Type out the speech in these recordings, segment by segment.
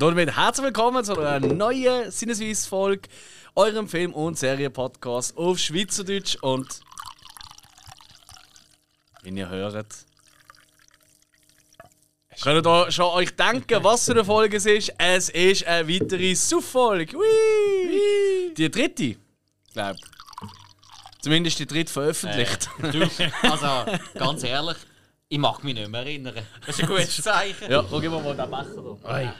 Und damit herzlich willkommen zu einer neuen Sinnesweise-Folge, eurem Film- und Serienpodcast auf Schweizerdeutsch. Und wenn ihr hört, könnt ihr schon euch denken, was für eine Folge es ist. Es ist eine weitere Suff-Folge. Die dritte, glaube ich. Zumindest die dritte veröffentlicht. Du, also, ganz ehrlich, ich mag mich nicht mehr erinnern. Das ist ein gutes Zeichen. Ja, schau mal, wo der Becher da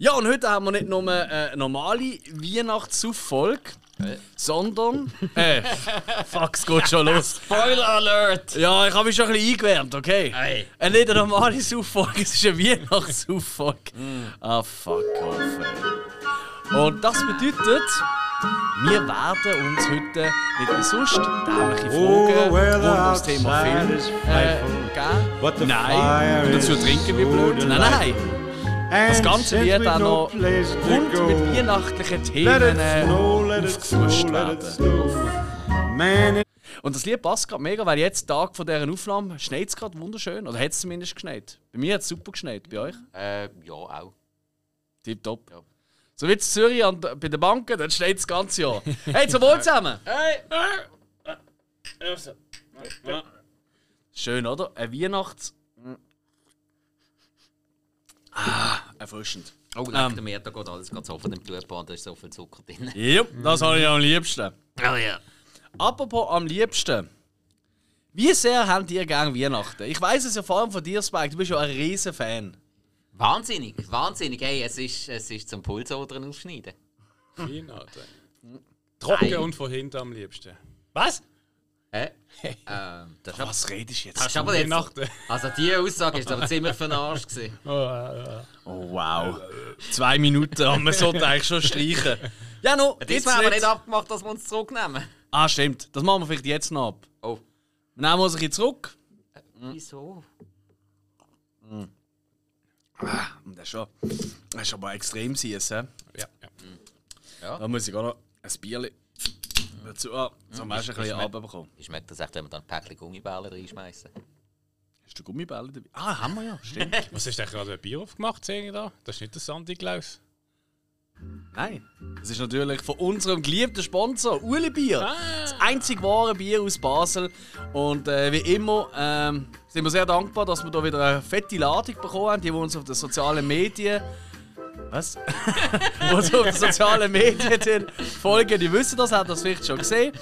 Ja, und heute haben wir nicht nur eine normale Weihnachtssuff-Folge, sondern. Äh, fuck, es geht schon los. Spoiler Alert! Ja, ich habe mich schon ein bisschen eingewärmt, okay? Hey. Äh, nicht eine normale Suff-Folge, es ist eine Weihnachtssuff-Folge. Ah, fuck off, ey. Und das bedeutet, wir werden uns heute nicht wie sonst dämliche Fragen rund ums Thema Film äh, geben. Nein, und dazu trinken wir blöd. Nein, nein. Das Ganze wird auch noch rund mit weihnachtlichen Themen äh, aufgefrischt werden. Und das Lied passt gerade mega, weil jetzt, Tag von dieser Aufnahme, schneit es gerade wunderschön. Oder hat es zumindest geschneit? Bei mir hat es super geschneit. Bei euch? Äh, ja, auch. Tipptopp. Ja. So wie in Zürich an, bei den Banken, dann schneit das ganze Jahr. Hey, zum Wohl zusammen! Hey! Schön, oder? Ein Weihnachts... Ah, erfrischend. Oh, leck ähm. da geht alles ganz offen im Blutbahn, da ist so viel Zucker drin. Ja, das habe ich am liebsten. Oh ja. Apropos am liebsten. Wie sehr habt ihr gerne Weihnachten? Ich weiß es ja vor allem von dir, Spike. Du bist ja ein riesen Fan. Wahnsinnig, wahnsinnig. Hey, es ist, es ist zum Pulsadern aufschneiden. Weihnachten. Trocken Nein. und von hinten am liebsten. Was? Hä? ähm, ist aber, Was redest du jetzt? das ist aber jetzt, also die Aussage ist aber ziemlich für den Arsch gewesen. Oh, wow. Zwei Minuten haben wir so eigentlich schon streichen. Ja, no, Das jetzt haben wir nicht. abgemacht, dass wir uns zurücknehmen. Ah, stimmt. Das machen wir vielleicht jetzt noch ab. Oh. Wir nehmen uns ein bisschen zurück. Wieso? Und Das ist schon, das ist aber extrem süß, hä? Ja, ja. Da muss ich auch noch ein Bierchen dazu haben. So Hm, hast du ein bisschen runterbekommen. Wie schmeckt das echt, wenn wir dann ein Päckchen Gummibälle reinschmeißen? Hast du Gummibälle dabei? Ah, haben wir ja. Stimmt. Was hast du denn gerade ein Bier aufgemacht, sehe ich da? Das ist nicht der Sandy Klaus. Nein. Das ist natürlich von unserem geliebten Sponsor, Uli Bier. Das einzig wahre Bier aus Basel. Und äh, wie immer ähm, sind wir sehr dankbar, dass wir da wieder eine fette Ladung bekommen haben, die wir uns auf den sozialen Medien. Was? die uns auf den sozialen Medien den folgen, die wissen das, haben das vielleicht schon gesehen.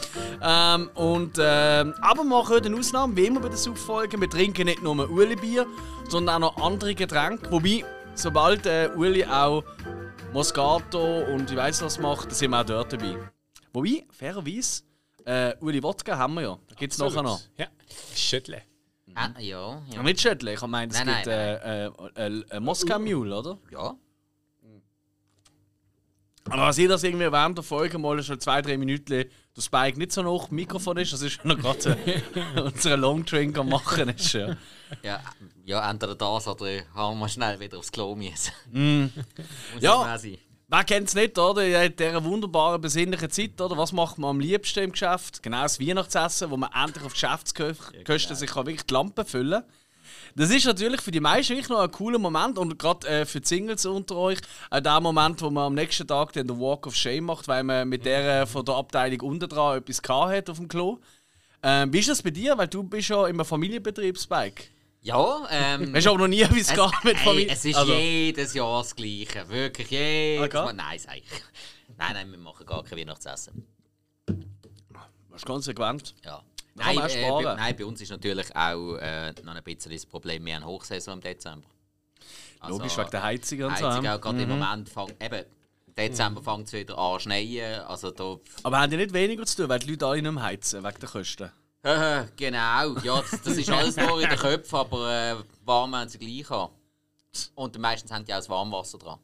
Ähm, und, ähm, aber wir machen heute eine Ausnahme, wie immer bei den Suff-Folgen. Wir trinken nicht nur Uli Bier, sondern auch noch andere Getränke. Wobei, sobald äh, Uli auch Moscato und ich weiß was macht, sind wir auch dort dabei. Wobei, fairerweise, äh, Uli Wodka haben wir ja. Da gibt es nachher noch. Ja. Schüttle. Ah, ja, Ja, nicht Schöttli, ich meine, es Nein, gibt nein, äh, äh, äh, äh, Moskau Mule, oder? Ja. Aber als ihr das irgendwie während der Folge mal schon zwei, drei Minuten der Spike nicht so noch Mikrofon ist, das ist schon noch gerade äh, unsere Long Drink am machen ist. Ja. Ja, ja, entweder das oder haben wir schnell wieder aufs Klo müssen. Muss Ja. auch sein. Wer kennt es nicht, oder? In dieser wunderbaren, besinnlichen Zeit, oder? Was macht man am liebsten im Geschäft? Genau das Weihnachtsessen, wo man endlich auf Geschäftskosten sich kann wirklich die Lampe füllen kann. Das ist natürlich für die meisten wirklich noch ein cooler Moment und gerade äh, für die Singles unter euch auch der Moment, wo man am nächsten Tag den Walk of Shame macht, weil man mit der äh, von der Abteilung unten dran etwas gehabt hat auf dem Klo. Ähm, wie ist das bei dir? Weil du bist ja im Familienbetrieb, Spike. Ja, ähm. Weißt du aber noch nie, es geht mit ey, Familie? es ist Also, jedes Jahr das Gleiche. Wirklich jedes Okay. Mal. Nein, sag ich. Nein, nein, wir machen gar kein Weihnachtsessen. das ist konsequent. Ja. Nein, äh, bei, nein, bei uns ist natürlich auch äh, noch ein bisschen das Problem, wir haben Hochsaison im Dezember. Also, Logisch, wegen der Heizung und so. Heizung auch gerade im Moment fängt, eben, im Dezember fängt es wieder an zu schneien, also da, Aber haben die nicht weniger zu tun, weil die Leute alle nicht mehr heizen, wegen der Kosten? Genau, ja, das, das ist alles nur in den Köpfen, aber äh, warm haben sie gleich an. Und meistens haben die auch das Warmwasser dran.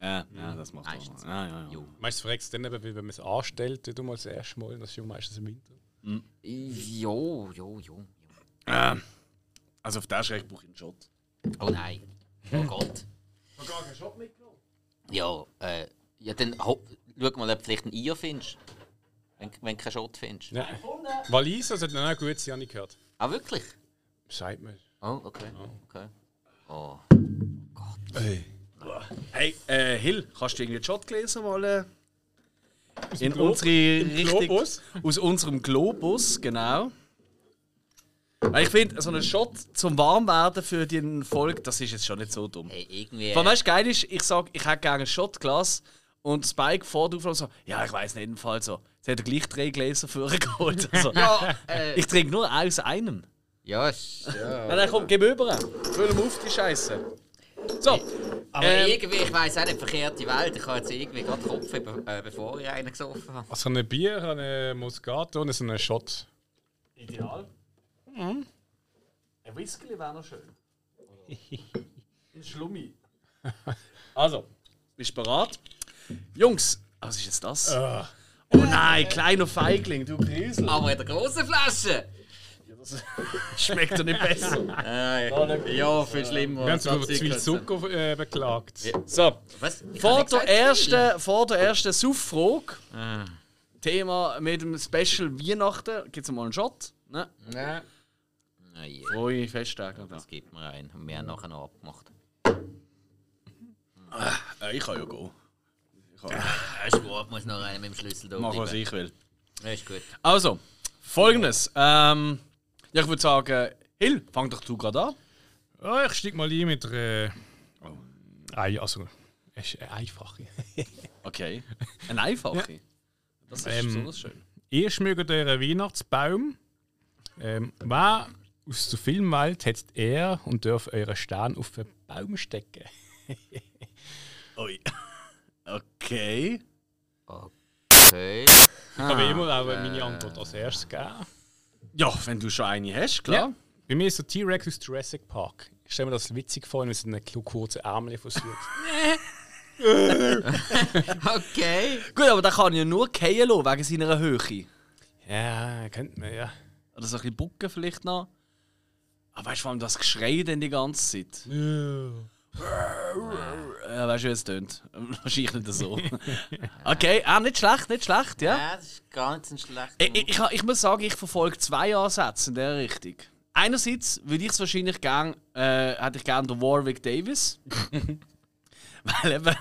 Ja, ja das macht Meistens. Ja, ja, ja. Meistens fragst du dann eben, wie wenn man es anstellt, du mal das erste Mal, das ist ja meistens im Winter. Jo, jo, jo. jo. Also auf der Schreck brauche ich einen Shot. Oh nein. Oh Gott. Hast du gar keinen Shot mitgenommen? Ja, äh, ja dann schau mal, ob du vielleicht ein Eier findest. Wenn, wenn du keinen Shot findest. Ja. Wallis, also noch gut sein, habe ich gehört. Ah, wirklich? Sagt man. Oh, okay. okay. Oh. Ey. Hey, äh, Hill, kannst du irgendwie einen Shot lesen mal? In Glo- unsere im Richtung. Globus? Aus unserem Globus, genau. Weil Ich finde, so ein Shot zum Warmwerden für die Folge, das ist jetzt schon nicht so dumm. Hey, irgendwie. Weißt du, geil ist, ich sage, ich hätte gerne ein Shotglas und Spike vor der Aufnahme so, ja, ich weiß nicht, jedenfalls so. Jetzt hat er gleich drei Gläser für ihn geholt. Also, ja, äh, ich trinke nur aus einem. ja, ist- ja. Nein, komm, gib über. Füll ihm auf die Scheiße. So. Aber Ähm, irgendwie, ich weiss auch nicht, verkehrte Welt. Ich habe jetzt irgendwie gerade Kopf, äh, bevor ich einen gesoffen habe. Also ein Bier, eine Moscato und so einen Shot. Ideal. Mhm. Ein Whisky wäre noch schön. Ein Schlummi. Also, bist du bereit? Jungs, was ist jetzt das? Oh nein, kleiner Feigling, du Griesel. Aber in der großen Flasche! Das schmeckt doch nicht besser. Äh, ja, viel schlimmer. Wir haben sogar zu viel Zucker äh, beklagt. So, Was? Ich vor der, ersten, vor der ersten Sauffrage, Thema mit dem Special Weihnachten, gibt es mal einen Shot. Ne? Nein. Ah, je, Frohe Festtage. Ja. Das gibt mir ein. Und wir haben nachher noch abgemacht. Äh, ich kann ja gehen. Ich kann Ja, ist gut, ich muss noch einen mit dem Schlüssel da machen, was ich will. Ja, ist gut. Also, folgendes. Ähm, ja, ich würde sagen, Hill, fang doch du gerade an. Ja, ich steig mal ein mit der. Äh, Ei, also. Es ist eine einfache. Okay. Ein einfache. Das ist Ähm, besonders schön. Ihr schmückt euren Weihnachtsbaum. Ähm, wer aus der Filmwelt hat er und darf euren Stern auf den Baum stecken? Ui. Okay. Okay. Ich habe immer auch meine Antwort als erstes gegeben. Ja, wenn du schon eine hast, klar. Ja. Bei mir ist der T-Rex aus Jurassic Park. Ich stelle mir das witzig vor, wenn er so einen kurzen Ärmel versucht. Okay. Gut, aber da kann ich ja nur fallen lassen, wegen seiner Höhe. ja, kennt man, ja. Oder so ein bisschen Bucken vielleicht noch. Aber weißt du, vor allem das Geschrei dann die ganze Zeit. Ja, weißt du, wie es tönt? Wahrscheinlich nicht so. Okay, ah, nicht schlecht, nicht schlecht, ja. Ja, das ist gar nicht so schlecht. Ich, ich, ich, muss sagen, ich verfolge zwei Ansätze in der Richtung. Einerseits würde ich es wahrscheinlich gern, äh, hätte ich gerne den Warwick Davis. Weil eben,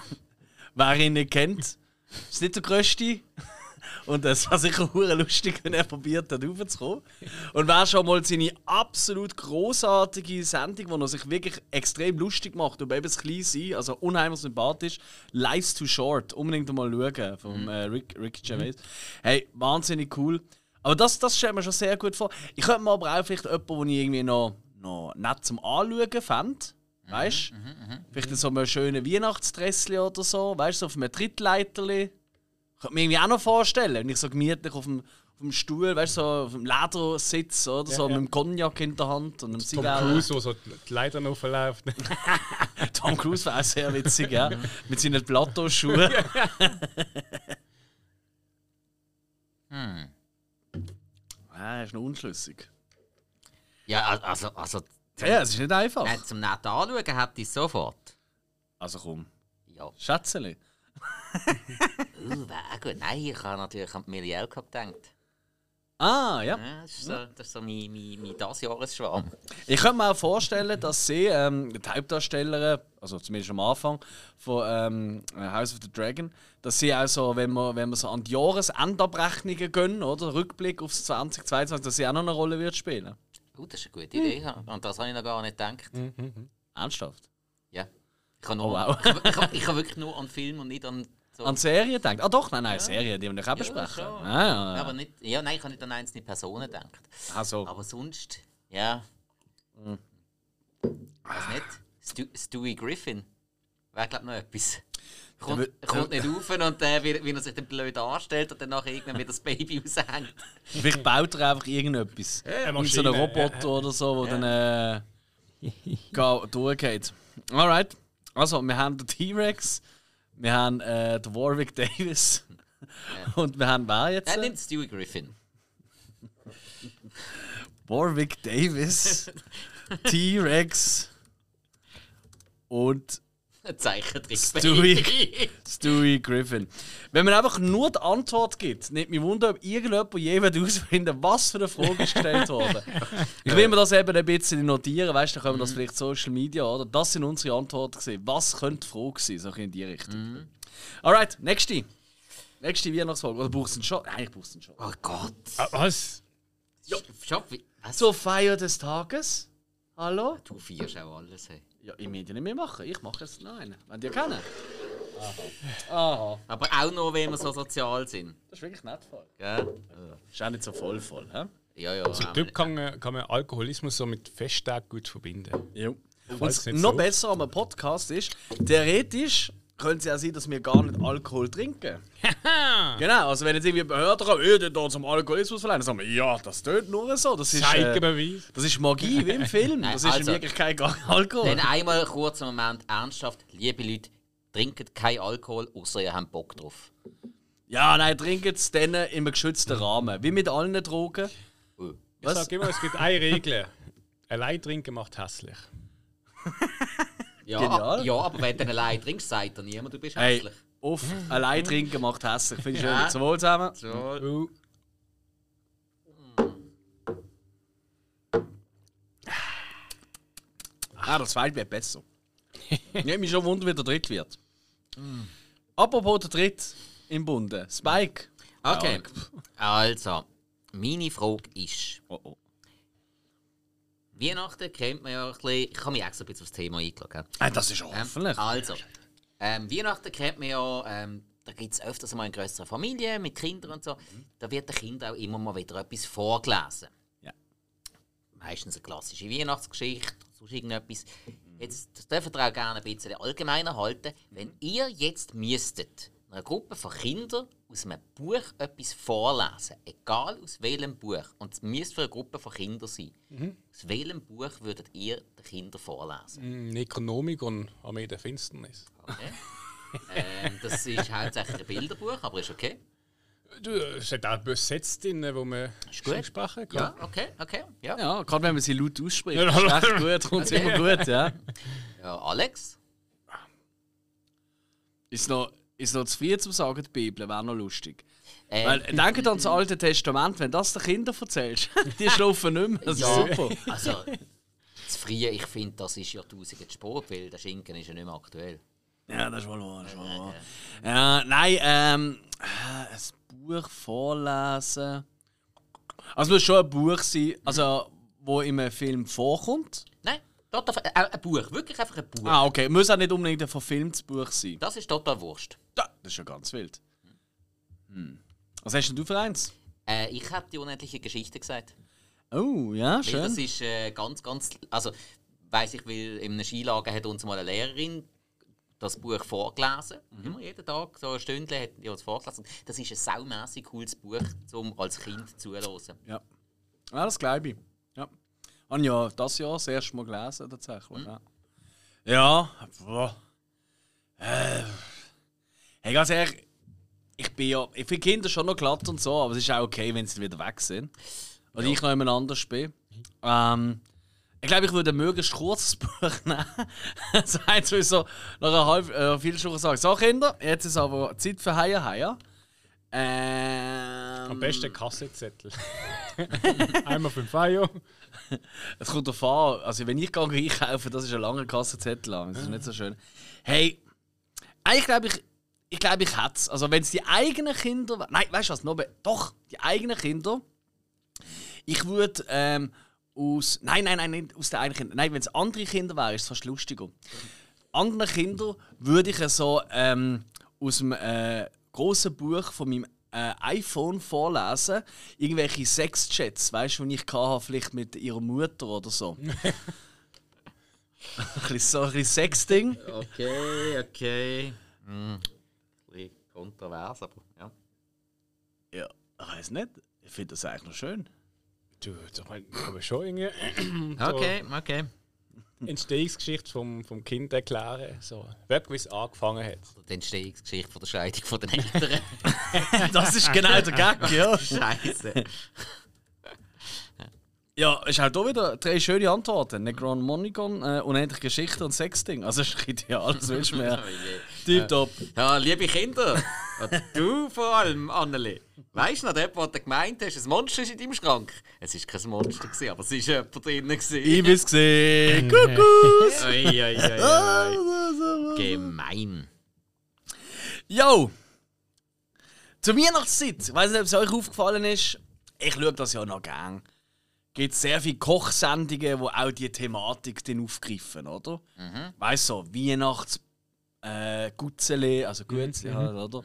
wer ihn nicht kennt, ist nicht der Größte. Und es war sicher hure lustig, wenn er probiert hat, raufzukommen. Und wer schon mal seine absolut großartige Sendung, wo er sich wirklich extrem lustig macht, über eben das klein sein, also unheimlich sympathisch, Life's Too Short, unbedingt mal schauen, vom äh, Rick, Rick Gervais. Hey, wahnsinnig cool. Aber das, das stellt mir schon sehr gut vor. Ich könnte mir aber auch vielleicht jemanden, den ich irgendwie noch, noch nett zum Anschauen fände. Weißt du? Vielleicht in so einem schönen Weihnachtsdressli oder so, weißt du, so auf einem Trittleiterli. Könnte mir irgendwie auch noch vorstellen, wenn ich so gemütlich auf dem, auf dem Stuhl, weißt du, so auf dem Ledersitz oder so, ja. mit dem Cognac in der Hand und einem Tom Zigarre. Cruise, der so die Leiter aufläuft. Tom Cruise wäre auch sehr witzig, ja. Mit seinen Plateauschuhen. Hm. Ah, ist noch unschlüssig. Ja, al- also, also Ja, es ist nicht einfach. nein, zum nett anschauen habt ihr es sofort. Also komm, Ja. Schätzeli. Uh, gut. Nein, ich habe natürlich an die Milielka gedacht. Ah, ja. Ja, das ist so, das ist so mein, mein, mein Dasjahresschwarm. Ich könnte mir auch vorstellen, dass sie, ähm, die Hauptdarstellerin, also zumindest am Anfang von ähm, House of the Dragon, dass sie auch so, wenn wir, wenn wir so an die Jahresendabrechnungen gehen, oder Rückblick aufs 2022, dass sie auch noch eine Rolle wird spielen. Oh, das ist eine gute Idee. ja. Und das habe ich noch gar nicht gedacht. Ernsthaft? Ja. Ich habe, nur, Oh, wow. ich, ich, habe, ich habe wirklich nur an Film und nicht an so. An Serien denkt? Ah doch, nein, nein, Serien, die wir nicht auch Ja, besprechen. schon. Ah, ja, ja. Aber nicht, ja, nein, ich habe nicht an einzelne Personen gedacht. Also, Aber sonst, ja. Hm. Weiß nicht. Stu, Stewie Griffin. Wäre, glaube ich, noch etwas. Kommt, kommt nicht rauf und äh, wie, wie er sich dann blöd anstellt und dann nachher irgendwann wieder das Baby raushängt. vielleicht baut er einfach irgendetwas. Eine Irgend so einen Roboter oder so, der dann äh, durchgeht. Alright. Also, wir haben den T-Rex, wir haben äh, den Warwick Davis und wir haben wer jetzt? Nein, nimmt Stewie Griffin. Warwick Davis, T-Rex und Zeichentrick. Stewie. Stewie Griffin. Wenn man einfach nur die Antwort gibt, nimmt mich wunder, ob irgendjemand je wird herausfinden was für eine Frage ist gestellt wurde. Ich will mir das eben ein bisschen notieren, weißt du, dann können wir das vielleicht Social Media, oder? Das sind unsere Antworten gewesen. Was könnte die Frage sein, so in die Richtung. Alright, nächste. Nächste Weihnachtsfolge. Oder brauchst du einen Shot? Nein, ich brauchst einen Shot. Oh Gott. Ah, was? Schau, wie- was? Zur Feier des Tages. Hallo? Du feierst auch alles. Hey. Ja, ich will ja nicht mehr machen. Ich mache jetzt noch einen. Wenn die kennen. Aha. Aber auch nur, wenn wir so sozial sind. Das ist wirklich nett voll. Gell? Ist auch nicht so voll voll, hä? Ja, ja. Also, dort nicht. kann man, kann man Alkoholismus so mit Festtagen gut verbinden. Ja. Und noch so. besser am Podcast ist, theoretisch könnte es ja sein, dass wir gar nicht Alkohol trinken. genau, also wenn jetzt irgendwie Behörden kommen, äh, der zum Alkoholismus verleihen, dann sagen wir, ja, das tönt nur so. Das ist, äh, das ist Magie, wie im Film. Das ist also- in Wirklichkeit gar kein Alkohol. Dann einmal kurz einen Moment ernsthaft. Liebe Leute, trinkt kein Alkohol, außer ihr habt Bock drauf. Ja, nein, trinken es dann in einem geschützten Rahmen. Wie mit allen Drogen. Oh. Ich Was? sage immer, es gibt eine Regel. Allein trinken macht hässlich. Ja, Genial. ja, aber wenn du allein trinkst, sagt dir niemand, du bist Hey, hässlich. auf, allein trinken macht hässlich. Finde ich schön. Ja. Zum Wohl zusammen. So. Oh, Ah, das zweite wird besser. ich nehme mich schon wunder, wie der dritte wird. Apropos der dritte im Bunde. Spike. Okay, also, meine Frage ist, Oh, oh. Weihnachten kennt man ja ein bisschen, ich habe mich extra ein bisschen aufs Thema gell? Ah, das ist Ähm, hoffentlich. also, ähm, Weihnachten kennt man ja, ähm, da gibt es öfters mal in größeren Familien mit Kindern und so. Da wird den Kindern auch immer mal wieder etwas vorgelesen. Ja. Meistens eine klassische Weihnachtsgeschichte, sonst irgendetwas. Jetzt das dürft ihr auch gerne ein bisschen allgemeiner halten. Wenn ihr jetzt müsstet einer Gruppe von Kindern aus einem Buch etwas vorlesen, egal aus welchem Buch, und es müsste für eine Gruppe von Kindern sein, aus welchem Buch würdet ihr den Kindern vorlesen? mm, Necronomicon, Armee der Finsternis. Okay. ähm, das ist hauptsächlich ein Bilderbuch, aber ist okay. Du, es hat auch besetzt drin, wo man gut. sprechen kann. Ja, okay, okay. Ja, ja. Ja, gerade wenn man sie laut ausspricht. Ja, ist echt gut, kommt es immer gut, ja. Alex? Ist noch, ist noch zu früh zum Sagen, die Bibel, wäre noch lustig. Ähm, Weil, denkt an das Alte Testament, wenn das den Kindern erzählst, die schlafen nicht mehr. Das ist ja, super. also, zu früh, ich finde, das ist Jahrtausende zu spät, weil der Schinken ist ja nicht mehr aktuell. Ja, das ist wohl wahr. Das ist wohl wahr. Ja, nein, ähm, äh, ein Buch vorlesen. Also, es muss schon ein Buch sein, also, wo in einem Film vorkommt. Total, äh, ein Buch, wirklich einfach ein Buch. Ah, okay. Muss auch nicht unbedingt ein verfilmtes Buch sein. Das ist total Wurscht. Ja, das ist ja ganz wild. Hm. Was hast denn du für eins? Äh, ich habe die unendliche Geschichte gesagt. Oh, ja, Weil schön. das ist äh, ganz, ganz. Also, weiß ich, weil in einem Skilager hat uns mal eine Lehrerin das Buch vorgelesen. Immer jeden Tag, so ein Stündchen hat die uns vorgelesen. Das ist ein saumässig cooles Buch, um als Kind zuzuhören. Ja. ja, das glaube ich. Ja. Habe ich ja das Jahr das erste Mal gelesen, tatsächlich. Ja, ja boah. Äh. Hey, ganz ehrlich, ich bin ja. Ich finde Kinder schon noch glatt und so, aber es ist auch okay, wenn sie wieder weg sind. Oder ich noch jemand anders bin. Ähm, ich glaube, ich würde ein möglichst kurzes Buch nehmen. das heißt, wir so nach einer halben, äh, Viertelstunde sagen: So, Kinder, jetzt ist aber Zeit für Heier, Heier. Ähm, Am besten Kassetzettel. Einmal für den Feier. Es kommt darauf an. Also, wenn ich gehe einkaufen, das ist ein langer Kassenzettel an. Das ist nicht so schön. Hey, eigentlich glaube ich, ich glaube, ich hätte es. Also, wenn es die eigenen Kinder. Nein, weißt du was? Noch Doch, die eigenen Kinder. Ich würde ähm, aus. Nein, nein, nein, nicht aus den eigenen Kindern. Nein, wenn es andere Kinder wären, ist es fast lustiger. Andere Kinder würde ich so ähm, aus dem äh, großen Buch von meinem äh, iPhone vorlesen. Irgendwelche Sexchats, weißt du, die ich hatte, vielleicht mit ihrer Mutter oder so. ein bisschen so ein bisschen Sexding. Okay, okay. Hm. Ein bisschen kontrovers, aber ja. Ja, ich weiß nicht. Ich finde das eigentlich noch schön. Du, ich meine, aber schon irgendwie Okay, okay. Entstehungsgeschichte vom, vom Kind erklären. So, es angefangen hat. Die Entstehungsgeschichte von der Scheidung von den Eltern. Das ist genau der Gag, ja. Scheiße. Ja, ist halt auch wieder drei schöne Antworten. Necronomicon, äh, unendliche Geschichte und Sexting. Also ist ideal, was willst du mehr? Tipptopp. Ja, liebe Kinder, und du vor allem, Anneli. Weißt du noch, dort, wo du gemeint hast, ein Monster ist in deinem Schrank? Es war kein Monster, gewesen, aber es war jemand drinnen. Ich bin's gesehen. Kuckuck. Ui. Gemein. Yo! Zur Weihnachtszeit, ich weiß nicht, ob es euch aufgefallen ist, ich schaue das ja noch gern. Gibt sehr viele Kochsendungen, die auch die Thematik dann aufgreifen, oder? Weißt du, so Weihnachts äh, Gutzele, also Gutzele halt, oder?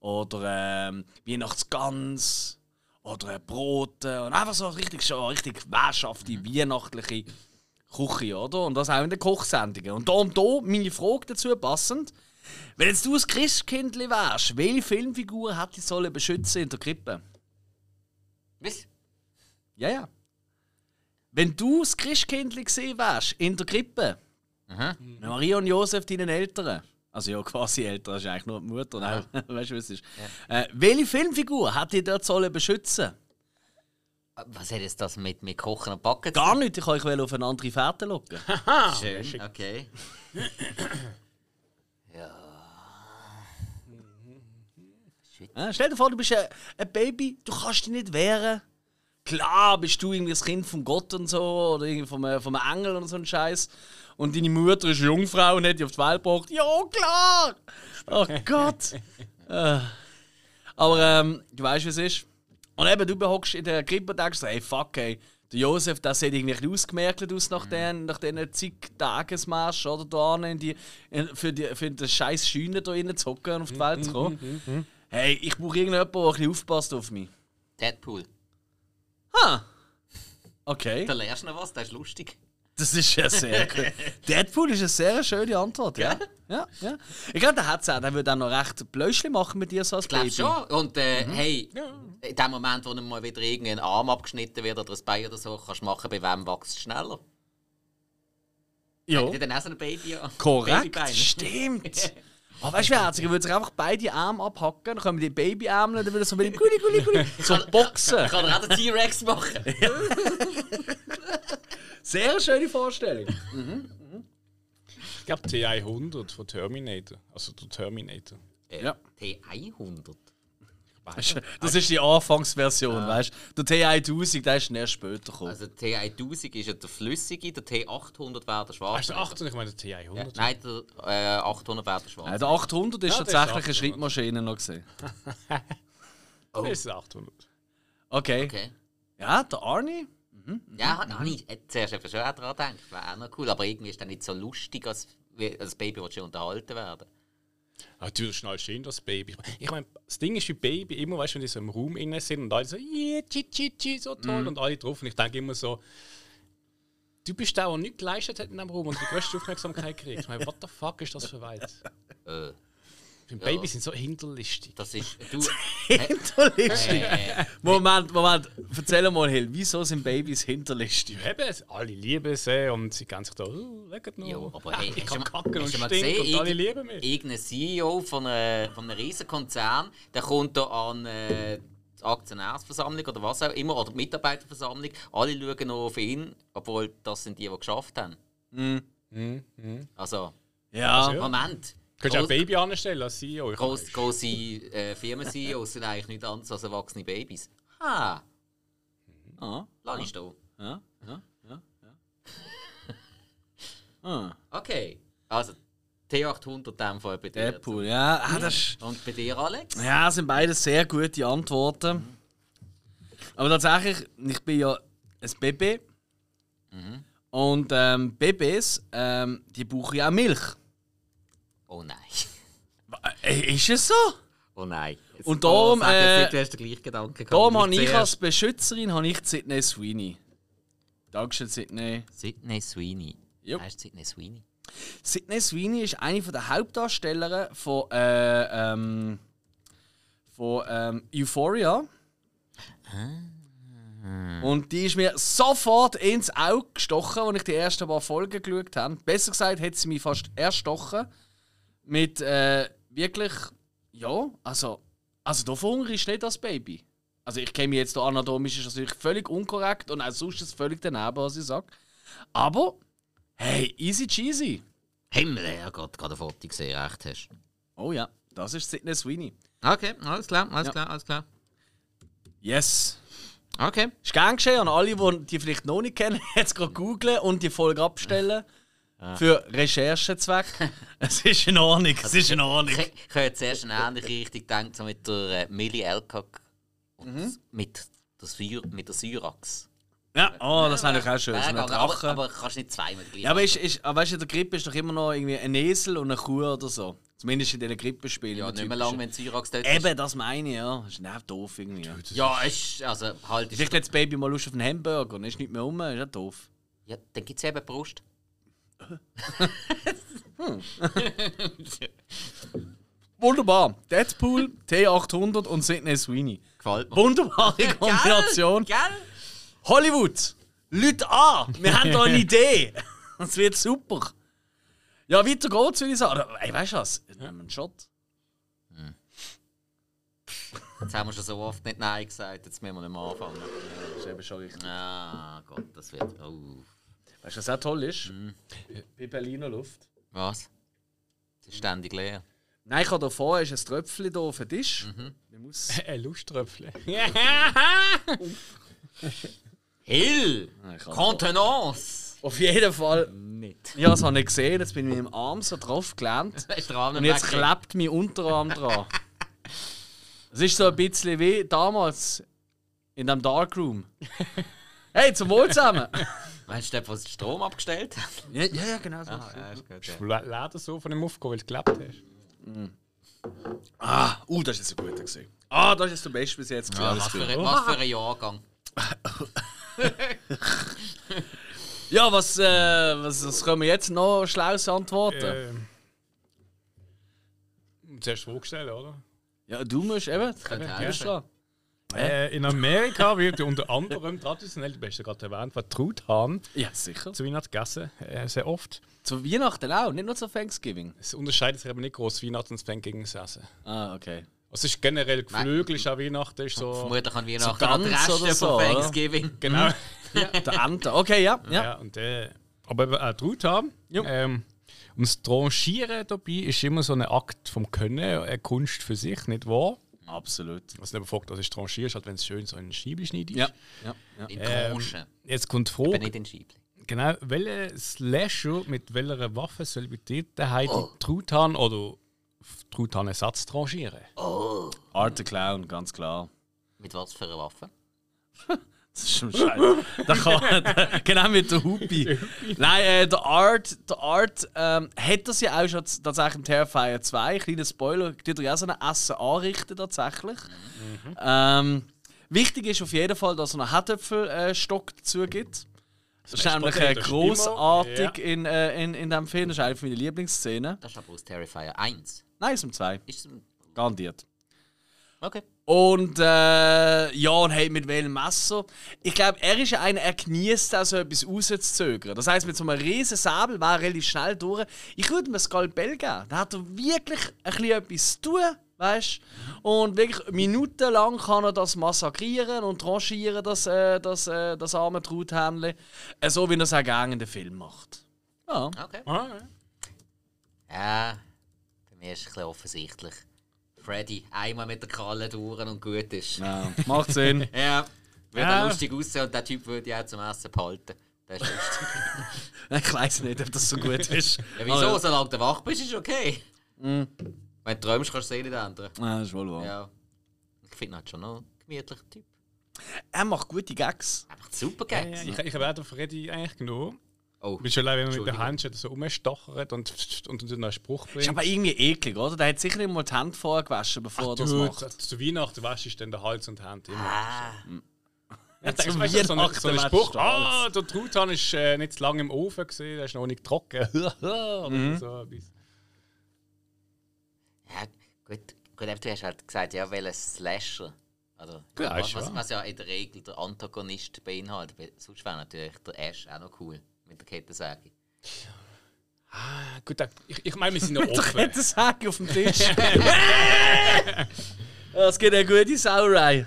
Oder ähm, Weihnachtsgans oder äh, Brote und einfach so richtig schon richtig wäschhafte weihnachtliche Küche, oder? Und das auch in den Kochsendungen. Und da und da meine Frage dazu passend. Wenn jetzt du ein Christkindli wärst, welche Filmfigur hätte ich sollen beschützen in der Krippe? Was? Ja, ja. Wenn du das Christkindli gesehen wärst in der Krippe, mit Maria und Josef, deinen Eltern, also ja, quasi Eltern, das ist eigentlich nur die Mutter, nein, weißt du, was es ist. Äh, welche Filmfigur hätte ich dort sollen beschützen? Was hat jetzt das mit, mit Kochen und Backen zu Gar nicht, ich wollte euch auf eine andere Fährte locken. Schön, okay. Ja, stell dir vor, du bist ein, ein Baby, du kannst dich nicht wehren. Klar bist du irgendwie das Kind von Gott und so, oder irgendwie vom, äh, vom Engel und so ein Scheiß. Und deine Mutter ist Jungfrau und hat dich auf die Welt gebracht. Ja, klar! Oh Gott! äh. Aber ähm, du weißt, wie es ist. Und eben, du behockst in der Krippe und denkst so, hey, fuck, ey. Der Josef, der sieht irgendwie ausgemerkt aus nach den, nach den zig Tagesmarsch, oder? Da in die, in, für, die, für den scheiß Scheune da rein zu hocken und auf die Welt zu kommen. Hey, ich brauche irgendjemanden, der ein bisschen aufpasst auf mich. Deadpool. Ha! Okay. Da lernst du noch was, das ist lustig. Das ist ja sehr gut. Deadpool ist eine sehr schöne Antwort, ja? Ja, ja. Ich glaube, der hat es auch. Der würde auch noch recht Blöschli machen mit dir so als Ich glaube Baby. schon. Und äh, hey, in dem Moment, wo dann mal wieder irgendein Arm abgeschnitten wird oder ein Bein oder so, kannst du machen, bei wem wächst es schneller. Ja, Hat dann auch so ein Baby korrekt. Babybein. Stimmt. Oh, weißt du, wie herzig? Er würde sich einfach beide Arme abhacken, dann können wir die Babyarme, dann würde so mit dem Gulli, Gulli, Gulli, so boxen. Kann er auch den T-Rex machen? Sehr schöne Vorstellung. Ich glaube T100 von Terminator. Also der Terminator. Ja. T100. Weißt Das ist die Anfangsversion, weißt du? Der T1000, der ist erst später gekommen. Also T1000 ist ja der flüssige, der T800 wäre der Hast schwarze. du 800? Ich meine der T100. Nein, der äh, 800 wäre der schwarze. der 800 ist Ja, der tatsächlich eine 800. Schrittmaschine noch gesehen. Das ist 800. Okay. Okay. Ja, der Arnie? Ja, habe ich äh, zuerst eben schon auch daran gedacht. Wäre auch noch cool, aber irgendwie ist das nicht so lustig, als, als Baby will schon unterhalten werden. Ah, du, das schnell stehen, das Baby. Ich meine, das Ding ist wie Baby, immer weißt du, wenn die so im Raum innen sind und alle so, yeah, chi, chi, chi, so toll und alle drauf. Und ich denke immer so, du bist der, der nichts geleistet hat in diesem Raum und die größte Aufmerksamkeit kriegt. Ich meine, what the fuck ist das für weit? Äh, Die Babys sind so hinterlistig. das ist. Du, Hinterlistig. äh, Moment, Moment. Erzähl mal, Hill, wieso sind Babys hinterlistig? Eben, alle lieben sie und sie gehen sich da, oh, lecker noch. Ja, aber hey, ich kann kacken und stinken gesehen, und alle lieben mich. irgendein CEO von, einer, von einem riesen Konzern, der kommt da an äh, die Aktionärsversammlung oder was auch immer, oder Mitarbeiterversammlung, alle schauen noch auf ihn, obwohl das sind die, die geschafft haben. Also, Ja. Ja. Moment. Könntest du auch Baby anstellen als CEO? Ich Gross, grosse äh, Firmen-CEOs sind eigentlich nichts anderes als erwachsene Babys. Ha, Ah, lass ich stehen. ja, ja, ja, ja. Ah, Okay, also T800 in dem Fall bei dir. Deadpool, ja. Ah, das ist, Und bei dir, Alex? ja, das sind beide sehr gute Antworten. Aber tatsächlich, ich bin ja ein Baby. Und ähm, Babys, ähm, die brauchen ja auch Milch. Oh nein. Äh, Ist es so? Oh nein. Jetzt- Und darum, oh, äh, du hast den gleichen Gedanken gehabt. Darum habe ich als Beschützerin habe ich Sydney Sweeney. Dankeschön, Sydney. Sydney Sweeney. Jo. Heißt Sydney Sweeney? Sydney Sweeney ist eine von der Hauptdarstellerinnen von, äh, ähm, von ähm, Euphoria. Und die ist mir sofort ins Auge gestochen, als ich die ersten paar Folgen geschaut habe. Besser gesagt, hat sie mich fast erstochen. Mit äh, wirklich, ja, also, also da verhungere ich nicht als Baby. Also ich kenne mich jetzt da anatomisch ist das natürlich völlig unkorrekt und auch sonst ist es völlig daneben, was ich sage. Aber, hey, easy cheesy. Himmel, ja, gerade gerade ein Foto gesehen, recht hast. Oh ja, das ist Sidney Sweeney. Okay, alles klar, alles Ja. klar, alles klar. Yes. Okay. Ist gern geschehen an alle, die die vielleicht noch nicht kennen, jetzt gerade googlen und die Folge abstellen. Für Recherchezweck. es ist in Ordnung, es ist in Ordnung. Ich, ich habe zuerst eine ähnliche Richtung gedacht, so mit der äh, Millie Alcock und Mhm. mit, der Syr mit der Syrax. Ja, oh, das fand ich auch schön. So Ja, ein aber, aber kannst nicht zweimal gleich Ja, aber, ist, ist, aber weißt du, der Krippe ist doch immer noch irgendwie ein Esel und eine Kuh oder so. Zumindest in diesen Krippenspielen. Ja, nicht mehr typischen. lang, wenn Syrax dort ist. Eben, das meine ich, ja. Das ist nervt doof irgendwie. Ja. Ja, ist, also halt ist... Vielleicht hat das Baby mal Lust auf einen Hamburger und ist nicht mehr um, ist ja doof. Ja, dann gibt es eben Brust. Wunderbar. Deadpool, T800 und Sidney Sweeney. Gefällt mir. Wunderbare Kombination. Gell? Hollywood, Leute an! Wir haben da eine Idee. Das wird super. Ja, weiter geht's, würde ich sagen. Ey, weißt du was? Nehmen wir einen Shot. Jetzt haben wir schon so oft nicht Nein gesagt, jetzt müssen wir nicht mehr anfangen. Das ist eben schon richtig. Ah, Gott, das wird... Oh. Weißt du, was auch toll ist? Bei Berliner Luft. Was? Es ist ständig leer. Nein, ich habe da vorne ist ein Tröpfchen hier auf dem Tisch. Mhm. Man muss. Ein Lusttröpfchen. Hill! Ich habe- Contenance! Auf jeden Fall. Nicht. Ja, das habe ich gesehen. Jetzt bin ich mit dem Arm so drauf gelähmt. Und jetzt klebt mein Unterarm dran. Es ist so ein bisschen wie damals in dem Darkroom. Hey, zum Wohl zusammen! Meinst du, der, der den Strom abgestellt hat? ja, ja, ja, genau so. Ah, ja, ist gut. Ja. Du so von dem aufgehen, weil du gelebt hast. Ah, uh, das ist jetzt ein guter gesehen. Ah, das ist der beste bis jetzt. Ja, gewesen. was, für ein, was für ein Jahrgang. Ja, was, äh, was, was können wir jetzt noch Schlaues antworten? Ähm, zuerst Frage stellen, oder? Ja, du musst eben. könnte Du helfen. Äh, in Amerika wird ja unter anderem traditionell, du hast ja gerade erwähnt, wird Truthahn Ja, sicher. zu Weihnachten gegessen, äh, sehr oft. Zu Weihnachten auch, nicht nur zu Thanksgiving. Es unterscheidet sich aber nicht groß Weihnachten und Thanksgiving Essen. Ah, okay. Also es ist generell Geflügel, ist auch Weihnachten, ist so... Vermutlich an Weihnachten So an Reste oder so, von oder? Thanksgiving. Genau. Der Ente. Okay, ja. Ja. ja. und, äh, aber auch Truthahn. Jo. Ähm, und das Tranchieren dabei ist immer so ein Akt vom Können, eine Kunst für sich, nicht wahr? Absolut. Was nicht fragt, was ist Tranchieren, halt, wenn es schön so in Scheibe schneidest. Ja. ja, ja. In Ähm, Tranchen. Jetzt kommt die Aber nicht in Scheibli. genau, welcher Slasher mit welcher Waffe soll bei dir daheim Oh. die Truthahn oder Truthahn-Ersatz tranchieren? Art the Clown, ganz klar. Mit was für einer Waffe? Das ist schon scheiße. da kann, genau mit der Hupi. Nein, äh, der Art, der Art ähm, hat das ja auch schon tatsächlich im Terrifier 2. Kleiner Spoiler, tut er ja auch so ein Essen anrichten tatsächlich. Ähm, wichtig ist auf jeden Fall, dass er einen Herdöpfelstock dazu gibt. Das ist nämlich äh, großartig ja. in, äh, in, in diesem Film. Das ist eine meiner Lieblingsszenen. Das ist aber aus Terrifier 1. Nein, ist um zwei. Ist es... Garantiert. Okay. Und äh, ja, und hey, mit welchem Messer? Ich glaube, er ist ja einer, er genießt auch so etwas rauszuzögern. Das heißt, mit so einem riesen Säbel war er relativ schnell durch. Ich würde ihm ein Skalpell geben. Da hat er wirklich ein bisschen etwas zu tun, weißt Und wirklich minutenlang kann er das massakrieren und tranchieren, das, äh, das, äh, das arme Truthähnchen. Äh, so wie er es auch gerne in den Film macht. Ja. Okay. Ja. Ja, bei mir ist es ein bisschen offensichtlich. Freddy einmal mit der Kralle durch und gut ist. ja. Macht Sinn. Ja. Würde Ja. lustig aussehen und der Typ würde ich auch zum Essen behalten. Das ist lustig. ich weiß nicht, ob das so gut ist. ja, wieso? Aber- Solange du wach bist, ist okay. Wenn du träumst, kannst du es eh nicht ändern. Ja, das ist wohl wahr. Ja. Ich finde ihn halt schon noch ein gemütlicher Typ. Er macht gute Gags. Einfach super Ja, Gags. ich, ich habe auch den Freddy eigentlich genommen. Oh, Du bist schon allein, wenn man mit der Entschuldigung. Hand so rumstochert und, und, und einen Spruch Ist bringt. aber irgendwie eklig, oder? Der hat sicher mal die Hände vorher gewaschen, bevor er das Du, macht. zu, Weihnachten waschst du dann den Hals und die Hand immer. Ah, Ja, zu weißt so, ein, so ein wäschst Spruch, den ah, der Truthahn ist äh, nicht zu lange im Ofen gesehen, der ist noch nicht trocken. Mhm. so ja, gut. Gut, aber du hast halt gesagt, ja, welches Slasher. Also, Ja, was, ist was, was ja in der Regel der Antagonist beinhaltet. Weil Sonst wäre natürlich der Ash auch noch cool mit der Kettensäge. Ah, gut, ich, ich meine, wir sind noch offen. hätte das Haken auf dem Tisch. Ja, Es gibt eine gute Sauerei.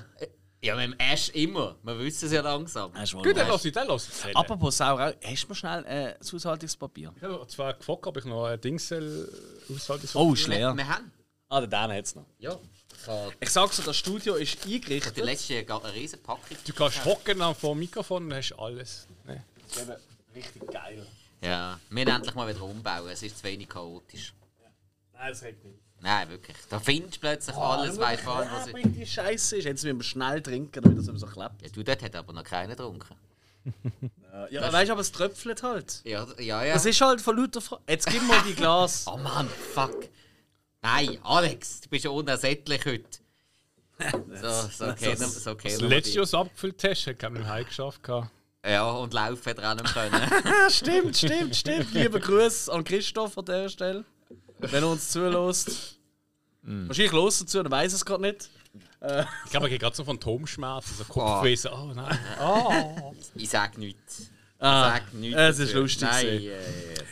Ja, mit dem Ash immer. Wir wissen es ja langsam. Mal Gut, dann lass ich, dann lass ich. Apropos Sauerau, hast du mal schnell äh, das Haushaltungspapier? Ich habe zwar gefragt, ob ich noch ein Dingsel aushalte. Oh, ist leer. Wir, wir haben. Ah, den Dan hat es noch. Ja. Ich habe Ich sag so, das Studio ist die eingerichtet. letzte ga- eine riesen Packung. Du kannst hocken vor dem Mikrofon und hast alles. Nee. Das richtig geil. Ja, wir müssen endlich mal wieder umbauen. Es ist zu wenig chaotisch. Nein, das regt nicht. Nein, wirklich. Da findest du plötzlich alles, weißt du, was ich... die Scheiße ist. Jetzt müssen wir schnell trinken, damit das mehr so klebt. Ja, du, dort hat aber noch keiner getrunken. Ja, weißt du, aber es tröpfelt halt. Ja, ja, ja. Das ist halt von lauter Fra Jetzt gib mal die Glas. Oh Mann, fuck. Nein, Alex, du bist ja unersättlich heute. So, so kennen, so Das kennen wir letzte, dich. was du abgefüllt hast, hat keinen Heim geschafft. gehabt. Ja, und laufen er auch nicht können. Ja, stimmt, stimmt, stimmt. Liebe Grüße an Christoph an dieser Stelle. Wenn er uns zulässt. Wahrscheinlich los dazu, er weiß es gerade nicht. Ich glaube, er geht gerade so Phantomschmerzen, so Kopfwesen. Oh nein. ich sag nichts. Ah, Sag nichts. es ist lustig Nein, äh,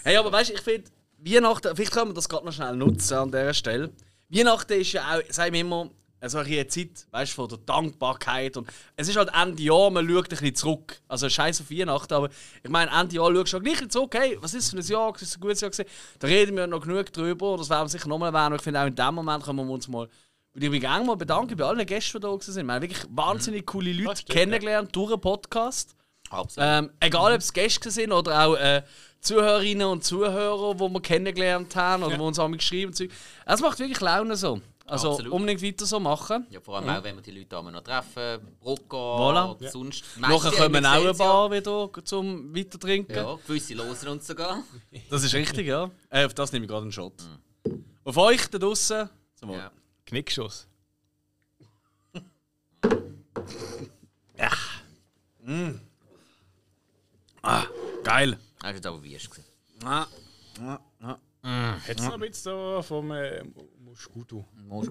Hey, aber weißt du, ich finde, Weihnachten, vielleicht können wir das gerade noch schnell nutzen an dieser Stelle. Weihnachten ist ja auch, sagen wir immer, so eine Zeit, weißt du, von der Dankbarkeit. Und es ist halt Ende Jahr, man schaut ein bisschen zurück. Also scheiß auf Weihnachten, aber ich meine, Ende Jahr schaust du gleich zurück, hey, was ist für ein Jahr, was ist ein gutes Jahr gewesen. Da reden wir noch genug drüber, das werden wir sicher nochmal erwähnen. Ich finde auch in dem Moment können wir uns mal, würde ich mich gerne mal bedanken bei allen Gästen, die da sind. Wir haben wirklich wahnsinnig coole Leute Das stimmt, kennengelernt durch einen Podcast. Absolut. Ähm, egal ob es Gäste sind oder auch äh, Zuhörerinnen und Zuhörer, die wir kennengelernt haben oder Ja. die uns einmal geschrieben haben. Es macht wirklich Laune so. Also Absolut. unbedingt weiter so machen. Ja, vor allem auch, wenn wir die Leute einmal noch treffen, Brocco Voilà. oder sonst. Nachher kommen auch ein gesehen, paar wieder zum Weitertrinken. Ja, gewisse losen uns sogar. Das ist richtig, ja. Äh, auf das nehme ich gerade einen Shot. Auf euch da draußen. Zum. Ja. Knickschuss. Geil. Das war jetzt aber wie gewesen. Ah, ah, ah. Hättest du noch ein bisschen so vom äh,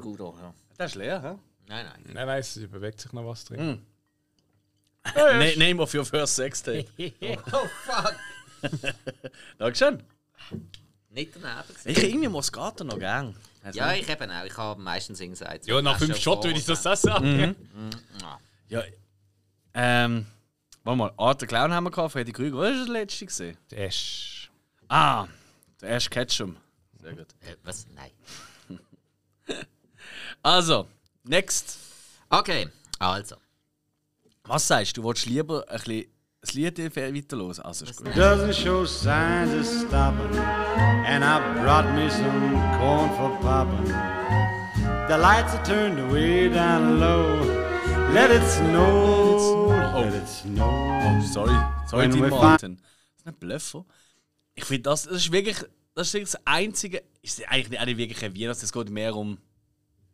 Gut auch, ja. Das ist leer, hä? Nein, nein. Nein, nein, es bewegt sich noch was drin. Hm. Ne Name of your first sex tape. Oh fuck! Dankeschön. Nicht daneben gewesen. Ich irgendwie Moscato noch gern. Also, Ja, ich eben auch. Ich habe meistens gesagt. Ja, nach fünf Shot würde ich das auch sagen. Ja. Ja. Ähm. Warte mal, Art der Clown haben wir gehabt, Freddy Krüger. Was war das letzte? Gewesen? Der ist. Ah, der erste Ketchum. Sehr gut. Äh, was? Nein. Also, next. Okay, also. Was sagst du? Du willst lieber ein bisschen das Lied weiterhören? Also, ist gut. doesn't show signs of stopping. And I brought me some corn for popping. The lights are turned way down low. Let it snow, let it snow. Oh, sorry. Sorry, we Martin. Das ist ein Blöffer. Ich finde, das, das ist wirklich das, ist das einzige. Ist eigentlich nicht, auch nicht wirklich ein Weihnachts, es geht mehr um.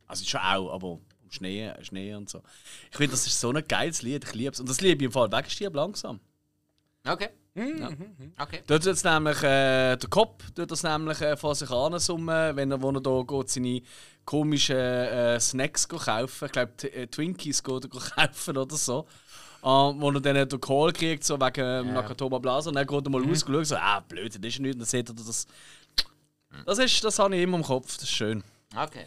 Also schon auch, aber um Schnee, Schnee und so. Ich finde, das ist so ein geiles Lied, ich liebe es. Und das liebe ich im Fall wegstirb langsam. Okay. Okay. Dort tut es nämlich, äh, der Kopf tut das nämlich äh, von sich ansummen, wenn er, wo er da geht, seine komischen äh, Snacks kaufen. Ich glaube, äh, Twinkies geht er kaufen oder so. Ähm, wo er dann den Call kriegt, so wegen ähm, Nakatomi Blaser. Und dann geht er mal raus und so, ah, blöd, das ist nichts. Und dann sieht er das. Das, ist, das habe ich immer im Kopf, das ist schön. Okay.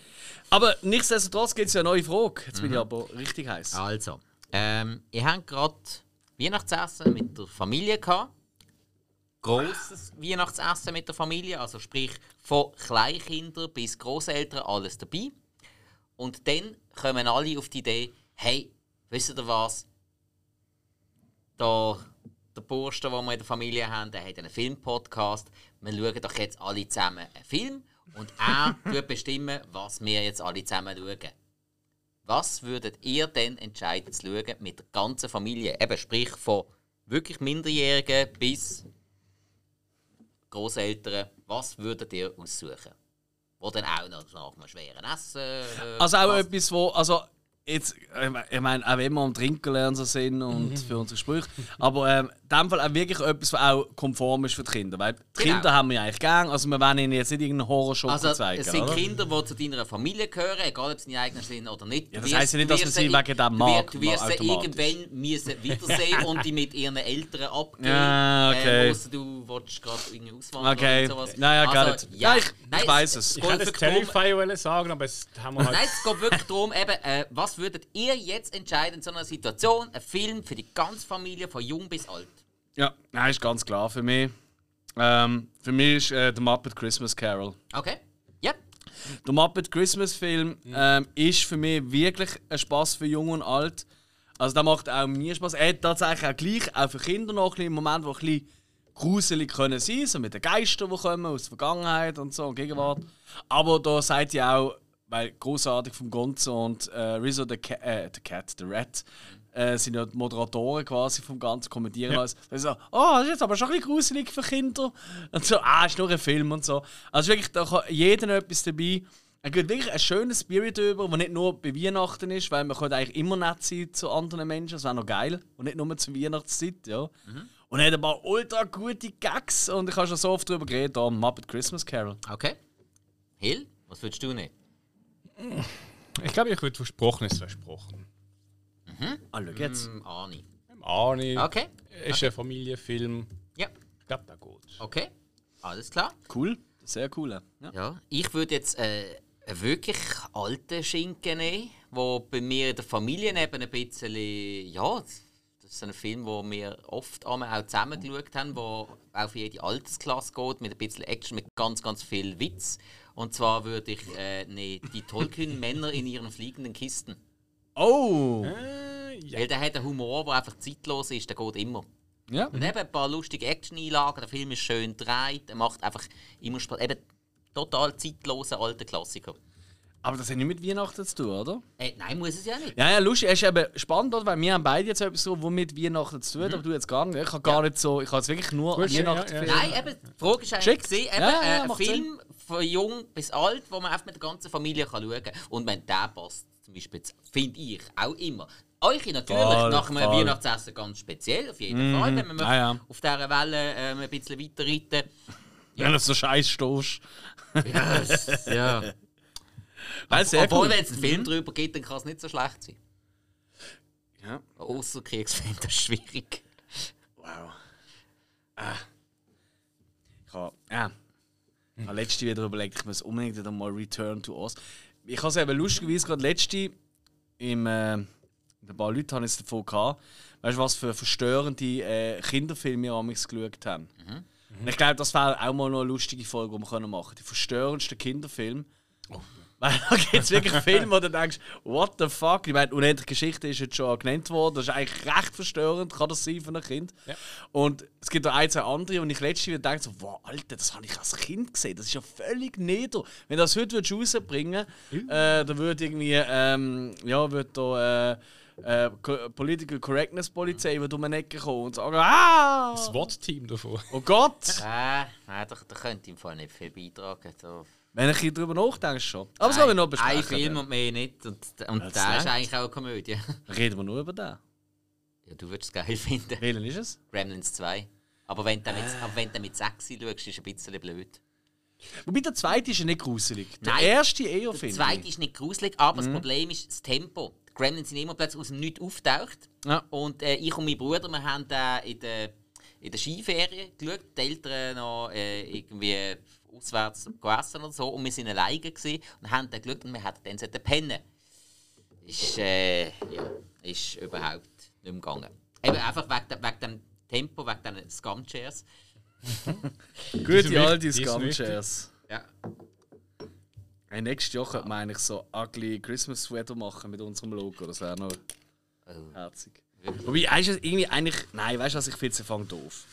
Aber nichtsdestotrotz gibt es ja eine neue Frage. Jetzt bin ich aber richtig heiß. Also, ähm, ihr habt gerade Weihnachtsessen mit der Familie gehabt. Grosses Weihnachtsessen mit der Familie, also sprich von Kleinkindern bis Großeltern alles dabei. Und dann kommen alle auf die Idee, hey, wisst ihr was? Da, der Burste, den wir in der Familie haben, der hat einen Filmpodcast. Wir schauen doch jetzt alle zusammen einen Film und er wird bestimmen, was wir jetzt alle zusammen schauen. Was würdet ihr denn entscheiden zu schauen mit der ganzen Familie? Eben, sprich von wirklich Minderjährigen bis Großeltern. Was würdet ihr aussuchen? Wo dann auch noch nach einem schweren Essen. Äh, Also auch passt. etwas, wo. Also jetzt, ich meine, auch wenn wir am Trinken lernen so sind und für unsere Sprüche. Aber ähm, in dem Fall auch wirklich etwas, was auch konform ist für die Kinder. Weil die Genau. Kinder haben wir ja eigentlich gern. Also wir wollen ihnen jetzt nicht irgendeinen Horrorshow Also, zeigen. es sind oder? Kinder, die zu deiner Familie gehören, egal ob sie deine eigenen sind oder nicht. Ja, das heisst ja nicht, dass man sie wegen dem du mag, wirst- Du wirst sie irgendwann müssen wiedersehen und die mit ihren Eltern abgeben. Ja, okay. Ähm, ausser du willst gerade irgendwie auswandern Okay. oder sowas. Naja, also, gar nicht. Ja, ich- ich weiss es. es Ich hätte wirklich darum- Terrify wollen sagen, aber es haben wir halt. Nein, es geht wirklich darum, eben, äh, was Was würdet ihr jetzt entscheiden in so einer Situation? Ein Film für die ganze Familie, von jung bis alt. Ja, nein, ist ganz klar für mich. Ähm, für mich ist äh, der Muppet Christmas Carol. Okay? Ja. Der Muppet Christmas Film ähm, ist für mich wirklich ein Spaß für Jung und Alt. Also der macht auch mir Spaß. Er hat tatsächlich auch gleich, auch für Kinder noch ein bisschen Moment, wo ein bisschen gruselig können sein, so mit den Geistern, die kommen aus der Vergangenheit und so und Gegenwart. Aber da seid ihr auch, weil großartig vom Gonzo und äh, Rizzo the, Ca äh, the Cat, the Rat, äh, sind ja die Moderatoren quasi vom Ganzen, kommentieren alles. Also, oh, das ist jetzt aber schon ein bisschen gruselig für Kinder. Und so, ah, ist nur ein Film und so. Also wirklich, da kann jeder etwas dabei. Er geht wirklich einen schönen Spirit über, der nicht nur bei Weihnachten ist, weil man könnte eigentlich immer nett sein zu anderen Menschen, das wäre noch geil. Und nicht nur zur Weihnachtszeit, ja. Und er hat ein paar ultra gute Gags und ich habe schon so oft darüber geredet, da Muppet Christmas Carol. Okay. Hill, was würdest du nicht? Ich glaube, ich würde Versprochenes versprochen. Ah, schau jetzt. Hm, Ani. Arnie. Okay. Ist ein Familienfilm. Ja. Ich glaube, der geht. Okay. Alles klar. Cool. Sehr cool. Ja. Ja. Ich würde jetzt äh, einen wirklich alten Schinken nehmen, der bei mir in der Familie eben ein bisschen. Ja, das ist ein Film, wo wir oft auch zusammen geschaut haben, der auch für jede Altersklasse geht, mit ein bisschen Action, mit ganz, ganz viel Witz. Und zwar würde ich äh, nehmen, die tollkühnen Männer in ihren fliegenden Kisten. Oh! Äh, ja. Weil der hat einen Humor, der einfach zeitlos ist, der geht immer. Ja. Und eben ein paar lustige Action-Einlagen, der Film ist schön gedreht, er macht einfach immer Spaß. Eben total zeitloser alter Klassiker. Aber das hat nicht mit Weihnachten zu tun, oder? Äh, nein, muss es ja nicht. Ja, ja, lustig. Es ist eben spannend, oder? weil wir haben beide jetzt etwas so, was mit Weihnachten zu tun hat, aber du jetzt gar nicht. Ich habe gar nicht so, ich habe jetzt wirklich nur Gut, ja, Weihnachten ja, ja. Nein, eben, die Frage ist eigentlich, Schick. gewesen, eben, Ja, ja, äh, ein macht Film von jung bis alt, wo man einfach mit der ganzen Familie kann schauen kann. Und wenn der passt, zum Beispiel, finde ich auch immer. Euch natürlich Voll, nach einem voll. Weihnachtsessen ganz speziell, auf jeden Fall, wenn Ja, ja. auf dieser Welle ähm, ein bisschen weiterreiten Wenn du so scheiß stehst. Yes, ja. Sehr Obwohl, cool. wenn es einen Film darüber gibt, dann kann es nicht so schlecht sein. Ja. Außer Kriegsfilm, das ist schwierig. Wow. Ah. Ich habe, ja. Ich habe letzte wieder überlegt, ich muss unbedingt wieder mal Return to Oz. Ich habe es eben lustigerweise gerade letzte im, äh, ein paar Leuten habe ich es davon gehabt. Weißt du, was für verstörende äh, Kinderfilme wir amigs geschaut haben? Und ich glaube, das wäre auch mal noch eine lustige Folge, die wir machen können. Die verstörendsten Kinderfilme. Weil da gibt es wirklich Filme, wo du denkst, what the fuck? Ich meine, unendliche Geschichte ist jetzt schon genannt worden. Das ist eigentlich recht verstörend, kann das sein für ein Kind. Und es gibt auch ein, zwei andere, und ich letztens wieder denke, so, wow, Alter, das habe ich als Kind gesehen. Das ist ja völlig nieder. Wenn du das heute rausbringen würdest, äh, dann würde irgendwie, ähm, ja, würde da. Äh, äh, Political Correctness Polizei würde um eine Ecke kommen und sagen, ah! SWAT-Team davon. Oh Gott! Äh, nein, da, da könnte im Fall nicht viel beitragen. Da. Wenn ich hier drüber nachdenke, schon. Aber das können wir noch besprechen. Ein Film und mehr nicht. Und, und das der ist eigentlich auch eine Komödie. Reden wir nur über den. Ja, du würdest es geil finden. Welchen ist es? Gremlins 2. Aber wenn du mit, aber wenn du mit 6 schaust, ist es ein bisschen blöd. Wobei der zweite ist ja nicht gruselig. Der Nein, erste eher, Der finde zweite ich. ist nicht gruselig, aber das Problem ist das Tempo. Die Gremlins sind immer plötzlich aus dem Nichts auftaucht. Ja. Und äh, ich und mein Bruder, wir haben äh, in der, in der Skiferien geschaut. Die Eltern noch äh, irgendwie auswärts gegessen oder so. Und wir waren alleine gewesen und haben dann geschaut und wir hätten dann pennen Ist, äh, ja, ist überhaupt nicht mehr gegangen. Eben einfach wegen, dem- wegen dem Tempo, wegen diesen Scum-Chairs. Gute alte Scum-Chairs. Ja. Hey, nächstes Jahr könnte man eigentlich so ugly Christmas Sweater machen mit unserem Logo. Das wäre noch Oh. herzig. Wobei, weißt du, irgendwie eigentlich. Nein, weißt du, was ich finde, es fängt doof.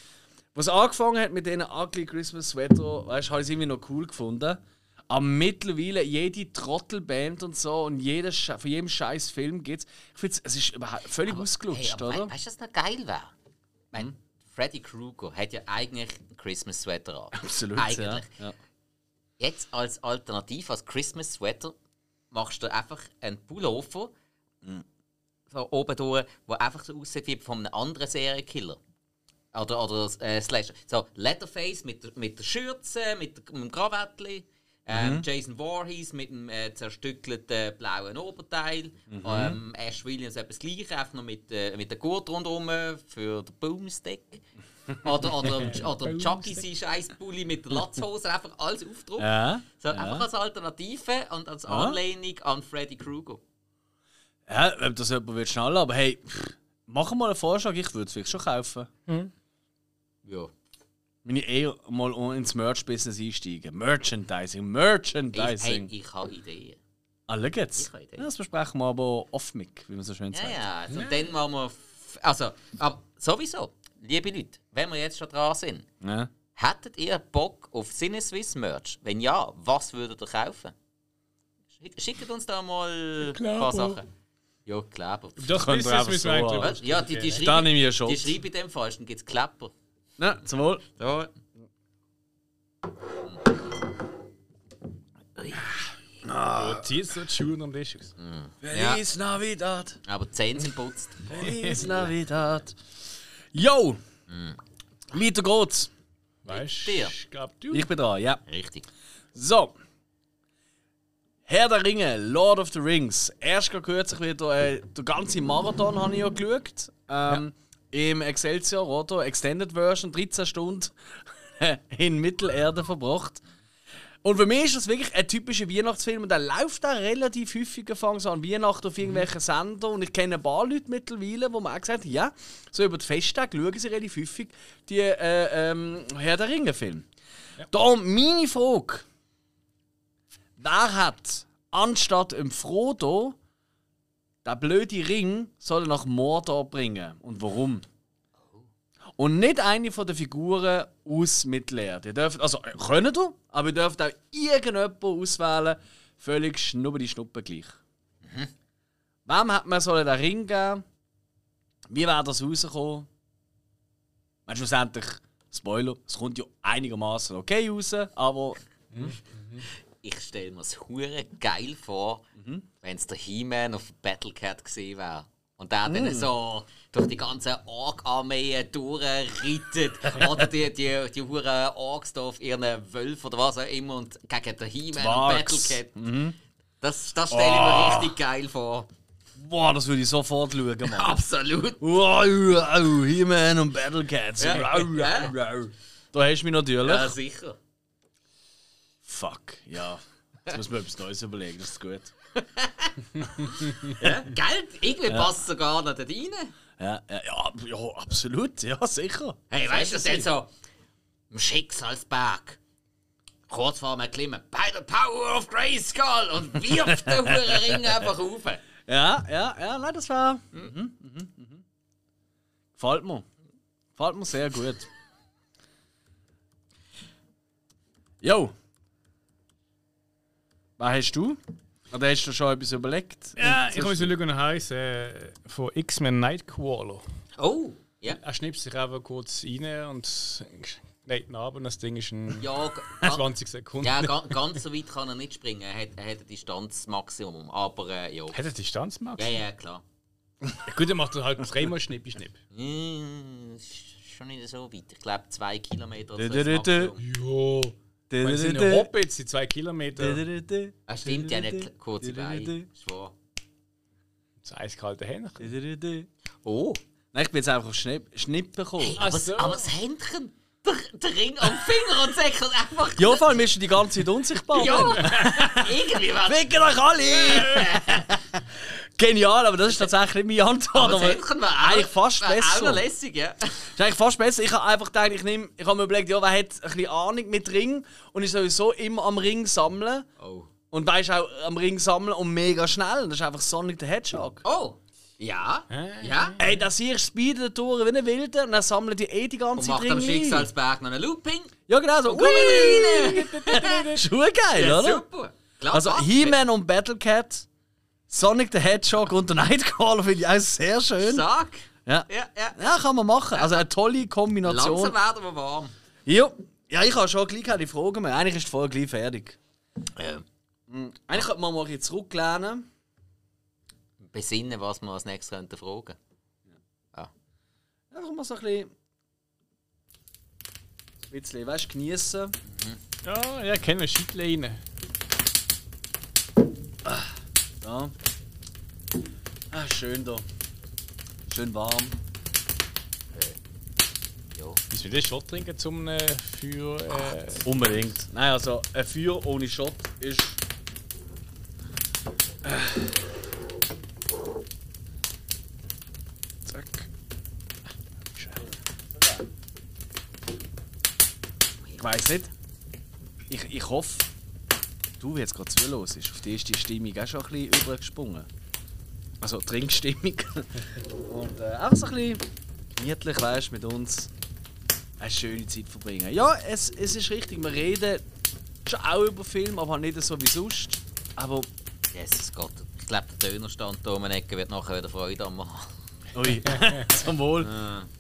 Was angefangen hat mit diesen ugly Christmas Sweater, weißt du, habe ich es irgendwie noch cool gefunden. Aber mittlerweile, jede Trottelband und so und jeder, von jedem scheiß Film gibt es. Ich finde, es ist völlig ausgelutscht, Hey, aber oder? wei- Weißt du, was noch geil wäre? Mein Freddy Krueger hat ja eigentlich einen Christmas Sweater an. Absolut, Eigentlich. ja. ja. Jetzt als Alternative, als Christmas Sweater, machst du einfach einen Pullover so oben durch, der einfach so aussieht wie von einem anderen Serienkiller. Oder, oder äh, Slasher. So, Leatherface mit, der- mit der Schürze, mit, der, mit dem Krawattli. Ähm, Jason Voorhees mit dem äh, zerstückelten blauen Oberteil. Ähm, Ash Williams etwas Gleiches, einfach noch mit, äh, mit der Gurt rundherum für den Boomstick. oder, oder, oder Chucky sein scheiß Pulli mit der Latzhose, einfach alles aufdrucken. Ja, So, Einfach als Alternative und als Anlehnung an Freddy Krueger. Ja, ob das jemand will schnallen, aber hey, pff, mach mal einen Vorschlag, ich würde es vielleicht schon kaufen. Ja. Wenn ich eher mal ins Merch-Business einsteigen. Merchandising, Ich, hey, Merchandising. ich habe Ideen. Ah, schau jetzt. Ich habe Ideen. Ja, das besprechen wir aber off-mic, wie man so schön Ja, sagt. ja, also dann machen wir. Also, aber sowieso, liebe Leute, wenn wir jetzt schon dran sind, Ja. hättet ihr Bock auf Sinneswiss Merch? Wenn ja, was würdet ihr kaufen? Schick- Schickt uns da mal ein paar Sachen. Ja, Kleber. Das so wir eigentlich. Was? Ja, die, die Da schreiben, nehme ich einen die Schutz. schreiben in dem Fall, dann gibt es Klepper. Ja, zum Wohl. Ja. Ja, zieht so die Schuhe am Tisch aus. Feliz Navidad. Aber die Zähne sind putzt. Feliz Navidad. Yo! Weiter geht's. Weißt dir. Du. Ich bin dran, ja. Richtig. So. Herr der Ringe, Lord of the Rings. Erst gerade kürzlich wieder äh, der ganze Marathon habe ich ja geschaut. Ähm, Im Excelsior, oder? Extended Version, 13 Stunden in Mittelerde verbracht. Und für mich ist das wirklich ein typischer Weihnachtsfilm und der läuft auch relativ häufig anfangs an Weihnachten auf irgendwelchen Sendern und ich kenne ein paar Leute mittlerweile, wo man auch gesagt hat, ja, so über die Festtage schauen sie relativ häufig die äh, ähm, Herr der Ringe Filme. Da meine Frage. Wer hat anstatt im Frodo der blöde Ring soll er nach Mordor bringen und warum? Und nicht eine von den Figuren aus Mittelerde. Ihr dürft, also äh, können ihr, aber ihr dürft auch irgendjemanden auswählen, völlig schnuppe die Schnuppe gleich. Wem hat man sollen den Ring geben? Wie wäre das rausgekommen? Schlussendlich, Spoiler, es kommt ja einigermaßen okay raus, aber Ich stelle mir es hure geil vor, wenn es der He-Man auf Battlecat gesehen wäre. Und der dann so durch die ganze Ork-Armee durchreitet. Oder die, die, die huren Orks da auf ihren Wölfen oder was auch immer und gegen den He-Man und. Battlecat. Das, das stelle ich mir richtig geil vor. boah, das würde ich sofort schauen, Mann. Absolut. Wow, wow, He-Man und Battlecats. Ja. Wow, wow, wow. Da hast du mich natürlich. Ja, sicher. Fuck, ja. Jetzt muss man etwas Neues überlegen, das ist gut. Ja? Gell? Irgendwie passt es sogar noch da rein. Ja, ja, ja, ja, absolut, ja, sicher. Hey, weißt du, das ist so im Schicksalsberg. Kurz vor dem Klimmen. By the power of Grayskull! Und wirft den Huren Ring einfach rauf. Ja, ja, ja, nein, das war. Mhm, mhm, mhm. Gefällt mir. Gefällt mir sehr gut. Jo. Was hast du? Oder hast du schon etwas überlegt? Ja, ich muss schauen, wie er heisst. Äh, von X-Men Nightcrawler. Oh! Ja. Er schnippt sich einfach kurz rein und ihn ab und das Ding ist in Ja, ga- 20 Sekunden. ja ga, ganz so weit kann er nicht springen. Er hat, er hat ein Distanzmaximum. Aber äh, ja. Hat er Distanzmax? Ja, ja, klar. Ja, gut, dann macht er halt dreimal Schnippi Schnipp. Ist schon nicht so weit. Ich glaube, zwei Kilometer oder so. Ja. Weil sind ja Hobbits, die zwei Kilometer. Ah, stimmt, ja nicht kurze Beine. Ist wahr. Das eiskalte Händchen. Nein, Oh! ich bin jetzt einfach auf Schnipp, Schnippen gekommen. Aber, so. aber das Händchen, der Ring am Finger und säckert einfach. Ja, vor allem bist du die ganze Zeit unsichtbar. Ja! Irgendwie war Ficken euch alle! Genial, aber das ist tatsächlich nicht meine Antwort. Aber Aber auch, eigentlich fast auch besser. noch lässig, ja. Das ist eigentlich fast besser. Ich habe einfach gedacht, ich, nehm, ich habe mir überlegt, ja, wer hat ein bisschen Ahnung mit Ring und ist sowieso immer am Ring sammeln. Oh. Und wer ist auch am Ring sammeln und mega schnell. Das ist einfach Sonic the Hedgehog. Oh! Ja? Ja? Ey, da siehst du speedet durch wie ein Wilder und dann sammeln die eh die Und ganze macht Zeit am Ring ein. Schicksalsberg noch ein Looping. Ja, genau so. Komm wieder rein! Schon geil, Ja, oder? super. Klar, Also. He-Man und Battlecat, Sonic the Hedgehog und der Nightcrawler finde ich auch sehr schön. Stark. Ja. Ja, ja. ja, kann man machen. Also eine tolle Kombination. Langsam werden wir warm. Ja, ja ich habe schon gleich keine Fragen mehr. Eigentlich ist die Folge gleich fertig. Ja. Eigentlich könnte man mal zurücklehnen. Besinnen, was wir als nächstes könnten fragen. Einfach mal so ein bisschen. Ein bisschen, weißt du, genießen. Ja, ja, kennen wir Schüttle rein. Ja. Ah, schön da. Schön warm. Müssen wir den Shot trinken zum äh, für. Äh, Unbedingt. Nein, also ein Feuer ohne Shot ist. Ich weiß nicht. Ich, ich hoffe, du, wie jetzt gerade zuhörst, ist auf die ist die Stimmung auch schon ein bisschen übergesprungen. Also Trinkstimmung. Und äh, auch so ein bisschen gemütlich, weißt mit uns eine schöne Zeit verbringen. Ja, es, es ist richtig, wir reden schon auch über Film, aber nicht so wie sonst. Aber, Jesus Gott, ich glaube, der Dönerstand hier um die Ecke wird nachher wieder Freude am machen. ui, zum Wohl. Hast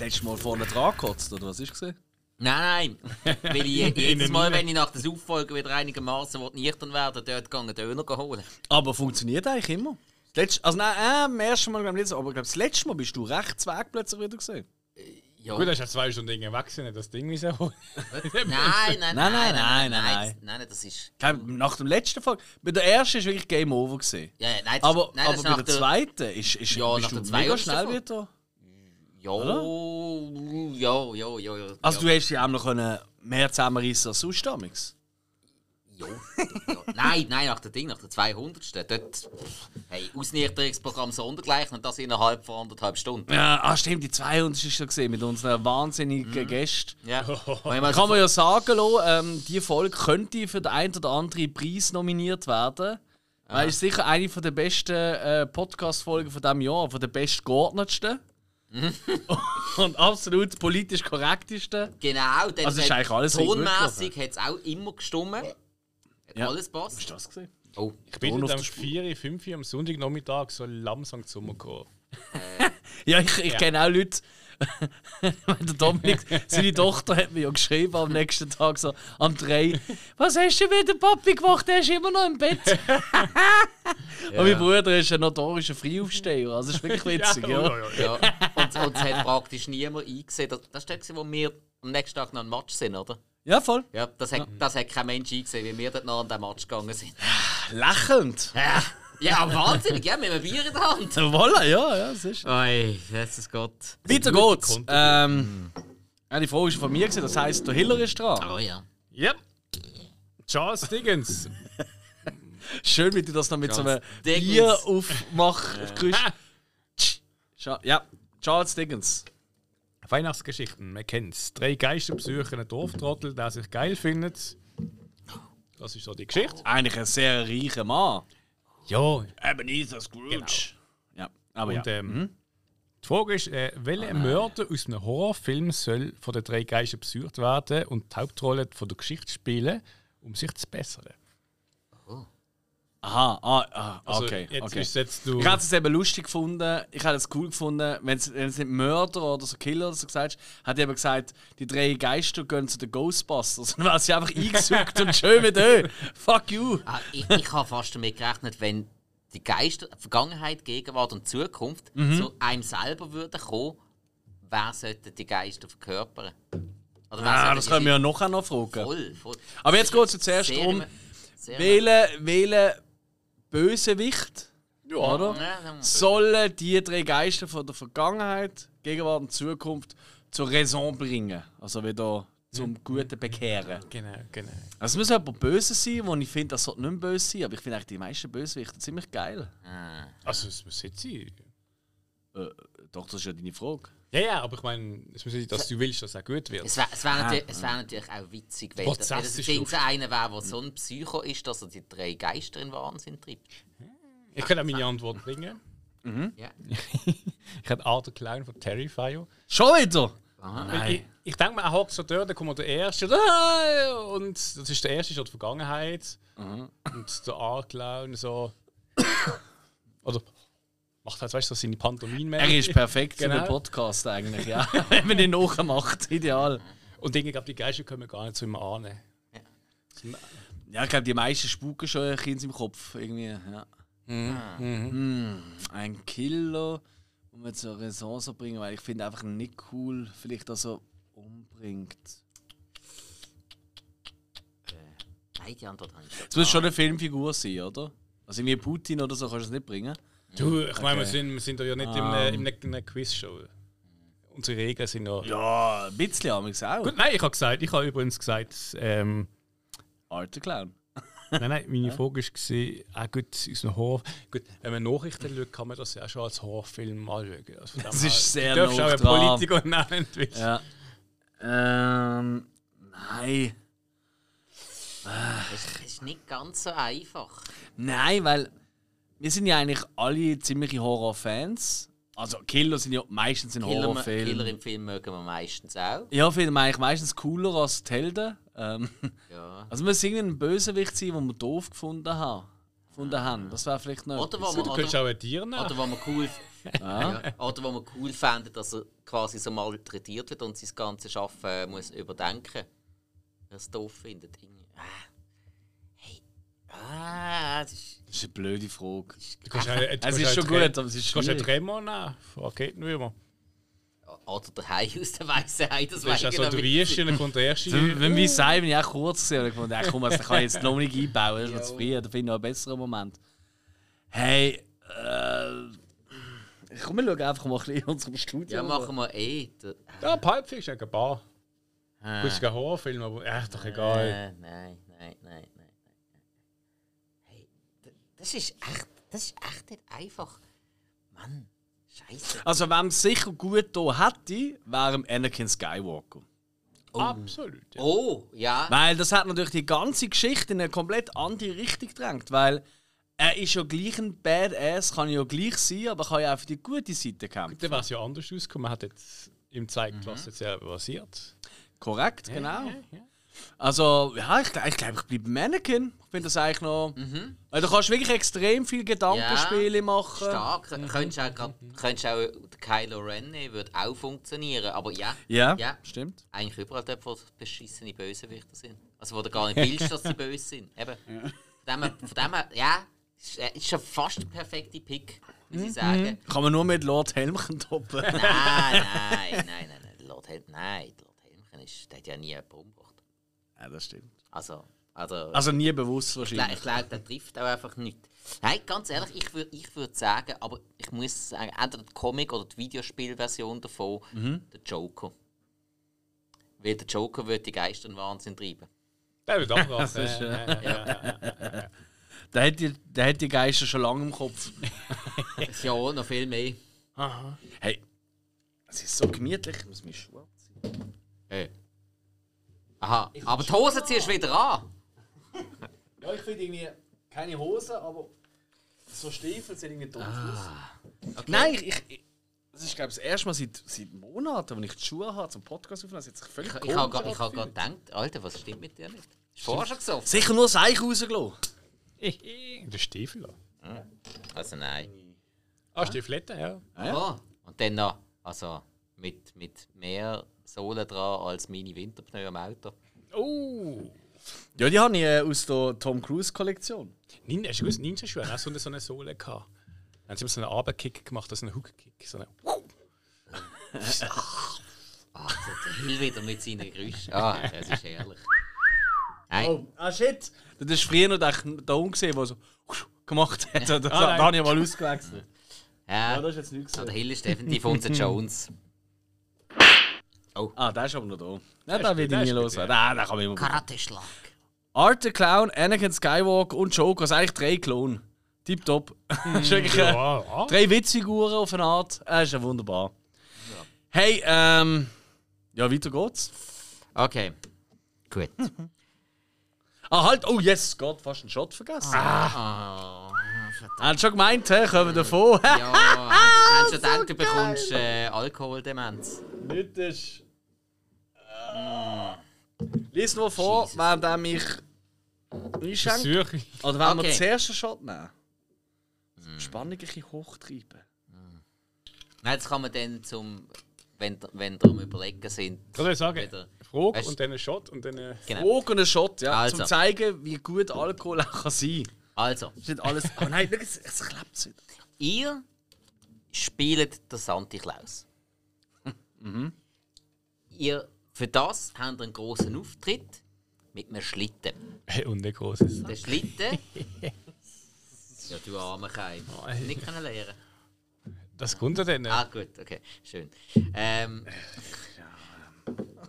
das letzte Mal vorne dran gekotzt, oder was ist gesehen? Nein, nein. Weil ich jedes Mal, wenn ich nach der Auffolge wieder einigermaßen nüchtern werden dort einen Döner holen. Aber funktioniert eigentlich immer. Das letzte, also nein, äh, am ersten Mal glaube ich nicht so, aber ich glaube, das letzte Mal bist du recht weg plötzlich wieder gesehen. Ja. Gut, hast ja zwei Stunden Dinge wechseln, das Ding müssen holen. Nein, nein, nein, nein, nein, nein, nein. Nein, nein, das ist. Nach dem letzten Folge, bei der ersten ist wirklich Game Over gesehen. Ja, ja, nein, das, Aber, nein, aber das bei nach der zweiten ist, ist Ja, bist nach du der mega schnell wieder. Ja, ja, ja, ja, ja. Also ja. du hast ja auch noch können mehr zusammenreißen als sonst damals. Ja, ja. Nein, nein, nach der Ding, nach der 200. Dort, hey, Ausnüchterungsprogramm sondergleichen und das innerhalb von anderthalb Stunden. Ja, ah, stimmt, die 200 ist schon gesehen mit unseren wahnsinnigen Gästen. Ja. Kann man ja sagen, lassen, ähm, die Folge könnte für den einen oder anderen Preis nominiert werden. Weil es ist sicher eine von der besten äh, Podcast-Folgen von diesem Jahr, von der bestgeordnetsten. und absolut politisch korrektesten. Genau, dann Also ist eigentlich alles richtig tonmässig hat es auch immer gestummen. Hat Ja. alles passt. Hast du das gesehen? Oh, Ich bin auf am der Spur. 4, 5 Uhr am Sonntagnachmittag so langsam zum gekommen. Ja, ich, ich kenne auch Leute. der Dominik, seine Tochter hat mir ja geschrieben am nächsten Tag so am 3. Was hast du wieder Papi gemacht? Der ist immer noch im Bett. Und mein Bruder ist ein notorischer Frühaufsteher. Also das ist wirklich witzig, ja. ja. Und, und es hat praktisch niemand eingesehen. Das, das ist der, gewesen, wo wir am nächsten Tag noch ein Match sind, oder? Ja, voll. Ja, das hat, das hat kein Mensch eingesehen, wie wir dort noch an den Match gegangen sind. Lächelnd. Ja, ja wahnsinnig, ja, mit einem Bier in der Hand. Voilà, ja, ja, das ist. Oi, Jesus Gott. Weiter geht's. Ähm, ja, die Frage ist von mir, gewesen, das heisst, der Hiller ist dran. Oh ja. Yep. Charles Dickens. Schön, wie du das noch mit so einem Dickens. Bier aufmachst. Ja, Charles Dickens. Weihnachtsgeschichten, man kennt's. Drei Geister besuchen einen Dorftrottel, der sich geil findet. Das ist so die Geschichte. Eigentlich ein sehr reicher Mann. Ja, Ebenezer Scrooge. Ja, aber und ja. ähm, die Frage ist, äh, welcher Mörder aus einem Horrorfilm soll von den drei Geistern besucht werden und die Hauptrolle von der Geschichte spielen, um sich zu bessern? Aha, ah, ah, Also, okay. jetzt okay. ist jetzt du. Ich hätte es eben lustig gefunden, ich hätte es cool gefunden, wenn es wenn es nicht Mörder oder so Killer oder so gesagt hätte, hätte ich eben gesagt, die drei Geister gehen zu den Ghostbusters. Dann wäre sie einfach eingesucht und schön mit euch. Fuck you. Ah, ich ich habe fast damit gerechnet, wenn die Geister, Vergangenheit, Gegenwart und Zukunft Mhm. zu einem selber würden kommen, wer sollte die Geister verkörpern? Oder Ah, sollte das können wir ja nachher noch fragen. Voll, voll. Aber jetzt geht es zuerst darum, im- sehr Bösewicht oder? Ja, dann- sollen die drei Geister von der Vergangenheit, Gegenwart und Zukunft zur Raison bringen. Also wieder zum Guten bekehren. Genau, genau. Also es muss jemand böse sein, wo ich finde, das sollte nicht mehr böse sein, aber ich finde eigentlich die meisten Bösewichte ziemlich geil. Also, es muss jetzt sein. Äh, doch, das ist ja deine Frage. Ja, ja, aber ich meine, es muss nicht, dass du willst, dass es auch gut wird. Es wäre wär natürlich, wär natürlich auch witzig, wenn, wenn es ist irgendein einer wäre, der so ein Psycho ist, dass er die drei Geister in Wahnsinn treibt. Ich kann auch meine Antwort bringen. Ja. Ich habe Arthur Clown von Terrifier. Schon wieder? Weil Ich, ich denke mir, er hockt so dort, dann kommt der Erste und das ist der Erste, ist die Vergangenheit. Und der Art Clown so. Oder macht halt, weißt du, seine Pantomime. Er ist perfekt für Genau. den Podcast eigentlich, ja. Wenn man ihn nachmacht, ideal. Und ich glaube, die Geister können wir gar nicht so immer ahnen. Ja, ich glaube, die meisten spuken schon ein bisschen in seinem Kopf. Irgendwie, ja. Hm, Ein Killer, um wir zur so bringen, weil ich finde einfach nicht cool, vielleicht, dass er umbringt. Nein, die Antwort habe ich schon. Es muss schon eine Filmfigur sein, oder? Also irgendwie Putin oder so kannst du es nicht bringen. Du, ich meine, wir, Okay. sind, wir sind ja nicht in einer, in einer, in einer Quizshow. Unsere Regeln sind ja. Ja, ein bisschen haben wir auch. Gut, nein, ich habe gesagt, ich habe übrigens gesagt, ähm, Alter Clown. Nein, nein, meine Frage war, auch gut, aus einem Horror. Gut, wenn man Nachrichten schaut, kann man das ja auch schon als Horrorfilm anschauen. Also Das her, ist sehr Du darfst auch einen. Politiker nennen, willst. Ja. Ähm. Nein. Ist, das ist nicht ganz so einfach. Nein, weil wir sind ja eigentlich alle ziemliche Horrorfans. Also Killer sind ja meistens in Killer, Horrorfilmen. Killer im Film mögen wir meistens auch. Ja, finden wir eigentlich meistens cooler als die Helden. Ähm, Ja. also wir sind ein Bösewicht sein, den wir doof gefunden haben. Gefunden haben. Das wäre vielleicht noch. Oder wo man, Du könntest oder, auch ein Tier nehmen. oder wo man cool, ja. oder wo man cool fände, dass er quasi so malträtiert wird und sein ganzes Schaffen äh, muss überdenken. Er es doof findet. Irgendwie. Ah. Das ist. Das ist eine blöde Frage. Du kannst auch, du Es kannst ist schon gut, aber es ist Du kannst einen schwierig. Tremor nehmen, von Raketenwürmer. Oder der Hai aus der weißen Hai, das Du hast wäre also genau der Wüste und dann kommt der erste. Also, wenn wir sagen, bin ich auch kurz gesehen und ach komm, das kann ich jetzt noch nicht einbauen, das ist noch zu früh, da finde ich noch einen besseren Moment. Hey, äh. Komm, wir schauen einfach mal ein bisschen in unserem Studio. Ja, machen wir eh. Der, Ja, Pulp Fiction, ein paar. ah, ist kein Horrorfilm, aber echt doch egal. Äh, nein, nein, nein, nein, nein. Hey, d- das ist echt, das ist echt nicht einfach. Mann, scheiße. Also, wenn es sicher gut da hätte, wäre Anakin Skywalker. Absolut. Ja. Oh, ja. Weil das hat natürlich die ganze Geschichte in eine komplett andere Richtung gedrängt, weil er ist ja gleich ein Badass, kann ja gleich sein, aber kann ja auch für die gute Seite kämpfen. Dann wäre es ja anders ausgekommen. Man hat jetzt ihm gezeigt, was jetzt ja passiert. Korrekt, genau. Also, ja, ich, glaub- ich glaube, ich bleibe Mannequin. Ich finde das eigentlich noch. Weil du kannst wirklich extrem viel Gedankenspiele machen. Stark. Könntest auch, grad, könntest auch Kylo Ren nehmen, würde auch funktionieren. Aber ja, Ja, Ja. stimmt. eigentlich überall dort, wo beschissene Bösewichter sind. Also wo du gar nicht willst, dass sie böse sind. Eben. Von dem von dem her ja, ist, äh, ist schon fast der perfekte Pick, muss ich sagen. Kann man nur mit Lord Helmchen toppen. Nein, nein, nein, nein, nein. Lord Hel nein, Lord Helmchen ist, der hat ja nie jemanden umgebracht. Ja, das stimmt. Also, also, Also nie bewusst ich glaube, wahrscheinlich. glaub, der trifft auch einfach nicht. Nein, ganz ehrlich, ich würde ich würd sagen, aber ich muss sagen, entweder die Comic- oder die Videospielversion davon, der Joker. Weil der Joker würde die Geister in Wahnsinn treiben. Der wird auch was. ist, äh, Der hat, die, der hat die Geister schon lange im Kopf. Ja, noch viel mehr. Hey, es ist so gemütlich, ich muss mich Schuhe abziehen. Hey. Aha, aber die Hose ziehst du wieder an. Ja, ich finde irgendwie keine Hose, aber so Stiefel sind irgendwie doof. Nein, ich, ich, das ist glaube ich das erste Mal seit, seit Monaten, wenn ich die Schuhe habe zum Podcast aufnehmen. Das hat sich völlig Ich, ich habe hab gerade angefühlt. gedacht, Alter, was stimmt mit dir nicht? Ist vorher schon gesoffen? Sicher nur das Eich rausgelassen. Der Stiefel. Also nein. Ah, Stiefeletten, ja. Oh, und dann noch, also mit, mit mehr Sohle dran als meine Winterpneu am Auto. Oh! Ja, die habe ich äh, aus der Tom Cruise Kollektion. Ninja, hast du gewusst, Ninja-Schuhe haben auch so eine, so eine Sohle gehabt. Dann haben sie immer so einen Abendkick gemacht, also einen Hook-Kick. So eine Ah, der Hill wieder mit seinen Geräuschen. Ah, das ist herrlich. Nein, Oh, ah shit! Das ist früher noch da gesehen, der so gemacht hat. Das, Ah, da nein. habe ich mal ausgewechselt. ja, Ja, das ist jetzt nichts aber der. Hill ist definitiv unser Jones. Ah, der ist aber noch da. Ja, da ist wird gut, ich nie ist los. ja. Ah, da kann man immer. Karate-Schlag. Art the Clown, Anakin Skywalker und Joker. Das sind eigentlich drei Klone. Tipptopp. Das ist wirklich, äh, Ja, ja. drei Witzfiguren auf eine Art. Das ist ja wunderbar. Hey, ähm. Ja, weiter geht's. Okay, gut. Ah, halt. Oh, yes, Gott, fast einen Shot vergessen. Ah, Er hat schon gemeint, hä? Kommen wir davon. ja, hast du gedacht, du bekommst äh, Alkoholdemenz? Nicht das. Lies nur vor, Jesus. während er mich einschenkt. Zürich. Oder wenn wir Okay. zuerst einen Shot nehmen? Die Spannung ein bisschen hochtreiben. Nein, das kann man dann zum, wenn, wenn ihr am Überlegen sind. Was soll ich sagen? wieder- Frage Weißt- und dann ein Shot und dann. Äh, Genau. Frage und einen Shot, ja. Also. Zum zeigen, wie gut Alkohol auch kann sein kann. Also, Das ist nicht alles. Oh nein, es, es klappt wieder. ihr spielt den Santi Klaus. Ihr, für das habt ihr einen großen Auftritt mit einem Schlitten. und ein großes. Der Schlitten. ja, du armer Keim. Nicht können lernen. Das kommt ja dann. Ah, gut, okay, schön. Ähm,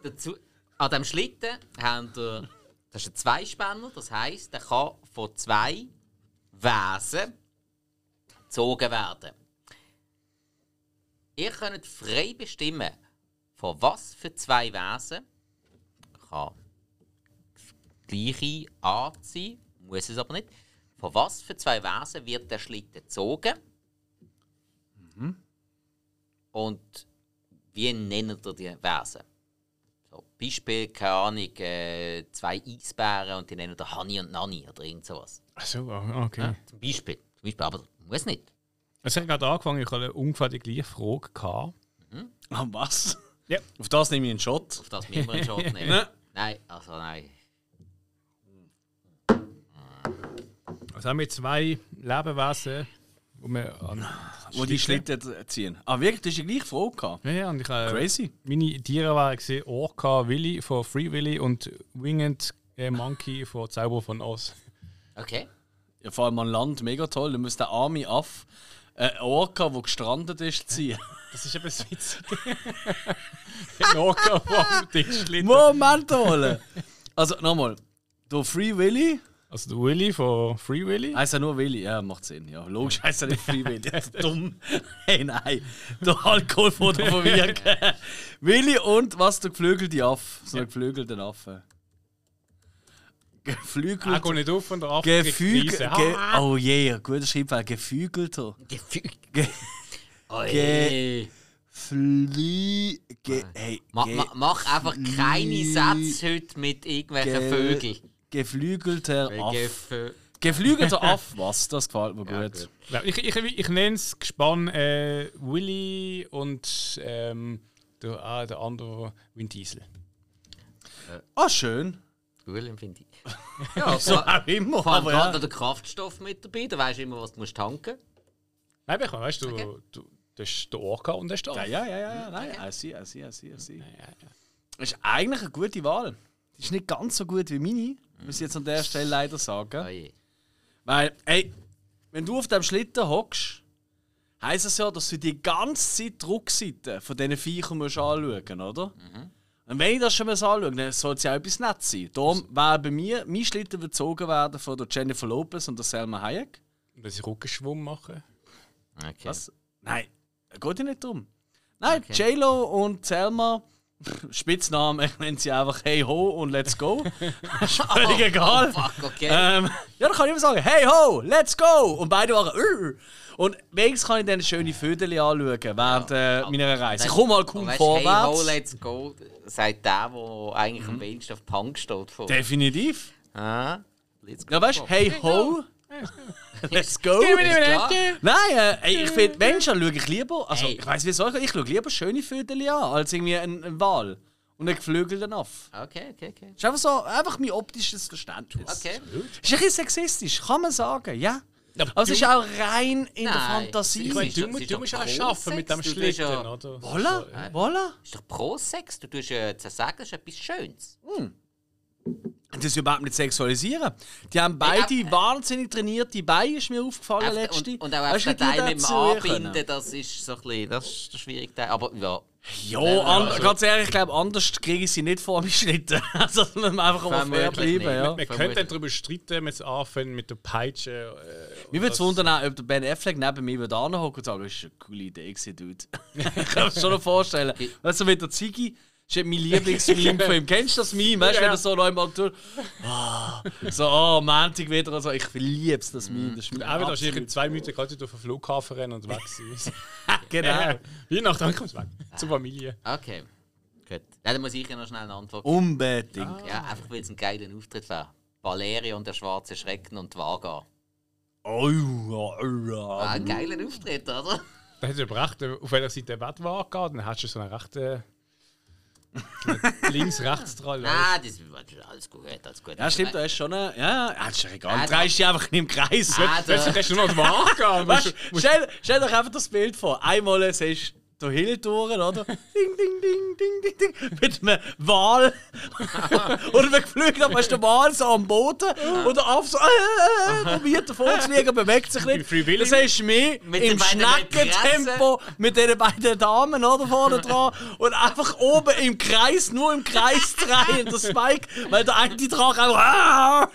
dazu, an diesem Schlitten habt ihr Das ist ein Zweispänner, das heisst, der kann von zwei Wesen gezogen werden. Ihr könnt frei bestimmen, von was für zwei Wesen kann das gleiche Art sein, muss es aber nicht. Von was für zwei Wesen wird der Schlitten gezogen? Und wie nennt ihr die Wesen? So, Beispiel, keine Ahnung, äh, zwei Eisbären und die nennen ihr Honey und Nanny oder irgend sowas. Ach so, ah, okay. Ja, zum Beispiel. Zum Beispiel, aber muss nicht. Es hat gerade angefangen, ich hatte ungefähr die gleiche Frage. Gehabt. Ah, was? Ja. Auf das nehme ich einen Shot. Auf das müssen wir einen Shot nehmen. Ne? Nein, also nein. Also haben wir zwei Lebewesen, wo wir an Wo die Schlitten ziehen. Ah, wirklich? Du hast die gleiche Frage gehabt? Ja, ja, und ich habe Crazy. meine Tiere waren gesehen, Orca Willy von Free Willy und Winged äh, Monkey von Zauber von Oz. Okay. Ja, vor allem an Land, mega toll. Du musst den armen Aff, äh, Orca, der gestrandet ist, ziehen. Das ist eben das Witzige. Tischschlitten. Moment mal! Also, nochmal. Der Free Willy. Also der Willy von Free Willy. Heißt er nur Willy? Ja, macht Sinn. Ja, logisch heißt er nicht Free Willy. Dumm. Hey, nein. Der Alkohol von der verwirrt. Willy und was? Der geflügelte Affe. So ein geflügelter Affe. Geflügelter. geht nicht auf von der Affe. Gefügel. kriegt Ge Krise. oh je, yeah, guter Schreibfehler. Geflügelter. Gefühl. Ge. Flie. Ge hey, Ma, ge ma, mach einfach keine Sätze heute mit irgendwelchen Ge- Vögeln. geflügelter Affe. Geflügelter Affe, was? Das gefällt mir Ja, gut. ich ich, ich nenne es Gespann äh, Willy und ähm, der, ah, der andere Vin Diesel. Ah, schön. William finde ich. Ja, So auch immer. vor allem Aber gerade ja. noch der Kraftstoff mit dabei, da weißt du immer, was du musst tanken Nein, Becher, weißt du, Okay. du, das ist der Orca und der der Ja, ja, ja, ja, ja. Nein, I see, I see, I see, I see. Das ist eigentlich eine gute Wahl. Die ist nicht ganz so gut wie meine, muss ich jetzt an der Stelle leider sagen. Oh je. Weil, ey, wenn du auf dem Schlitten hockst, heisst es ja, dass du die ganze Zeit die Rückseite von diesen Viechern musst anschauen oder? Und wenn ich das schon mal anschaue, dann soll es ja auch etwas nett sein. Darum wäre bei mir, mein Schlitten wird gezogen werden von der Jennifer Lopez und der Selma Hayek. Und dass sie Rückenschwung machen. Okay. Was? Nein, geht ja nicht drum. Nein, J-Lo und Selma, Spitznamen, ich nenne sie einfach Hey Ho und Let's Go. ist völlig egal. Fuck, okay. Ähm, ja, dann kann ich immer sagen, hey ho, let's go! Und beide waren, "Ur." Und wenigstens kann ich dann schöne Vögel anschauen während äh, meiner Reise. Ich komme mal kaum weißt, vorwärts. Hey, ho, let's go, sagt der, der eigentlich am wenigsten auf Punk steht. Vor. Definitiv. Ah, let's go. Ja, weißt hey ho, let's go! Nein, äh, ich finde, Menschen schaue ich lieber, also ich weiß wie soll ich, ich schaue lieber schöne Vögel an, als irgendwie ein, ein Wal und einen geflügelten Aff. Okay, okay, okay. Das ist einfach so, einfach mein optisches Verständnis. Okay. Ist ein bisschen sexistisch, kann man sagen, ja. Aber es ist auch rein in der Nein. Fantasie. Ich meine, du, du doch musst Pro-Sex, schaffen mit dem du Schlitten, ja- oder? Voilà, voilà. ist doch Pro-Sex. Du tust ja zu sagen, das ist etwas Schönes. Das ist überhaupt nicht sexualisieren. Die haben beide Ja, äh, wahnsinnig trainierte Beine, ist mir aufgefallen letzte. und, und auch Weißt wie Teil mit dem Anbinden, das ist so ein bisschen, das ist der schwierige Teil. Aber ja, Ja, an, ganz ehrlich, ich glaube, anders kriege ich sie nicht vor mich Schlitten. Also, dass wir einfach mal fair bleiben. nicht. Ja. Wir können dann darüber streiten, wenn es anfängt mit der Peitsche. Äh, Mir würde es wundern, ob der Ben Affleck neben mir würde anhocken und sagen, das ist eine coole Idee, gewesen, Dude. ich kann mir das schon noch vorstellen. Weißt du, mit der Ziggy, ist mein Lieblingsmeme von ihm. Kennst du das Meme? Weißt du, wenn er so noch einmal tut? Ah, so, oh, Montag wieder. Also, ich liebe es, das Meme. Das ist Und mein auch wieder wahrscheinlich zwei Minuten gerade auf den Flughafen rennen und weg sein. Genau. Weihnachten, dann kommst du weg. Zur Familie. okay. Gut. Ja, dann muss ich ja noch schnell eine Antwort Oh. Unbedingt. Ja, einfach weil es ein geiler Auftritt war. Valeria und der schwarze Schrecken und die Vaga. Oh, oh, oh, Ah, ein geiler Auftritt, oder? Dann hättest du aber recht, auf welcher Seite der Bett war, dann hättest du so einen rechten. links-rechts dran. Nein, das ist alles gut, alles gut. Ja, stimmt, da ist schon eine. Ja, ja, ist doch egal. Du drehst dich einfach nicht im Kreis. Ah, Weißt du, noch du, stell, stell dir einfach das Bild vor. Einmal siehst der Hill durch, oder? ding, ding, ding, ding, ding, ding. Mit einem Wal. oder wenn geflogen aber ist der Wal so am Boden. Und der Affe so, äh, äh, probiert davor zu liegen, bewegt sich nicht. Das heißt mir Mit im den Schneckentempo mit den beiden Damen oder vorne dran und einfach oben im Kreis, nur im Kreis drehen, der Spike, weil der eine Drache einfach.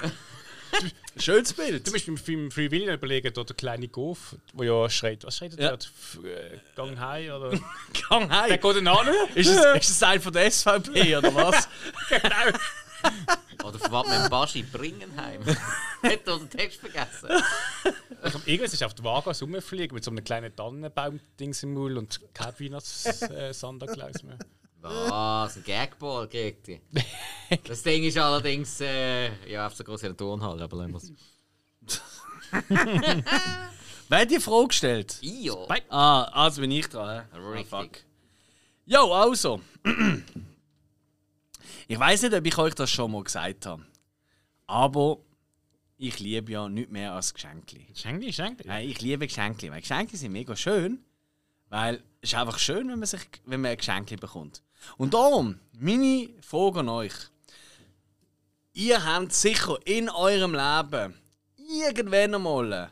Schönes Bild. Du musst beim Film Free Willy überlegen, dort der kleine Goof, der ja schreit. Was schreit er Ja. dort? Äh, Gang heim oder. Gang Der heim. geht an. Ist es, ist es ein von der SVP oder was? Oder von was mit dem Baschi Bringenheim. Hat er den Text vergessen? Also, irgendwas ist auf der Waage rumfliegen mit so einem kleinen Tannenbaum-Dings im Mund und kein Weihnachts-Santa Claus mehr. Was? Ein Gagball kriegt ihr. Das Ding ist allerdings äh, ja, auf so groß in der Turnhalle, aber lassen wir es. Wer hat die Frage gestellt? Io. Ah, also bin ich dran. hä? Richtig. Ah, fuck. Jo, also. Ich weiß nicht, ob ich euch das schon mal gesagt habe. Aber ich liebe ja nicht mehr als Geschenkli. Schenkli, Schenkli. Nein, ich liebe Geschenke, weil Geschenke sind mega schön. Weil es ist einfach schön, wenn man, sich, wenn man ein Geschenk bekommt. Und darum, meine Frage an euch. Ihr habt sicher in eurem Leben irgendwann einmal,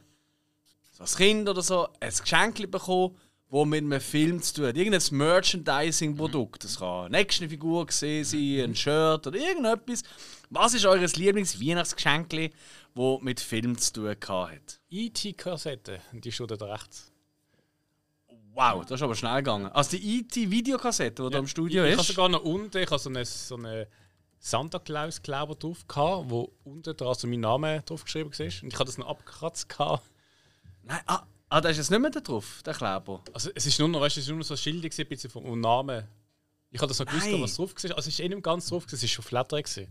so als Kind oder so, ein Geschenk bekommen, das mit einem Film zu tun hat. Irgendein Merchandising-Produkt. Das kann eine Actionfigur gesehen sein, ein Shirt oder irgendetwas. Was ist euer Lieblings-Weihnachtsgeschenk, das mit Film zu tun hat? IT-Kassette, E die steht da rechts. Wow, das ist aber schnell gegangen. Also die IT-Videokassette, die ja, da im Studio ich, ist. Ich habe sogar noch unten, ich habe so eine, so eine Santa Claus Kleber drauf gehabt, wo unten dran so mein Name drauf geschrieben war. Und ich habe das noch abgekratzt gehabt. Nein, ah, ah, da ist jetzt nicht mehr da drauf, der Kleber. Also es ist nur noch, weißt, es ist nur noch so ein Schild gewesen, ein bisschen vom Namen. Ich habe das noch Nein. gewusst, was drauf war. Also es ist eh nicht ganz drauf, gewesen, es war schon flatter. Gewesen.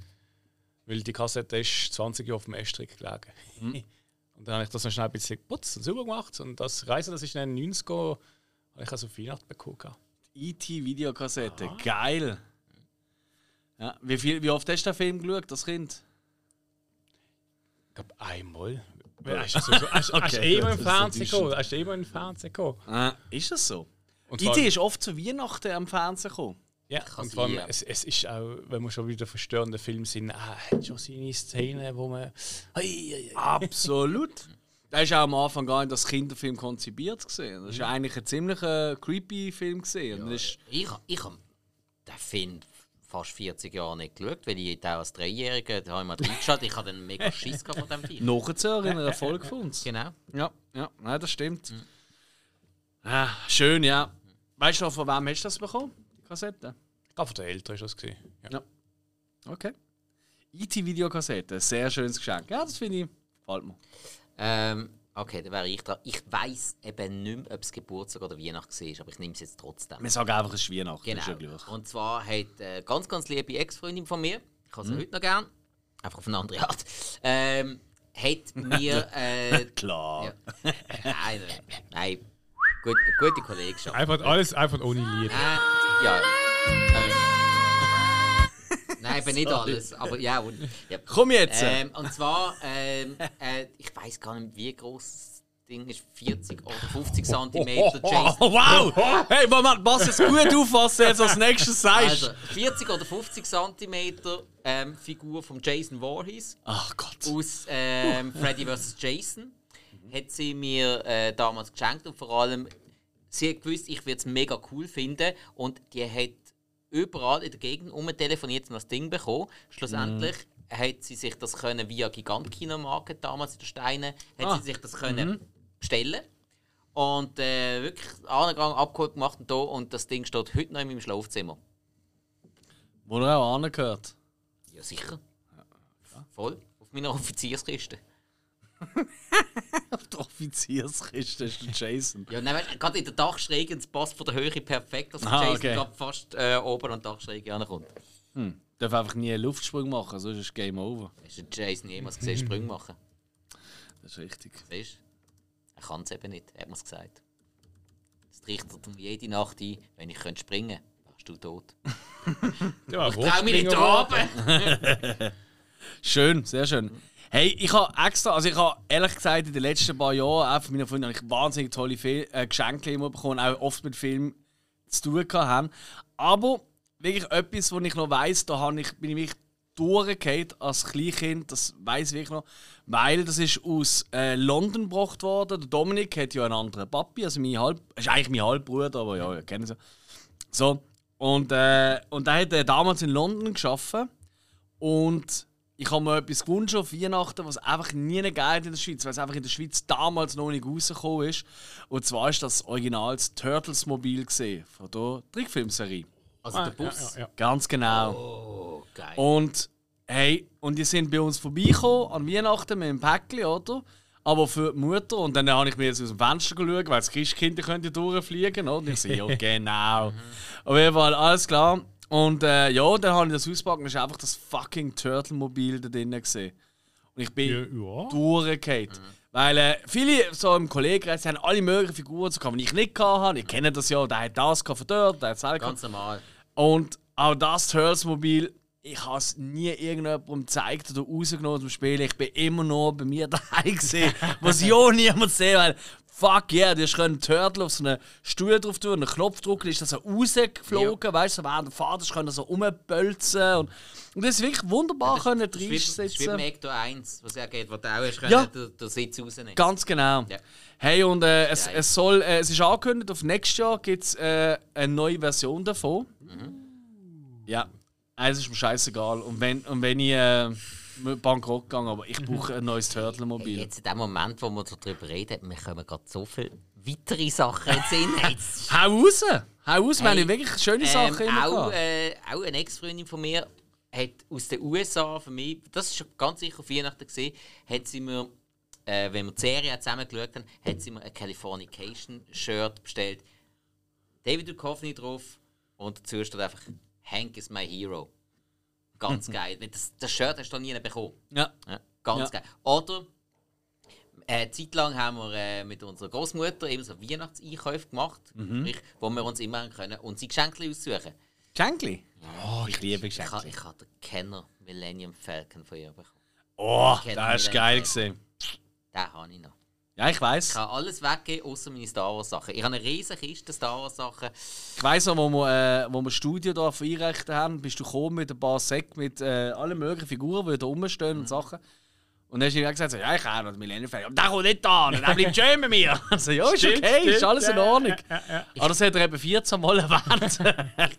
Weil die Kassette ist 20 Jahre auf dem Estrich gelegen. Mhm. Und dann habe ich das noch schnell ein bisschen geputzt und sauber gemacht. Und das Reisen, das ist dann 90 ich habe so auf Weihnachten bekommen. IT-Videokassette, e ah. geil! Ja, wie, viel, wie oft hast du den Film geschaut, das Kind? Ich glaube einmal. Hast du immer im Fernsehen gekommen? Hast ist das so? Und IT ist oft zu Weihnachten am Fernsehen gekommen. Ja, und vor allem, es, es ist auch, wenn wir schon wieder verstörende Filme sind, ah, hat schon seine Szenen, wo man. Absolut! Der ist auch am Anfang gar nicht als Kinderfilm konzipiert gesehen. Das ist ja eigentlich ein ziemlich äh, creepy Film gesehen. Das ist Ich, ich habe den Film fast 40 Jahre nicht geschaut, weil ich da als Dreijähriger, da habe ich mal reingeschaut, ich hatte einen mega Schiss von dem Film. nachzuhören in einer Folge von uns. Genau. Ja, ja, nein, das stimmt. Ah, schön, ja. Weißt du noch, von wem hast du das bekommen? Die Kassette? Ich glaube, von den Eltern ist das gesehen. Ja. Ja. Okay. IT-Videokassette, sehr schönes Geschenk. Ja, das finde ich, gefällt mir. Ähm, okay, dann wäre ich dran. Ich weiß eben nicht mehr, ob es Geburtstag oder Weihnachten war, aber ich nehme es jetzt trotzdem. Wir sagen einfach, es ist Weihnachten. Genau. Ist ja. Und zwar hat eine ganz, ganz liebe Ex-Freundin von mir, ich habe Mhm. sie heute noch gern, einfach auf eine andere Art, ähm, hat mir. Äh, Klar. ja, nein, nein, nein. Gut, gute Kollegschaft. Einfach alles einfach ohne Liebe. Äh, ja. Äh, nein, eben nicht alles, aber ja. Und, ja. Komm jetzt! Ähm, und zwar, ähm, äh, ich weiß gar nicht, wie groß das Ding ist, 40 oder 50 cm Jason. Wow! Hey, Moment, pass jetzt gut auf, was du jetzt als nächstes sagst. Also 40 oder 50 cm ähm, Figur von Jason Voorhees Ach Gott. aus ähm, Freddy vs. Jason. Hat sie mir äh, damals geschenkt und vor allem, sie hat gewusst, ich würde es mega cool finden und die hat überall in der Gegend umtelefoniert und das Ding bekommen. Schlussendlich hat sie sich das können via Gigantkinomarket damals in den Steinen, hat Ah. sie sich das können bestellen und äh, wirklich angegangen, abgeholt gemacht und da und das Ding steht heute noch in meinem Schlafzimmer. Wo er auch angehört. Ja, sicher. Voll. Auf meiner Offizierskiste. Auf der Offizierskiste ist der Jason. Ja, nein, gerade in der Dachschräge, es passt von der Höhe perfekt, dass der Ah, Jason okay. gerade fast äh, oben an die Dachschräge ankommt. Darf einfach nie einen Luftsprung machen, sonst ist Game Over. Hast du Jason jemals gesehen, Sprünge machen? Das ist richtig. Siehst du? Er kann es eben nicht, hat man es gesagt. Es trichtert ihm jede Nacht ein, wenn ich könnte springen wärst du tot. Ja, Ich trau mich nicht oben! Schön, sehr schön. Hey, ich habe extra, also ich habe ehrlich gesagt in den letzten paar Jahren, auch von Freundin, habe ich wahnsinnig tolle Fe äh, Geschenke immer bekommen, auch oft mit Film zu tun haben. Aber wirklich etwas, was ich noch weiss, da habe ich, bin ich wirklich durchgefallen als Kleinkind, das weiß ich wirklich noch, weil das ist aus äh, London gebracht worden. Der Dominik hat ja einen anderen Papi, also mein Halb, ist eigentlich mein Halbbruder, aber ja, ihr kennt sie. So und äh, und er hat äh, damals in London geschaffen und ich habe mir etwas gewünscht auf Weihnachten, was einfach nie geil in der Schweiz, weil es einfach in der Schweiz damals noch nicht rausgekommen ist. Und zwar ist das Originals Turtles Mobil gesehen von der Trickfilmserie. Also der Bus. Ja, ja, Ganz genau. Oh, geil. Und hey, und die sind bei uns vorbeigekommen an Weihnachten mit einem Päckchen, oder? Aber für die Mutter. Und dann habe ich mir jetzt aus dem Fenster geschaut, weil das Christkind könnte durchfliegen, oder? Und ich so, ja, genau. Auf jeden Fall, alles klar. Und äh, ja, dann habe ich das ausgepackt und ist einfach das fucking Turtle-Mobil da drinnen gesehen. Und ich bin ja. ja. durchgefallen. Weil äh, viele so im Kollegenkreis haben alle möglichen Figuren, so die ich nicht hatte. Ich kenne das ja, der hat das von dort, der hat das auch. Ganz normal. Und auch das Turtles-Mobil, ich habe es nie irgendjemandem gezeigt oder rausgenommen zum Spielen. Ich bin immer noch bei mir daheim gesehen, was ja niemand sehen weil fuck yeah, du hast einen Turtle auf so einen Stuhl drauf tun, einen Knopf drücken, ist das so rausgeflogen, weißt du, so während der Fahrt ist, können so rumbölzen und, und das ist wirklich wunderbar können ist wie reinsitzen. beim Ecto 1, was ja geht, wo du auch hast Ja. können, den, Sitz rausnehmen Ganz genau. Ja. Hey, und äh, es, Geil. es soll, äh, es ist angekündigt, auf nächstes Jahr gibt es äh, eine neue Version davon. Ja, also ist mir scheißegal. Und wenn, und wenn ich äh, bankrott gegangen, aber ich brauche ein neues Turtle-Mobil. Jetzt in dem Moment, wo wir darüber reden, wir kommen gerade so viele weitere Sachen in den Sinn. Jetzt, Hau raus! Hau raus, wir Hey, haben wirklich schöne Sachen ähm, immer auch, äh, auch eine Ex-Freundin von mir hat aus den USA für mich, das ist schon ganz sicher auf Weihnachten gesehen, hat sie mir, äh, wenn wir die Serie zusammen geschaut haben, hat sie mir ein Californication-Shirt bestellt. David Duchovny drauf und dazu steht einfach Hank is my hero. Ganz geil. Das, das Shirt hast du noch nie bekommen. Ja. Ja, ganz Ja. geil. Oder eine Zeit lang haben wir äh, mit unserer Großmutter eben so Weihnachtseinkäufe gemacht, Mhm. sprich, wo wir uns immer können und sie Geschenke aussuchen. Geschenkli? Oh, ich liebe Ich habe Geschenkli. ich ha den Kenner Millennium Falcon von ihr bekommen. Oh, Ich das ist geil gesehen. Den habe ich noch. Ja, ich weiß. Ich kann alles weggeben, außer meine Star Wars Sachen. Ich habe eine riesige Kiste Star Wars Sachen. Ich weiss noch, wo wir, äh, wo wir Studio da einrichten haben, bist du gekommen mit ein paar Säcken mit äh, allen möglichen Figuren, die da rumstehen Mhm. und Sachen. Und dann hast du mir gesagt, so, ja, ich habe noch den Millennium Falcon. Aber der kommt nicht da, der bleibt schön bei mir. Also, ja, ist Stimmt, okay, ist stimmt, alles in ja, Ordnung. ja, ja, Aber das hat er eben 14 Mal erwähnt.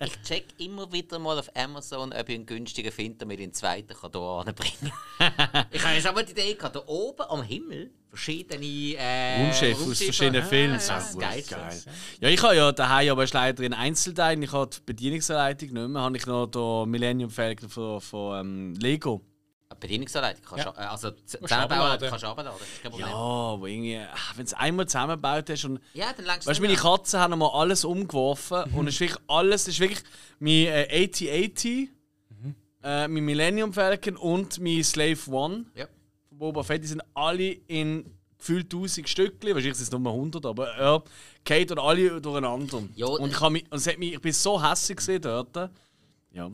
Ich check immer wieder mal auf Amazon, ob ich einen günstigen finde, damit ich den zweiten kann hier anbringen kann. ich habe jetzt aber die Idee gehabt, da oben am Himmel verschiedene äh, Raumschiff aus verschiedenen Filmen. Ja, das ist Ah, geil. geil. Ja, ich habe ja daheim aber ist leider in Einzelteilen. Ich habe die Bedienungsanleitung nicht mehr. Habe ich noch den Millennium Falcon von, von ähm, Lego. Bedienungsanleitung kannst du, Ja. äh, also zusammenbauen kannst du abladen. Ja, aber irgendwie, ach, wenn du es einmal zusammengebaut hast und Ja, dann längst Weißt du, meine Katzen haben mal alles umgeworfen und es ist wirklich alles, es ist wirklich mein äh, AT-AT, äh, mein Millennium Falcon und mein Slave One Ja. von Boba Fett, die sind alle in gefühlt 1000 Stückchen, wahrscheinlich sind es nur 100, aber ja, geht und alle durcheinander. Ja, und ich, hab mich, und es hat mich, ich bin so hässlich gesehen dort. Ja.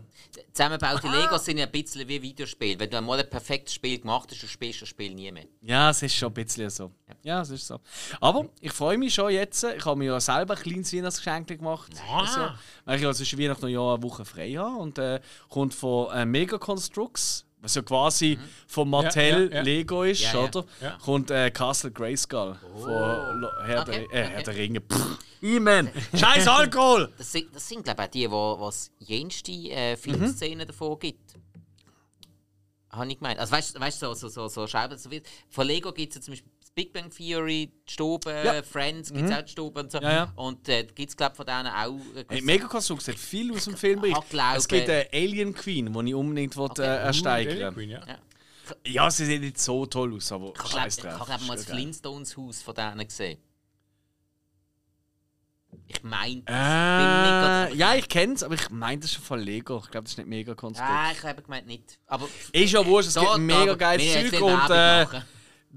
Zusammengebaute Legos sind ja ein bisschen wie Videospiele. Wenn du einmal ein perfektes Spiel gemacht hast, dann spielst du das Spiel nie mehr. ja, es ist schon ein bisschen so. Ja, es ist so. Aber ich freue mich schon jetzt. Ich habe mir ja selber ein kleines Weihnachtsgeschenk gemacht. Also, weil ich also zwischen Weihnachten Jahr eine Woche frei habe. Und äh, kommt von äh, Mega Constructs, was ja quasi von Mattel ja, ja. Lego ist, Ja, ja. oder? Ja. Kommt äh, Castle Grayskull von Lo- Herr, Okay, der, äh, Herr okay. der Ringe. Pff, E-Man! Scheiß Alkohol! Das sind, das sind glaube ich, auch die, wo was jenste äh, Filmszenen Mhm. davon gibt. Habe ich gemeint. Also weißt du, weißt, so, so, so, so Scheiben. So wie, von Lego gibt es ja zum Beispiel Big Bang Theory, Stube, Ja. Friends gibt es auch die Stube und so. Ja, ja. Und äh, gibt es glaube ich von denen auch. Äh, Hey, Mega Constructs hat viel aus dem Film Ich glaube- Es gibt eine Alien Queen, die ich unbedingt will, äh, ersteigern Queen, ja. ja. Ja, sie sieht nicht so toll aus, aber Ich habe scheiß glaub, ich drauf. hab, glaub, mal das ja. Flintstones Haus von denen gesehen. Ich meine, Äh, ja, ich kenn's, aber ich meine das ist schon von Lego. Ich glaube, das ist nicht mega konstruiert. Ah, ich habe gemeint nicht. Aber Ist ja wurscht, es gibt mega geiles Zeug und äh, machen.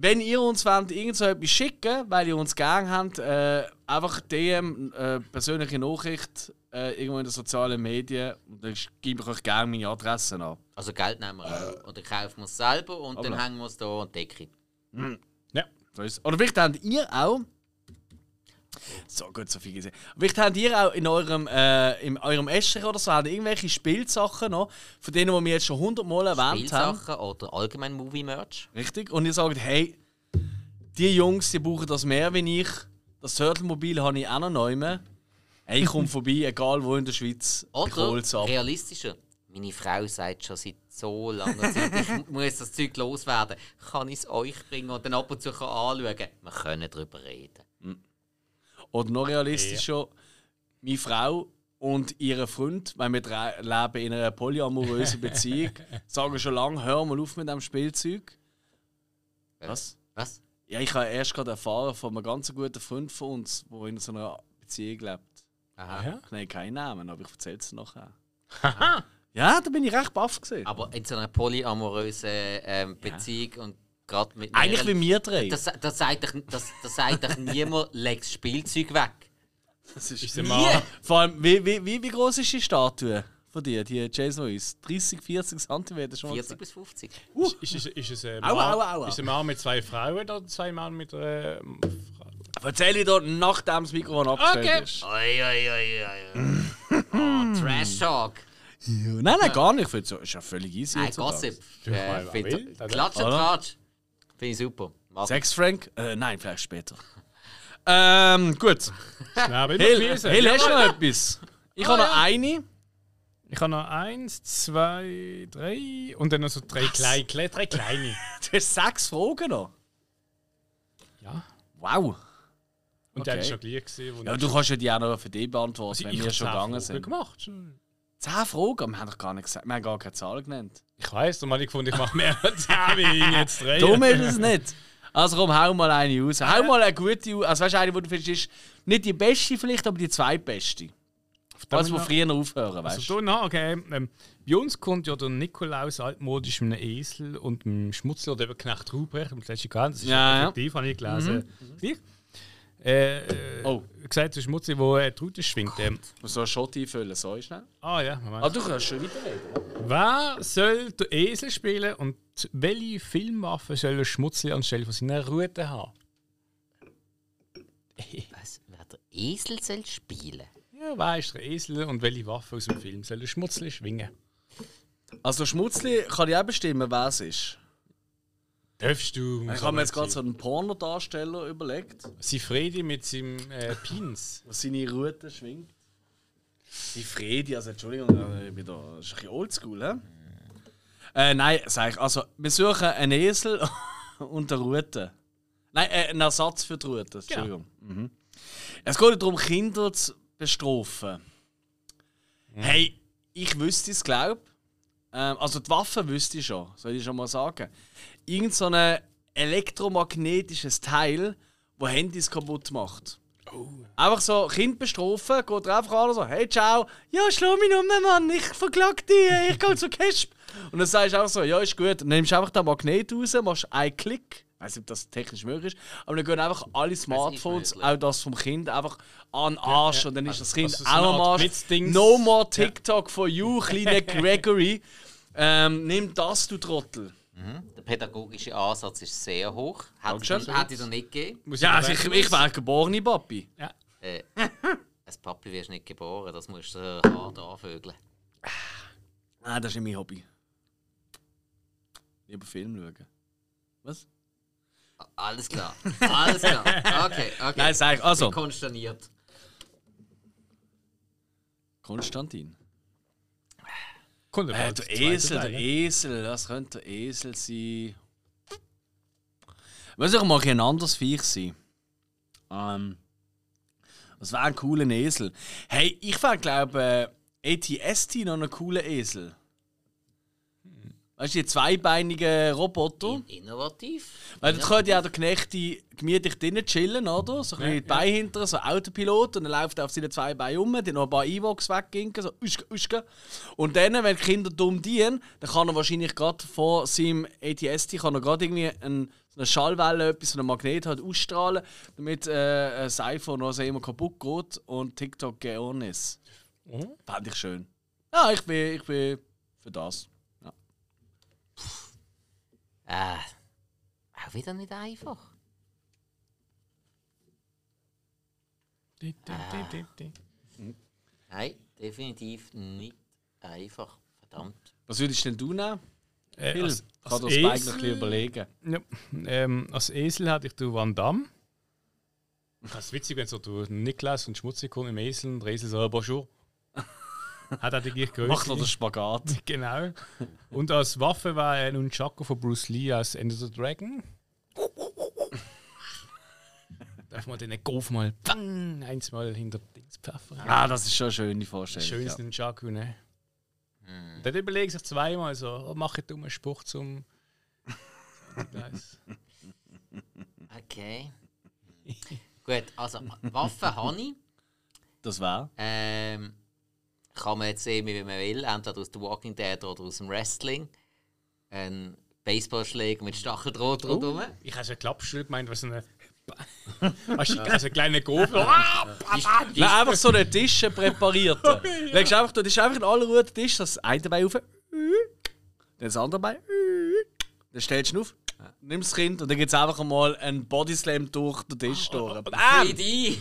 Wenn ihr uns wollt, irgend so etwas schicken, weil ihr uns gern habt, äh, einfach DM, äh, persönliche Nachricht, äh, irgendwo in den sozialen Medien und dann gebe ich euch gerne meine Adresse an. Also Geld nehmen wir auch. Oder kaufen wir es selber und dann Aber- hängen wir es da und decken. Ja. So ist es. Oder vielleicht habt ihr auch So gut, so viel gesehen. Vielleicht habt ihr auch in eurem, äh, in eurem Essen oder so habt irgendwelche Spielsachen noch, von denen die wir jetzt schon hundertmal erwähnt haben. Spielsachen oder allgemein Movie-Merch. Richtig? Und ihr sagt, hey, die Jungs, die brauchen das mehr wie ich. Das Turtle-Mobil habe ich auch noch neu. Hey, ich komme vorbei, egal wo in der Schweiz. Oder realistischer. Meine Frau sagt schon seit so langer Zeit, ich muss das Zeug loswerden. Kann ich es euch bringen und dann ab und zu anschauen? Wir können darüber reden. Oder noch realistischer, meine Frau und ihre Freund, weil wir leben in einer polyamorösen Beziehung, sagen schon lange, hör mal auf mit dem Spielzeug. Was? Was? Ja, ich habe erst gerade erfahren von einem ganz guten Freund von uns, der in so einer Beziehung lebt. Aha. Ja? Ich nenne keinen Namen, aber ich erzähle es nachher. ja, da bin ich recht baff gesehen. Aber in so einer polyamorösen ähm, Beziehung und gerade mit Eigentlich wie wir drei. das, das, sagt doch, das, das sagt doch niemand, leg das Spielzeug weg. Das ist Ist der Mann. Vor allem, wie, wie, wie, wie groß ist die Statue von dir, die Jason Lewis? 30, 40 cm schon mal 40 gesagt? bis 50. Ist, ist, ist, es ein Aua, Mann, aua, aua. ist es ein Mann mit zwei Frauen oder zwei Männer mit einer ähm, Frau? Erzähl ich dir, nachdem das Mikrofon abgestellt Okay. ist. Oi, oi, oi, oi. Oh, Trash Talk. Nein, nein, gar nicht. Ich finde, so, ist ja völlig easy. Nein. Gossip. Ja, Äh, Klatsch und? Tratsch. Finde ich super. Mach. Sex Frank? Äh, nein, vielleicht später. Ähm, gut. Hill, gewesen. Hill hast du noch etwas? Ich habe noch ja. eine. Ich habe noch eins, zwei, drei und dann noch so drei, kleine, kleine, drei kleine. Du hast sechs Fragen noch. Ja. Wow. Und der Okay. ist schon gleich gesehen. wo Ja, du kannst ja die auch noch für dich beantworten, Also wenn wir schon gegangen Fragen sind. gemacht. Zehn Fragen? Wir haben doch gar nicht gesagt. Wir haben gar keine Zahl genannt. Ich weiß, darum habe ich gefunden, ich mache mehr als zehn, wie ich jetzt drei. Dumm ist es nicht. Also komm, hau mal eine raus. Hau mal eine gute raus. Also weißt du, eine, die du findest, ist nicht die beste vielleicht, aber die zweitbeste. Also, wo früher aufhören, weißt Also, du? noch, okay. Ähm, bei uns kommt ja der Nikolaus altmodisch mit einem Esel und einem Schmutzler oder eben Knecht Ruprecht, das letzte gehabt. Das ist Ja, ja, ja. effektiv, habe ich gelesen. Gleich. Äh, äh, Oh. gesagt, der Schmutzler, der äh, die Rute schwingt. Ähm, so einen Shot einfüllen, so schnell. ah ja, Moment. Ah, du kannst schon weiterreden. Wer soll den Esel spielen und welche Filmwaffe soll der Schmutzli anstelle von seiner Rute haben? Was? Wer der Esel soll spielen? Ja, wer ist der Esel und welche Waffe aus dem Film soll der Schmutzli schwingen? Also Schmutzli kann ich auch bestimmen, wer es ist. Darfst du. Ich habe mir jetzt gerade so einen Pornodarsteller überlegt, Sifredi mit seinem äh, Pins. der seine Rute schwingt. Die Fredi, also Entschuldigung, äh, ich bin da, das ist ein bisschen oldschool, hä? Äh, nein, sag ich, also wir suchen einen Esel und eine Rute. Nein, äh, einen Ersatz für die Rute, Entschuldigung. Mhm. Es geht darum, Kinder zu bestrafen. Hey, ich wüsste es, glaube ähm, Also die Waffe wüsste ich schon, soll ich schon mal sagen. Irgend so ein elektromagnetisches Teil, das Handys kaputt macht. Einfach so, Kind bestrafen, geht er einfach an und so, hey, ciao, ja, schlau mich um, Mann, ich verklag dich, ich gehe zu Kesp. Und dann sagst du einfach so, ja, ist gut. Dann nimmst du einfach den Magnet raus, machst einen Klick. Ich weiß nicht, ob das technisch möglich ist, aber dann gehen einfach alle Smartphones, auch das vom Kind, einfach an den Arsch. Und dann ist das Kind also so auch am Arsch. No more TikTok for you, kleiner Gregory. Ähm, nimm das, du Trottel. Der pädagogische Ansatz ist sehr hoch. Hätte ich dir nicht gegeben. Ja, ich also ich, ich wäre geborene Papi. Ja. Äh, als Papi wirst du nicht geboren, das musst du äh, hart anvögeln. Ah, das ist nicht mein Hobby. Lieber Film schauen. Was? Alles klar. Alles klar. Okay, okay. Nein, sag ich. Ich Also, bin konsterniert. Konstantin. Kommt Äh, der Esel, der Esel, das könnte der Esel sein. Muss ich mal ein anderes Viech sein? Ähm, was wäre ein cooler Esel? Hey, ich fände, glaube äh, ATST noch einen coolen Esel. Weißt du, die zweibeinigen Roboter? In innovativ. Weil das könnte ja der Knecht gemütlich drinnen chillen, oder? So ein bisschen die Beine hinter, so Autopilot, und dann läuft er auf seine zwei Beine um, die noch ein paar Evox wegginken, so uschke, uschke. Und dann, wenn die Kinder dumm dienen, dann kann er wahrscheinlich gerade vor seinem ATST kann er gerade irgendwie ein, so eine Schallwelle, etwas, so einen Magnet halt ausstrahlen, damit äh, ein iPhone also immer kaputt geht und TikTok geon ist. Oh. Fand ich schön. Ja, ich bin, ich bin für das. Ja. Äh, auch wieder nicht einfach. Di, di, di, di, di. Nein, definitiv nicht einfach. Verdammt. Was würdest denn du nehmen? Äh, Phil, als, kann als, das Spike noch ein überlegen. ja, ähm, als Esel hatte ich du Van Damme. Das ist witzig, wenn so du Niklas und Schmutzig kommen im Esel und der Esel so, bonjour. Hat er die gleich Größe. Macht noch den Spagat. Genau. Und als Waffe war ein Nunchaku von Bruce Lee als Ender the Dragon. Darf man den Golf mal bang, eins mal hinter Dings pfeffern. Ah, das ist schon eine schöne Vorstellung. Schönes ja. Nunchaku, ne? Dann überlegt sich zweimal so, oh, mach ich dummen Spruch zum. Okay. Gut, also Waffen habe ich. Das war. Ähm, kann man jetzt sehen, wie man will. Entweder aus The Walking Dead oder aus dem Wrestling. Ein Baseballschläger mit Stacheldraht rundherum. Ich habe so einen Klappstuhl gemeint, was so eine. Weißt du, also ein kleiner Golf. Ah! Nein, einfach so einen Tisch präpariert. Legst einfach, du, das ist einfach in aller Ruhe der Tisch, das eine Bein auf, dann das andere Bein, dann stellst du ihn auf, nimmst das Kind und dann gibt es einfach mal einen Bodyslam durch den Tisch durch. Bam! 3D.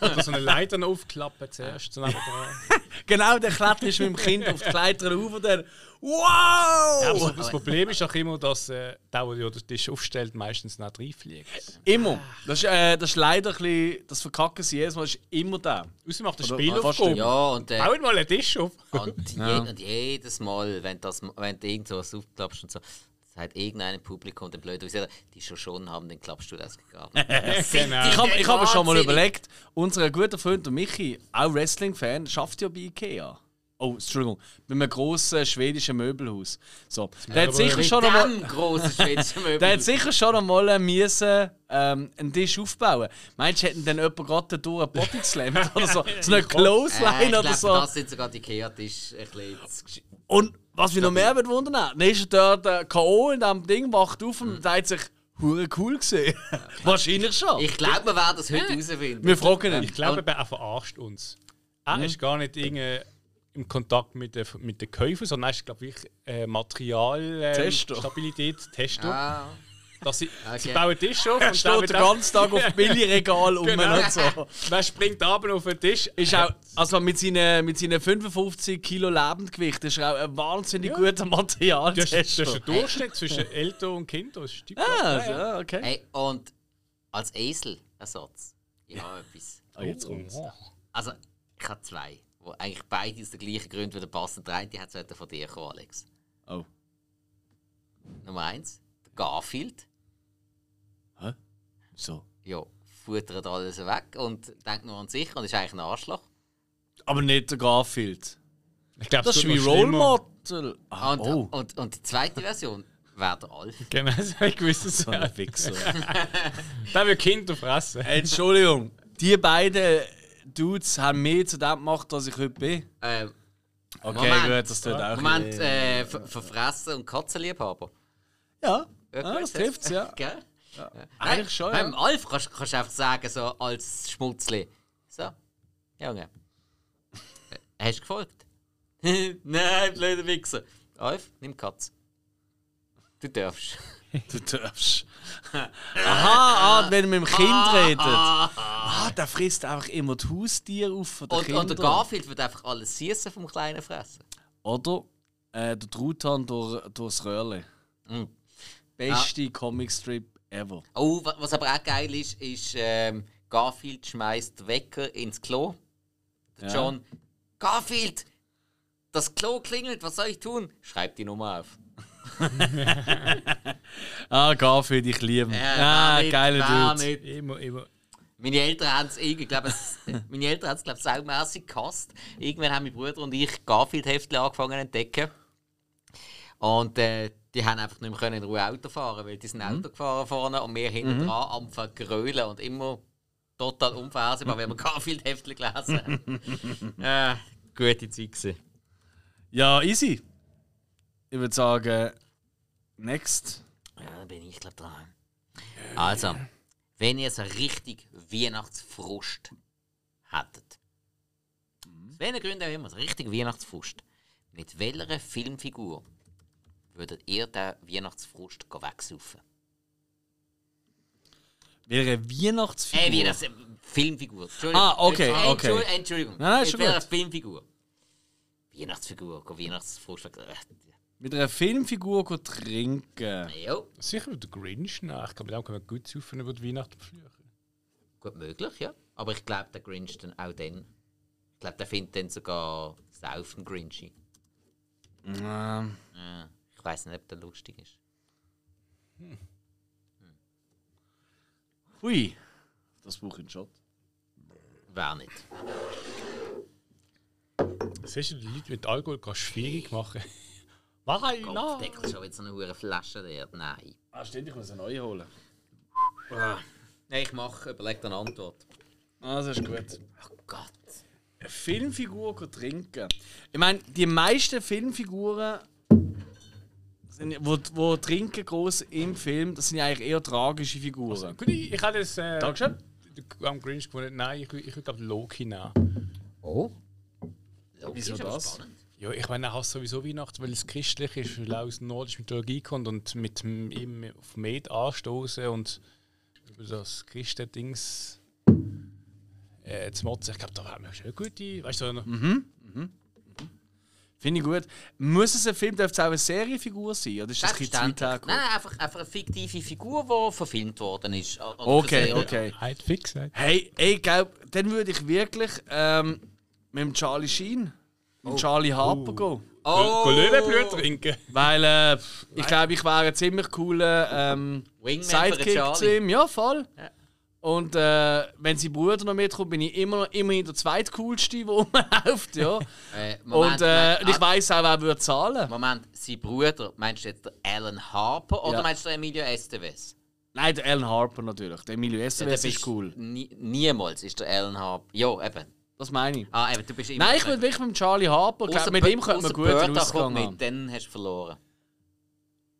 Oder so eine Leiter aufklappen zuerst. So. Genau, der kletterst mit dem Kind auf die Leiter auf und dann Wow! Aber so, das Problem ist auch immer, dass äh, der, der ja den Tisch aufstellt, meistens nicht reinfliegt. Immer. Das ist, äh, das ist leider ein bisschen, das Verkacken sie jedes Mal, ist immer der. Außer macht ein Oder- Spiel ah, aufgehoben. Ja, und, äh, Baut mal einen Tisch auf. und, je, und jedes Mal, wenn, das, wenn du irgend sowas aufklappst und so, sagt irgendein im Publikum, der blöd aussieht, die schon schon haben den Klappstuhl ausgegraben. genau. Ich habe ich hab mir schon mal überlegt, unser guter Freund der Michi, auch Wrestling-Fan, schafft ja bei Ikea. Oh, Entschuldigung, bei einem grossen schwedischen Möbelhaus. So, der hat sicher schon einmal. Der hat sicher schon einmal müssen, ähm, einen Tisch aufbauen. Meinst du, hätten dann jemand gerade durch einen Body geslammt oder so? So eine äh, Clothesline ich oder glaub, so? Das sind sogar die Ikea-Tisch ein bisschen Und was mich noch mehr wird wundern, dann ist er dort äh, K.O. in diesem Ding, wacht auf und sagt sich, hure cool gesehen. Wahrscheinlich schon. Ich glaube, wir werden das heute herausfinden. Wir fragen ihn. Ich glaube, er verarscht uns. Er ist gar nicht irgendwie im Kontakt mit den, mit den Käufern, sondern er ist, glaube ich, äh, Material, Tester. ähm, Stabilität, Tester. Ah, Dass sie, sie Okay. bauen den Tisch auf Er und steht den ganzen Tag auf Billigregal um Genau. und so. Wer springt abends auf den Tisch? Ist auch, also mit seinen, mit seinen 55 Kilo Lebendgewicht ist er auch ein wahnsinnig guter Das ist, das Materialtester. ist der Durchschnitt zwischen Eltern und Kindern. Das ist. Ah, Ja, ja. ja, okay. hey, und als Esel-Ersatz, ich habe etwas. Ah, jetzt kommt's. Oh. Also, ich habe zwei, wo eigentlich beide aus den gleichen Gründen wieder passen. Der eine hat es von dir kommen, Alex. Oh. Nummer eins, der Garfield. So. Ja, futtert alles weg und denkt nur an sich und ist eigentlich ein Arschloch. Aber nicht der Garfield. Ich glaube, Das es ist wird wie Role. Model. Ah, Und, oh. und, und die zweite Version wäre der Alf. Genau, habe ich gewusst. So Das ein Wichser. Der will Kinder fressen. Entschuldigung, die beiden Dudes haben mehr zu dem gemacht, was ich heute bin. Ähm, Okay, Moment. gut, das tut auch. Moment, äh, ver- verfressen und Katzenliebhaber. Ja, Ja, ja das trifft ja. Gell? Eigentlich schon, Beim ja. Alf kannst du einfach sagen, so als Schmutzli. So, Junge. Hast du gefolgt? Nein, blöder Wichser. Alf, nimm Katz. Du darfst. Du darfst. Aha, ah, wenn man mit dem Kind redet. Ah, der frisst einfach immer die Haustiere auf von den Und, Kindern. und der Garfield wird einfach alles Süße vom Kleinen fressen. Oder äh, der Truthahn durch, durchs Röhrle. Mhm. Beste Comicstrip ever. Oh, wa- was aber auch geil ist, ist ähm, Garfield schmeißt Wecker ins Klo. Der Ja. John, Garfield, das Klo klingelt, was soll ich tun? Schreib die Nummer auf. Ah, Garfield, ich liebe ihn. ah, wer nicht, geiler Dude. nicht. Immer, immer. Meine Eltern haben es irgendwie, glaube ich, meine Eltern haben es glaube ich saumässig gehasst. Irgendwann haben mein Bruder und ich Garfield-Heftchen angefangen zu entdecken. Und äh, die haben einfach nicht mehr können in Ruhe Auto fahren, weil die sind Auto gefahren vorne und wir hinten dran am Vergrölen und immer total unvorhersehbar, wenn wir Garfield-Heftchen gelesen haben. äh, gute Zeit gewesen. Ja, easy. Ich würde sagen, next. Ja, dann bin ich glaube dran. Also, wenn ihr so richtig Weihnachtsfrust hättet. Aus welchen Gründen auch immer, so richtig Weihnachtsfrust. Mit welcher Filmfigur würdet ihr den Weihnachtsfrust wegsaufen? Welche Weihnachtsfigur? Äh, wie das äh, Filmfigur. Entschuldigung. Ah, okay, okay. Entschuldigung. Nein, nein, ist schon Mit gut. Filmfigur? Weihnachtsfigur, go Weihnachtsvorschlag. Mit einer Filmfigur trinken. Jo, Sicher der Grinch nach. Ich glaube, mit dem kann man gut saufen über die Weihnachten fluchen. gut möglich, ja. Aber ich glaube, der Grinch dann auch dann. Ich glaube, der findet dann sogar Saufen Grinchy. Ähm, Ja, weiß nicht, ob der lustig ist. hui. Das brauche ich einen Shot. Wer nicht. Siehst du, die Leute mit Alkohol kannst schwierig machen. Nein, nein. Kopfdeckel schon wieder so eine hure Flasche der. Nein. Ah, stimmt, ich muss eine neue holen. Nein, ich mache, überleg dir eine Antwort. Ah, das ist gut. Oh Gott. Eine Filmfigur trinken. Ich meine, die meisten Filmfiguren, wo, wo trinken groß im Film, das sind ja eigentlich eher tragische Figuren. Gut, ich, ich habe das äh, Dankeschön. am Grinch gefunden. Nein, ich, ich würde glaube Loki nehmen. Oh? Wieso ist aber das? spannend. Ja, ich meine, er hasst sowieso Weihnachten, weil es christlich ist, weil er aus der nordischen Mythologie kommt und mit dem ihm auf Med anstoßen und über das Christen-Dings äh, zu motzen. Ich glaube, da haben wir schon eine gute, weißt du, so, Finde ich gut. Muss es ein Film, darf es auch eine Serienfigur sein? Oder ist das ein weit Selbstverständlich. hergeholt? Nein, einfach, einfach eine fiktive Figur, die verfilmt worden ist. Oder Okay, okay. halt fix. Halt. Hey, ey, ich glaube, dann würde ich wirklich ähm, mit dem Charlie Sheen, mit dem Charlie Harper gehen. Oh! Go Löwenblut trinken. Weil äh, ich glaube, ich wäre ein ziemlich cooler ähm, Sidekick zu ihm. Ja, voll. Ja. Und äh, wenn sein Bruder noch mitkommt, bin ich immer noch immerhin der zweitcoolste, der rumläuft. Ja. Äh, Moment, Und äh, Moment, ich weiß auch, wer würde zahlen. Moment, sein Bruder, meinst du jetzt der Alan Harper oder Ja. meinst du Emilio Estevez? Nein, der Alan Harper natürlich. Der Emilio Ja, Estevez der ist cool. Nie, niemals ist der Alan Harper. Ja, eben. Das meine ich. Ah, eben, du bist immer. Nein, ich würde wirklich mit dem Charlie Harper. Ich glaub, mit ihm könnte man gut kommt haben. mit, dann hast du verloren.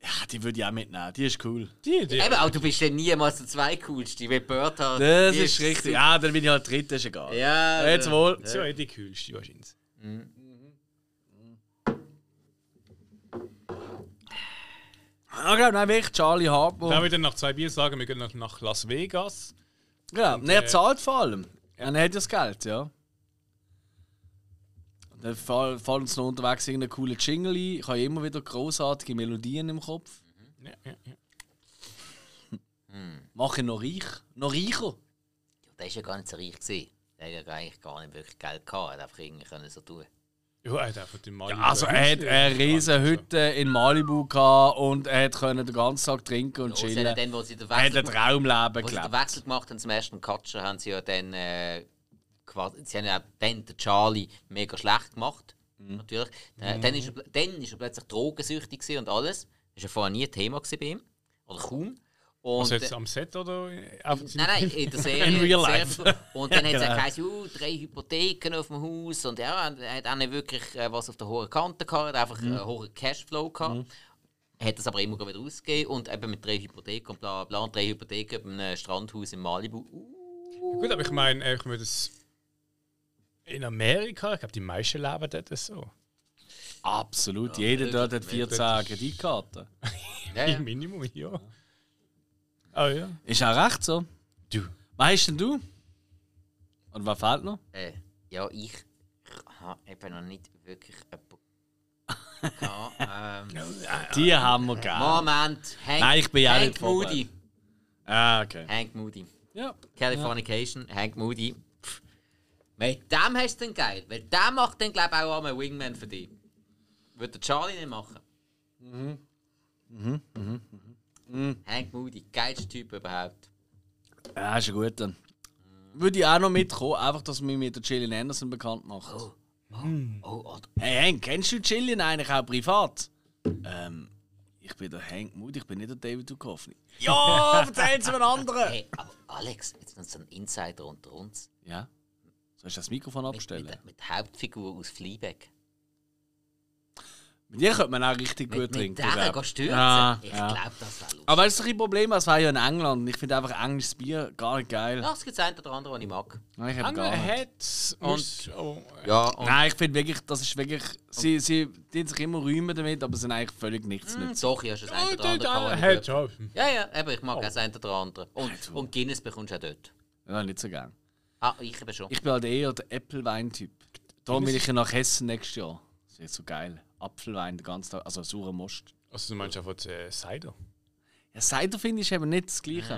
Ja, die würde ich auch mitnehmen. Die ist cool. Die, die. Eben, auch du bist dann niemals der zweitcoolste, wie Bertha. Das die ist richtig. Ja, dann bin ich halt dritter, ist egal. Ja, Jetzt wohl. Das ist ja die kühlste wahrscheinlich. Ja, genau, nein, wirklich Charlie Harper. Dann würde ich nach zwei Bier sagen, wir gehen nach, nach Las Vegas. Ja, und er äh, zahlt vor allem. Er hat ja das Geld, ja. Dann fall- fallen uns noch unterwegs irgendeine coole Jingle ein. Ich habe immer wieder großartige Melodien im Kopf. Ja, ja, ja. Mache ich noch reich. Noch reicher. Ja, der war ja gar nicht so reich. Gewesen. Der hat ja eigentlich gar nicht wirklich Geld gehabt. Er hat einfach irgendwie können so tun. Ja, er hat einfach den Malibu. Also er hat eine riesige Hütte in Malibu gehabt und er hat können den ganzen Tag trinken und sie chillen. haben dann, wo sie den Er hat Wechsel, ein Traumleben wo sie den gelebt. Wechsel gemacht haben zum ersten Katscher, haben sie ja dann äh, quasi, sie haben ja dann den Charlie mega schlecht gemacht. Mhm. Natürlich. Äh, dann, ist er, dann ist er plötzlich drogensüchtig gewesen und alles. Das war ja vorher nie ein Thema gewesen bei ihm. Oder kaum. Und, Also jetzt äh, am Set oder auf Nein, nein, in der Serie. In real life. Und dann hat es genau. ja geheißen, uh, drei Hypotheken auf dem Haus. Und ja, er hat auch nicht wirklich äh, was auf der hohen Kante gehabt, er hat einfach Mhm. einen hohen Cashflow gehabt. Hat das aber immer wieder ausgegeben und eben mit drei Hypotheken und bla bla. Und drei Hypotheken bei einem Strandhaus in Malibu. Uh, Gut, aber ich meine, ich würde es. In Amerika, ich glaube, die meisten leben dort so. Absolut. Jeder dort hat 14 Kreditkarten. ja, ja. Im Minimum, ja. Oh ja. Ist auch recht so. Du. Was hast denn du? Und was fehlt noch? Äh, ja, ich habe eben noch nicht wirklich jemanden gehabt. ähm, Die haben wir gerne. Moment, Hank, Nein, ich bin ja Hank nicht. Moody. Ah, okay. Hank Moody. Ja. Californication, Hank Moody. Mit dem hast du den geil. Weil der macht dann, glaube ich, auch einmal Wingman für dich. Würde der Charlie nicht machen. Hank Moody, geilster Typ überhaupt. Ja, ist ein guter. Würde ich auch noch mitkommen, einfach, dass wir mich mit der Gillian Anderson bekannt macht. Oh, oh, oh, Hey Hank, kennst du Gillian eigentlich auch privat? Ähm, ich bin der Hank Moody, ich bin nicht der David Duchovny. Ja, erzähl es einem anderen! Hey, aber Alex, jetzt noch so ein Insider unter uns. Ja? Soll ich das Mikrofon Mit, abstellen? mit, mit der Hauptfigur aus Fleabag. Mit dir könnte man auch richtig gut Mit, mit trinken. denen glaub. gehen stürzen? Ja, ich ja. glaube, das wäre lustig. Aber das ist doch ein Problem, es war ja in England. Ich finde einfach englisches Bier gar nicht geil. Ja, es gibt ein oder andere, was ich mag. Nein, ich habe gar nicht. und oh, Ja, und Nein, ich finde wirklich, das ist wirklich. Sie, sie die sich immer rühmen damit, aber sind eigentlich völlig nichts mit. doch, ich habe schon ein oh, oder der andere. ich- Ja, ja, eben, ich mag auch das ein oder andere. Und, und Guinness bekommst du auch dort. Ja, nicht so gern. Ah, ich eben schon. Ich bin halt eher der Äpfelwein-Typ. Darum will ich ja nach Hessen nächstes Jahr. Das ist so geil. Apfelwein den ganzen Tag, also saurer Most. Also du meinst einfach äh, Cider? Ja, Cider finde ich eben nicht das Gleiche.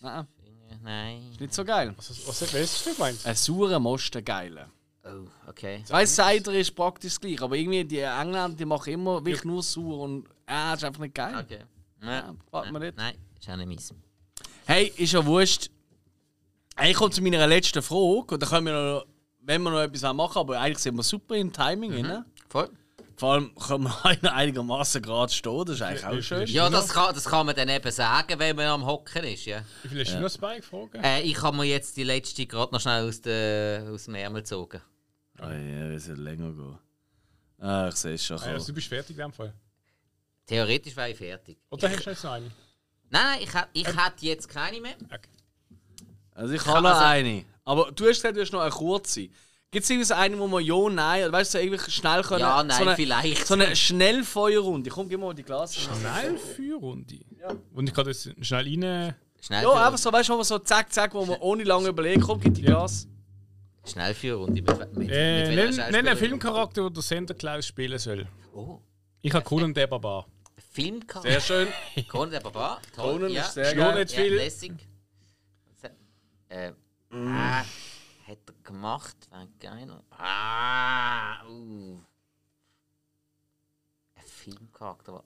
Ah. Nein, Nein. ist nicht so geil. Was, was, was hast du gemeint? Ein saurer Most, ein geiler. Oh, okay. Ich weiss, Cider ist praktisch das Gleiche, aber irgendwie die Engländer, die machen immer wirklich nur sauer und äh, ist einfach nicht geil. Okay. Ja, man nicht. Nein, ist auch nicht meins. Hey, ist ja wurscht. Ich komme zu meiner letzten Frage und da können wir noch, wenn wir noch etwas machen, aber eigentlich sind wir super im Timing. Mhm. Voll. Vor allem können wir einigermaßen gerade stehen, das ist eigentlich auch schön. Ja, das kann, das kann man dann eben sagen, wenn man am Hocken ist, ja. Wie viel hast du noch zwei Fragen? Äh, ich habe mir jetzt die letzte gerade noch schnell aus, der, aus dem Ärmel gezogen. Oh ja, es wird länger gehen. Ah, ich sehe es schon. Ah, also du bist fertig in dem Fall. Theoretisch wäre ich fertig. Oder hast du jetzt noch eine? Nein, nein, ich, ich hätte jetzt keine mehr. Okay. Also ich habe noch Also- eine. Aber du hast gesagt, du hast noch eine kurze. Gibt es irgendwie eine, wo man ja, nein, oder weißt du, irgendwie schnell können? Ja, nein, so eine, vielleicht. So eine Schnellfeuerrunde. Komm, gib mal die Glas. Schnell Feuerrunde. Und ich kann das schnell rein. Schnell Ja, einfach so, weißt du, wo man so zack, zack, wo man ohne lange überlegen, komm, gib die Glas. Schnellführrunde mit, mit, Äh, mit welcher nenn, nenn einen? Filmcharakter, der der Santa Claus spielen soll. Oh, Ich habe Conan der Barbar. Filmcharakter. Sehr schön. Conan der Barbar. Toll, Conan ja. ist sehr geil. nicht Ja, lässig. Äh, ah, hat er gemacht, wäre geil. Ah, uh. Ein Filmcharakter. wa-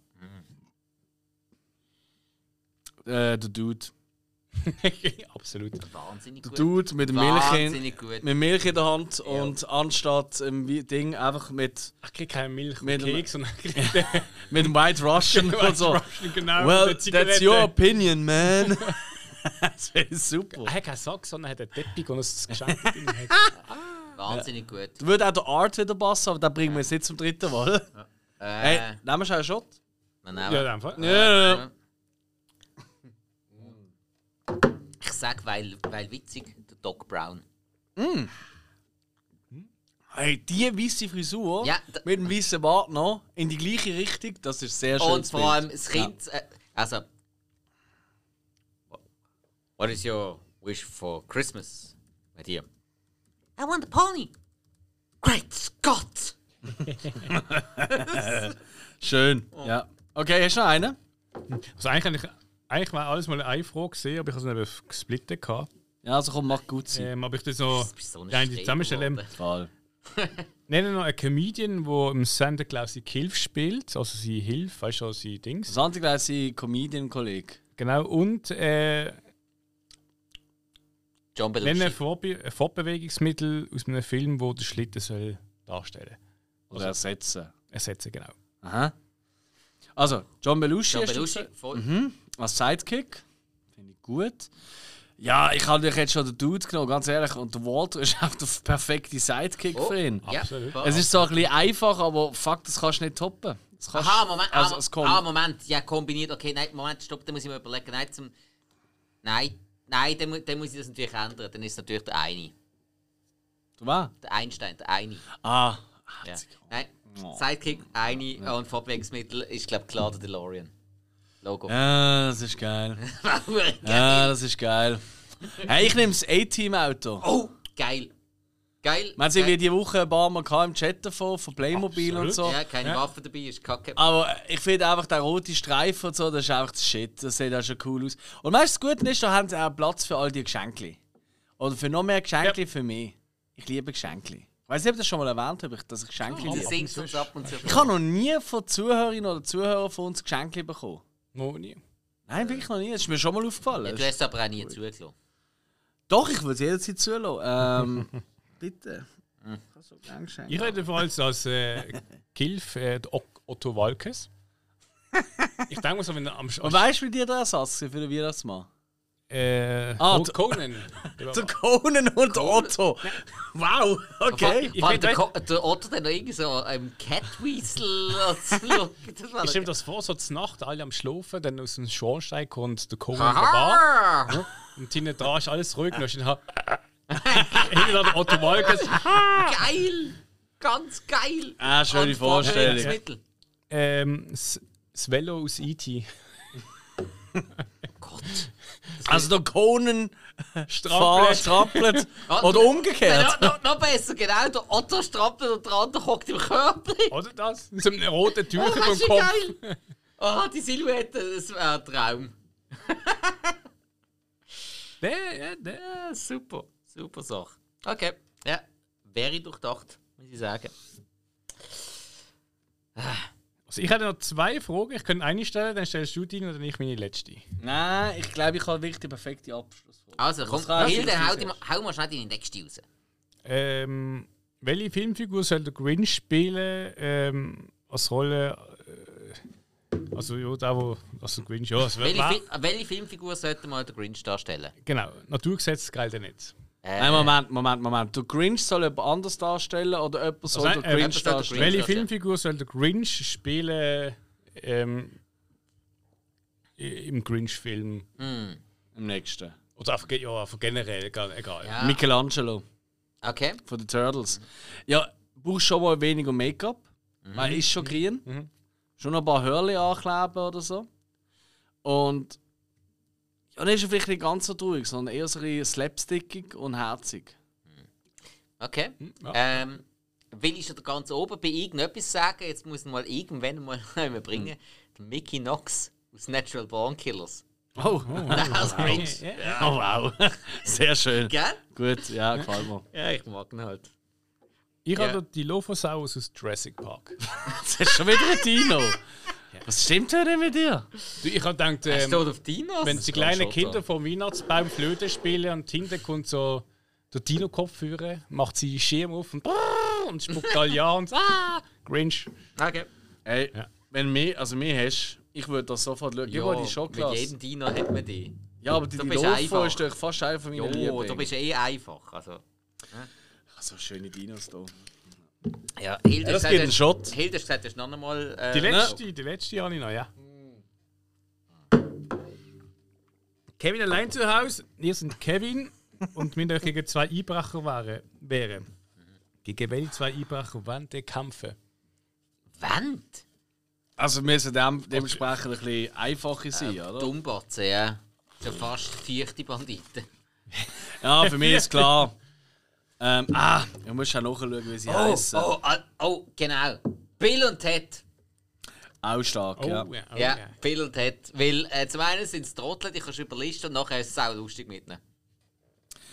Äh, der Dude. Absolut. Wahnsinnig Der gut. Dude mit dem Milch in, mit Milch in der Hand und anstatt im Wi- Ding einfach mit, Ich kriege keine Milch und Mit dem- Keks, sondern mit dem White Russian und so. genau. Well, that's your opinion, man. das wäre super. Er hat keinen Sack, sondern er hat einen Teppich und ein Geschenk hat. Wahnsinnig gut. Da würde auch der Art wieder passen, aber den bringen wir jetzt nicht zum dritten Mal. Äh, Hey, nehmen wir schon einen Shot? wir nehmen- Ja, in dem Fall. Ja, ja, ja. Ich sag, weil, weil witzig, der Doc Brown. Hey, die weiße Frisur Ja, mit dem weißen Bart noch in die gleiche Richtung, das ist sehr schön. Und vor allem das Kind. Äh, also. What is your wish for Christmas, my dear? I want a pony. Great Scott! Schön, ja. Okay, hast du noch einen? Also eigentlich, eigentlich war alles mal eine Frage gesehen, aber ich habe es eben gesplittet. gehabt. Ja, also komm, mach gut sein. Ähm, aber ich das noch Du bist so ein die eine zusammenstellen. Fall. Nennen noch einen Comedian, der im Santa Claus die Hilfe spielt, also sie Hilfe, weißt du, sie Dings. Ist sein Comedian-Kollege. Genau, und äh, John ein Belushi. Vorbe ein Fortbewegungsmittel aus einem Film, wo der Schlitten soll darstellen Oder ersetzen. Ersetzen, genau. Aha. Also, John Belushi, John Belushi, voll. als Sidekick. Finde ich gut. Ja, ich habe natürlich jetzt schon den Dude genommen, ganz ehrlich. Und der Walter ist einfach der perfekte Sidekick Oh. für ihn. Ja, Absolut. Es ist so ein bisschen einfach, aber fuck, das kannst du nicht toppen. Das kannst, Aha, Moment, Also, ah, es kommt. Moment, ja, kombiniert, okay, nein, Moment, stopp, dann muss ich mir überlegen, nein, zum, nein, nein, dann, dann muss ich das natürlich ändern, dann ist es natürlich der eine, Du war? der Einstein, der eine, Ah, ja. Nein, Sidekick, eine und Fortbewegungsmittel ist, glaube ich, klar der DeLorean. Logo. ja, das ist geil. Geil. Ja, das ist geil. Hey, ich nehme das A-Team-Auto. Oh, geil. Geil. Wir haben sie geil. wie die Woche ein paar Mal im Chat davon, von Playmobil und so. Ja, keine Waffe dabei, ist kacke. Aber ich finde einfach der rote Streifen und so, das ist einfach das Shit. Das sieht auch schon cool aus. Und weißt du, das Gute ist, da haben sie auch Platz für all die Geschenke. Oder für noch mehr Geschenke für mich. Ich liebe Geschenke. Ich weiß nicht, ob ich das schon mal erwähnt habe, dass ich Geschenke Du liebe. uns ab und zu. Ich habe noch nie von Zuhörerinnen oder Zuhörern von uns Geschenke bekommen. Wo nie. Nein, wirklich noch nie. Das ist mir schon mal aufgefallen. Ja, du hast aber auch nie zugelassen. Doch, ich würde es jederzeit zulassen. Ähm, bitte. Ich habe so gerne Geschenke. Ich rede vor allem als äh, Kilf äh, der Ot- Otto Walkes. Ich denke mal so, wenn er am Sch- Und weißt du, wie dir der Ersatz war für den Weihnachtsmann? Äh, Ah, oh, d- Conan. Der Conan und Otto. Wow, okay. Ich find, der, der Otto dann noch irgendwie so ähm, Catweasel. war ich stelle mir das vor, so zur Nacht, alle am Schlafen, dann aus dem Schornstein kommt der Conan Aha! vorbei. Ja? Und hinten dran ist alles ruhig. Und dann der Otto Walkes. Geil! Ganz geil! Ah, schöne Vorstellung. Vorstellung. Ähm, das das Velo aus E.T. Gott. Also der Conan Strampelt. strampelt. Oder Ja, umgekehrt. noch, noch besser, genau. Der Otto strappelt und der andere hockt im Körper. Oder das? Mit so einem roten Oh, Tücher das vom ist Kopf. geil! Oh, die Silhouette, das wäre ein Traum. Der, ja, der. Ja, super. Super Sache. Okay. Ja, wäre durchdacht, muss ich sagen. Also ich hätte noch zwei Fragen. Ich könnte eine stellen, dann stellst du die und dann ich meine letzte. Nein, ich glaube, ich habe wirklich die perfekte Abschlussfrage. Also, komm, ich Hilde, hau, die- hau mal schnell deine nächste raus. Ähm, welche Filmfigur soll der Grinch spielen ähm, als Rolle? Äh, also ja, da wo also Grinch ja. Also, Welche, Fi welche Filmfigur sollte mal der Grinch darstellen? genau, Naturgesetz gelten nicht. Äh, Nein, Moment, Moment, Moment. Der Grinch soll jemand anders darstellen oder jemand soll Also, der äh, Grinch darstellen? Grinch- Welche. Filmfigur soll der Grinch spielen ähm, im Grinch-Film? hm, Im nächsten. Oder einfach, ja, einfach generell, egal. ja. Michelangelo Okay. von den Turtles. Ja, brauchst schon mal weniger Make-up. Weil er ist schon grün. Mhm. Schon ein paar Hörli ankleben oder so. Und. Ja, dann ist er vielleicht nicht ganz so traurig, sondern eher so ein bisschen slapstickig und herzig. Okay. ja. Ähm, will ich schon da ganz oben bei irgendetwas sagen? Jetzt muss ich mal irgendwann mal bringen. Der Mickey Knox aus Natural Born Killers. Oh, Als Grinch. Ja. oh wow. Sehr schön. Gell? Gut, ja, gefällt mir. Ja, ich mag ihn halt. Ich Ja. habe die Dilophosaurus aus Jurassic Park. Das ist schon wieder ein Dino. Was stimmt denn mit dir? Du, ich habe gedacht, ähm, wenn die kleinen. Kinder vom Weihnachtsbaum Flöte spielen und hinten kommt so der Dino-Kopf führen, macht sie Schirm auf und, und spuckt all ja und ah, Grinch. Okay. Ey, Ja. wenn du mehr, also mehr hast, ich würde das sofort schauen. Ja, die mit Schokolade. jedem Dino hat man die. Ja, aber die einfach. ist doch fast einer von meinen Jo, Lieblingen. du bist eh einfach. Also. so schöne Dinos da. Ja, Hilde Ja, das gibt gesagt, einen Shot. Hilde hat gesagt, du hast noch einmal. Äh, Die letzte, die letzte habe ich noch, ja. Kevin allein zu Hause, ihr sind Kevin und wenn ihr gegen zwei Einbrecher wäre. Gegen welche zwei Einbrecher wollen die kämpfen? Wand? Also wir müssen dem, dementsprechend ein bisschen einfacher sein, oder? Dummbatzen, ja. Schon fast vierte Banditen. Ja, für mich ist klar. Ähm, ah, ich muss schon nachschauen, wie sie Oh, heißen. oh, ah, oh, genau. Bill und Ted. Auch stark, Oh, ja. ja. Oh, ja, ja. Bill und Ted. Weil äh, zum einen sind es Trottel, die kannst du überlisten und nachher ist es auch lustig mit ihnen.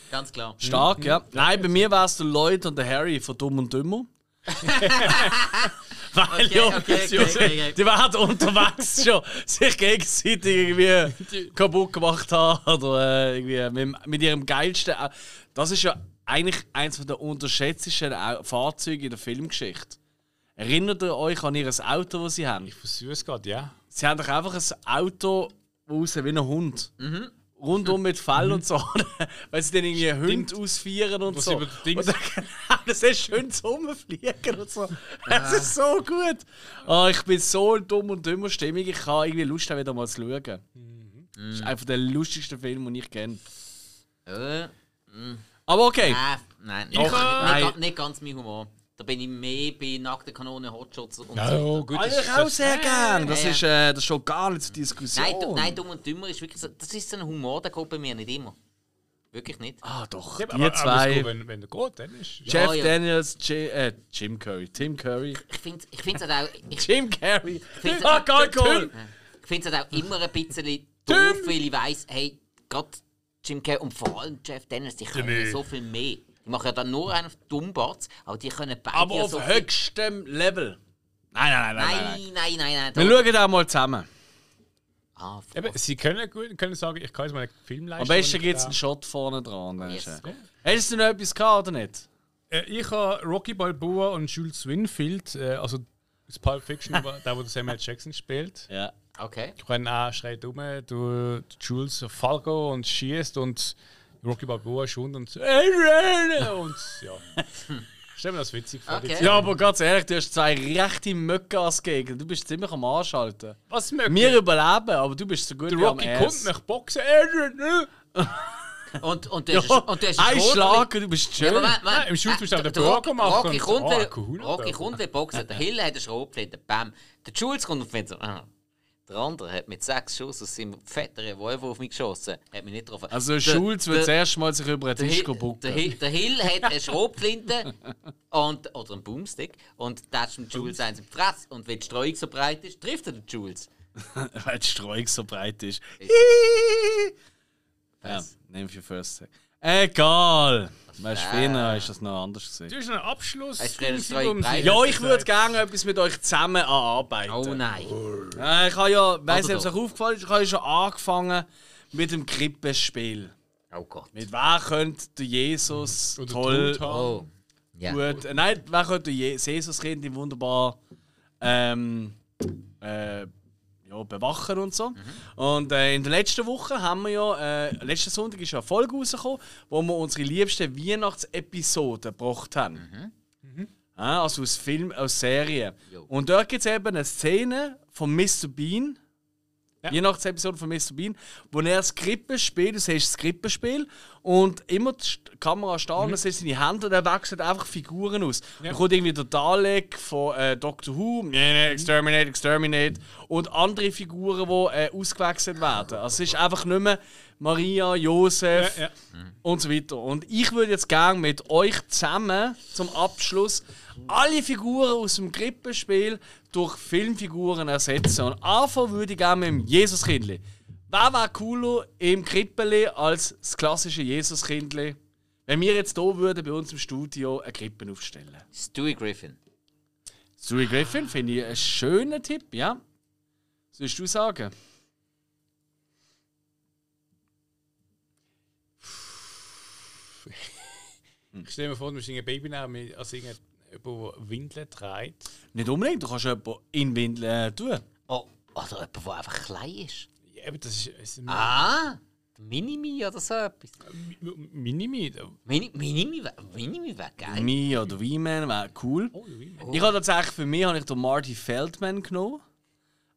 Ganz klar. Stark, ja. Nein, bei mir war es der Lloyd und der Harry von Dumm und Dümmer. Weil Okay, ja, okay, okay, okay, okay. die werden unterwegs schon sich gegenseitig irgendwie kaputt gemacht haben oder äh, irgendwie mit, mit ihrem geilsten. Au- Das ist ja eigentlich eines der unterschätztesten Fahrzeuge in der Filmgeschichte. Erinnert ihr euch an ihr Auto, das sie haben? Ich versuche es gerade, ja. Sie haben doch einfach ein Auto, das aussieht wie ein Hund. Rundum mit Fell und so. Weil sie dann irgendwie Hunde ausführen und Wo sie so. über die Dings- Und dann, genau, das ist schön zum Rumfliegen und so. Das ist so gut. Oh, ich bin so dumm und dümmer Stimmung. Ich habe irgendwie Lust, wieder mal zu schauen. Das ist einfach der lustigste Film, den ich kenne. Äh, Aber okay. nein, nein, Ich nicht, nicht, Nein. ga- nicht ganz mein Humor. Da bin ich mehr bei nackten Kanonen, Hotshots und Ja, so. ja, gut. das- Eigentlich auch sehr gern. Das, Ja, ja. ist, äh, das ist schon gar nicht zur Diskussion. Nein, du, nein, dumm und dümmer ist wirklich so. Das ist so ein Humor, der geht bei mir nicht immer. Wirklich nicht. Ah, doch. Ja, die aber, aber zwei. es geht, wenn, wenn der geht, dann ist. Jeff Ja, ja. Daniels, J äh, Jim Curry, Tim Curry. Ich finde ich find's halt auch. Ich, Jim Carrey. find's- Ah, geil, cool. ich find's halt auch immer ein bisschen doof, weil ich weiss, hey, gerade Jim Carrey und vor allem Jeff Daniels, die können Jimmy. so viel mehr. Die machen ja dann nur einen auf Dummbatz, aber die können beide Aber ja auf so viel. höchstem Level. Nein, nein, nein, nein. nein, Nein, nein, nein, nein. Wir schauen da mal zusammen. Ah, Eben, sie können gut können sagen, ich kann jetzt mal einen Film leisten. Am besten gibt es einen Shot vorne dran. Yes. Hättest du noch etwas gehabt oder nicht? Äh, ich habe Rocky Balboa und Jules Winfield, äh, also das Pulp Fiction, der, wo der Samuel Jackson spielt. Ja. Okay. Ich renne auch schreit um, du Jules Falco und schießt und Rocky Balboa schon und und ja. Stell mir das witzig vor. Okay. Ja, aber ganz ehrlich, du hast zwei rechte Möcke als Gegner. Du bist ziemlich am Anschalten. Was mögt Wir überleben, aber du bist so gut Der wie am Rocky Ass. kommt nach Boxen. Und, und hast, Ja, und du hast ein Schlag und du bist schön. Ja, aber Moment, Moment. Nein, im Schutz musst du auch den der Burger Rocky- machen Rocky kommt, cool, Rocky kommt, will boxen. Der Hill hat eine Schrotflinte, bam. Der Jules kommt und findet so, ah. Der andere hat mit sechs Schuss aus seinem fetten Revolver auf mich geschossen. Hat mich nicht getroffen. Also Der- Schulz wird der- zuerst mal sich über einen der, Tisch Hill, der. Hill, der Hill hat eine Schrotflinte und, oder einen Boomstick und tätscht dem Jules eins im Fress. Und wenn die Streuung so breit ist, trifft er den Jules. Weil die Streuung so breit ist. ja, nehme für First. Egal. Weißt du, früher ist das noch anders Du gesehen. hast einen Abschluss. Hast du um Ja, ich würde gerne etwas mit euch zusammen anarbeiten. Oh nein. Äh, ich habe ja, weiss nicht, ob es euch aufgefallen ist, ich habe ja schon angefangen mit dem Krippenspiel. Oh Gott. Mit wer könnte Jesus Oder toll. Oh. Ja. gut, äh, nein, wer könnte der Je- Jesus-Kind wunderbar ähm, äh, ja, bewachen und so. Und äh, in der letzten Woche haben wir ja, äh, letzten Sonntag ist ja eine Folge rausgekommen, wo wir unsere liebsten Weihnachtsepisoden gebracht haben. Ja, also aus Film, aus Serien. Jo. Und dort gibt es eben eine Szene von Mr. Bean, Ja. Weihnachtsepisode von Mr. Bean, wo er das Krippenspiel, du siehst das Krippenspiel, und immer die Kamera steht und er sieht seine Hände und er wechselt einfach Figuren aus. Da kommt irgendwie der Dalek von äh, Doctor Who, nee, nee, Exterminate, Exterminate, und andere Figuren, die äh, ausgewechselt werden. Also es ist einfach nicht mehr Maria, Josef Ja, ja. und so weiter. Und ich würde jetzt gerne mit euch zusammen zum Abschluss alle Figuren aus dem Krippenspiel durch Filmfiguren ersetzen. Und anfangen würde ich gerne mit dem Jesuskindli. Wer wäre cooler im Krippeli als das klassische Jesuskindli? Wenn wir jetzt hier würden bei uns im Studio eine Krippe aufstellen. Stewie Griffin. Stewie Griffin finde ich einen schönen Tipp, ja. Was würdest du sagen? Ich stelle mir vor, du musst einen Babynamen als irgendjemand, der Windeln trägt. Nicht unbedingt, du kannst jemanden in Windeln äh, tun. Oh, oder jemand, der einfach klein ist. Ja, aber das ist. ist Ah, Minimi oder so etwas. Minimi. Mini, Minimi wäre Minimi wär geil. Me oder V-Man wäre cool. Oh, wie Ich habe tatsächlich für mich habe ich den Marty Feldman genommen.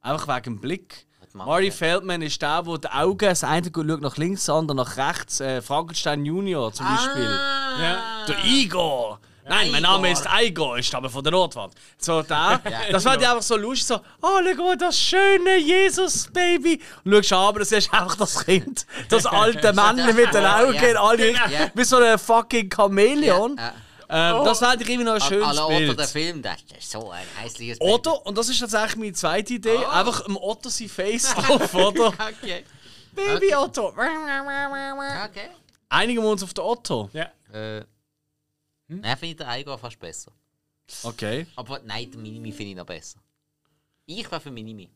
Einfach wegen dem Blick. Marty? Feldman ist der, der die Augen, das eine schaut nach links, das andere nach rechts. Äh, Frankenstein Junior zum Beispiel. Ah, Der Igor. Nein, mein. Name ist Igor, ich stamme von der Nordwand. So, da. das war einfach so lustig, so, oh, schau mal, das schöne Jesus-Baby. Und schau aber das ist einfach das Kind. Das alte Männchen mit den Augen, Ja. alle Ja. wie so ein fucking Chamäleon. Ja, Ähm, Das fände ich irgendwie noch ein schönes Alle Otto, Bild. der Film, das ist so ein hässliches Oder, und das ist tatsächlich meine zweite Idee, Ah. einfach im Otto sein Face drauf, oder? Okay. Baby Otto. Okay. Einigen wir uns auf den Otto. Ja. Äh, Nein, finde ich den Igor fast besser. Okay, Aber nein, den Minimi finde ich noch besser. Ich war für Minimi.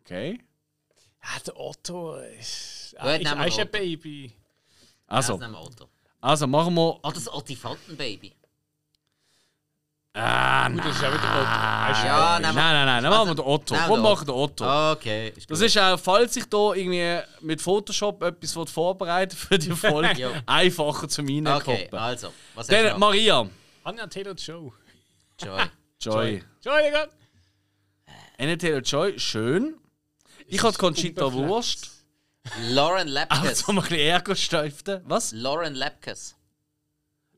okay. Ja, der Otto ist. Gut, Er ist, ein. Baby. Also, also machen wir. Oh, das Ottifantenbaby. Ah, Gut, das ist auch wieder Otto. Ist Ja, Nein, nein, nein, dann machen wir den Otto. Nehmen Komm, wir machen den Otto. Okay. Das ist auch, falls ich da irgendwie mit Photoshop etwas vorbereiten für die Folge, einfacher zum Okay, Reinkoppen. also. Was hast Dann? Maria. Anja Taylor Joe. Joy. Joy. Entschuldigung. Anna Taylor Joy, schön. Ich hatte Conchita. Wurst. Lauren Lapkus. Also mal ein bisschen Ärger stiften. Was? Lauren Lapkus.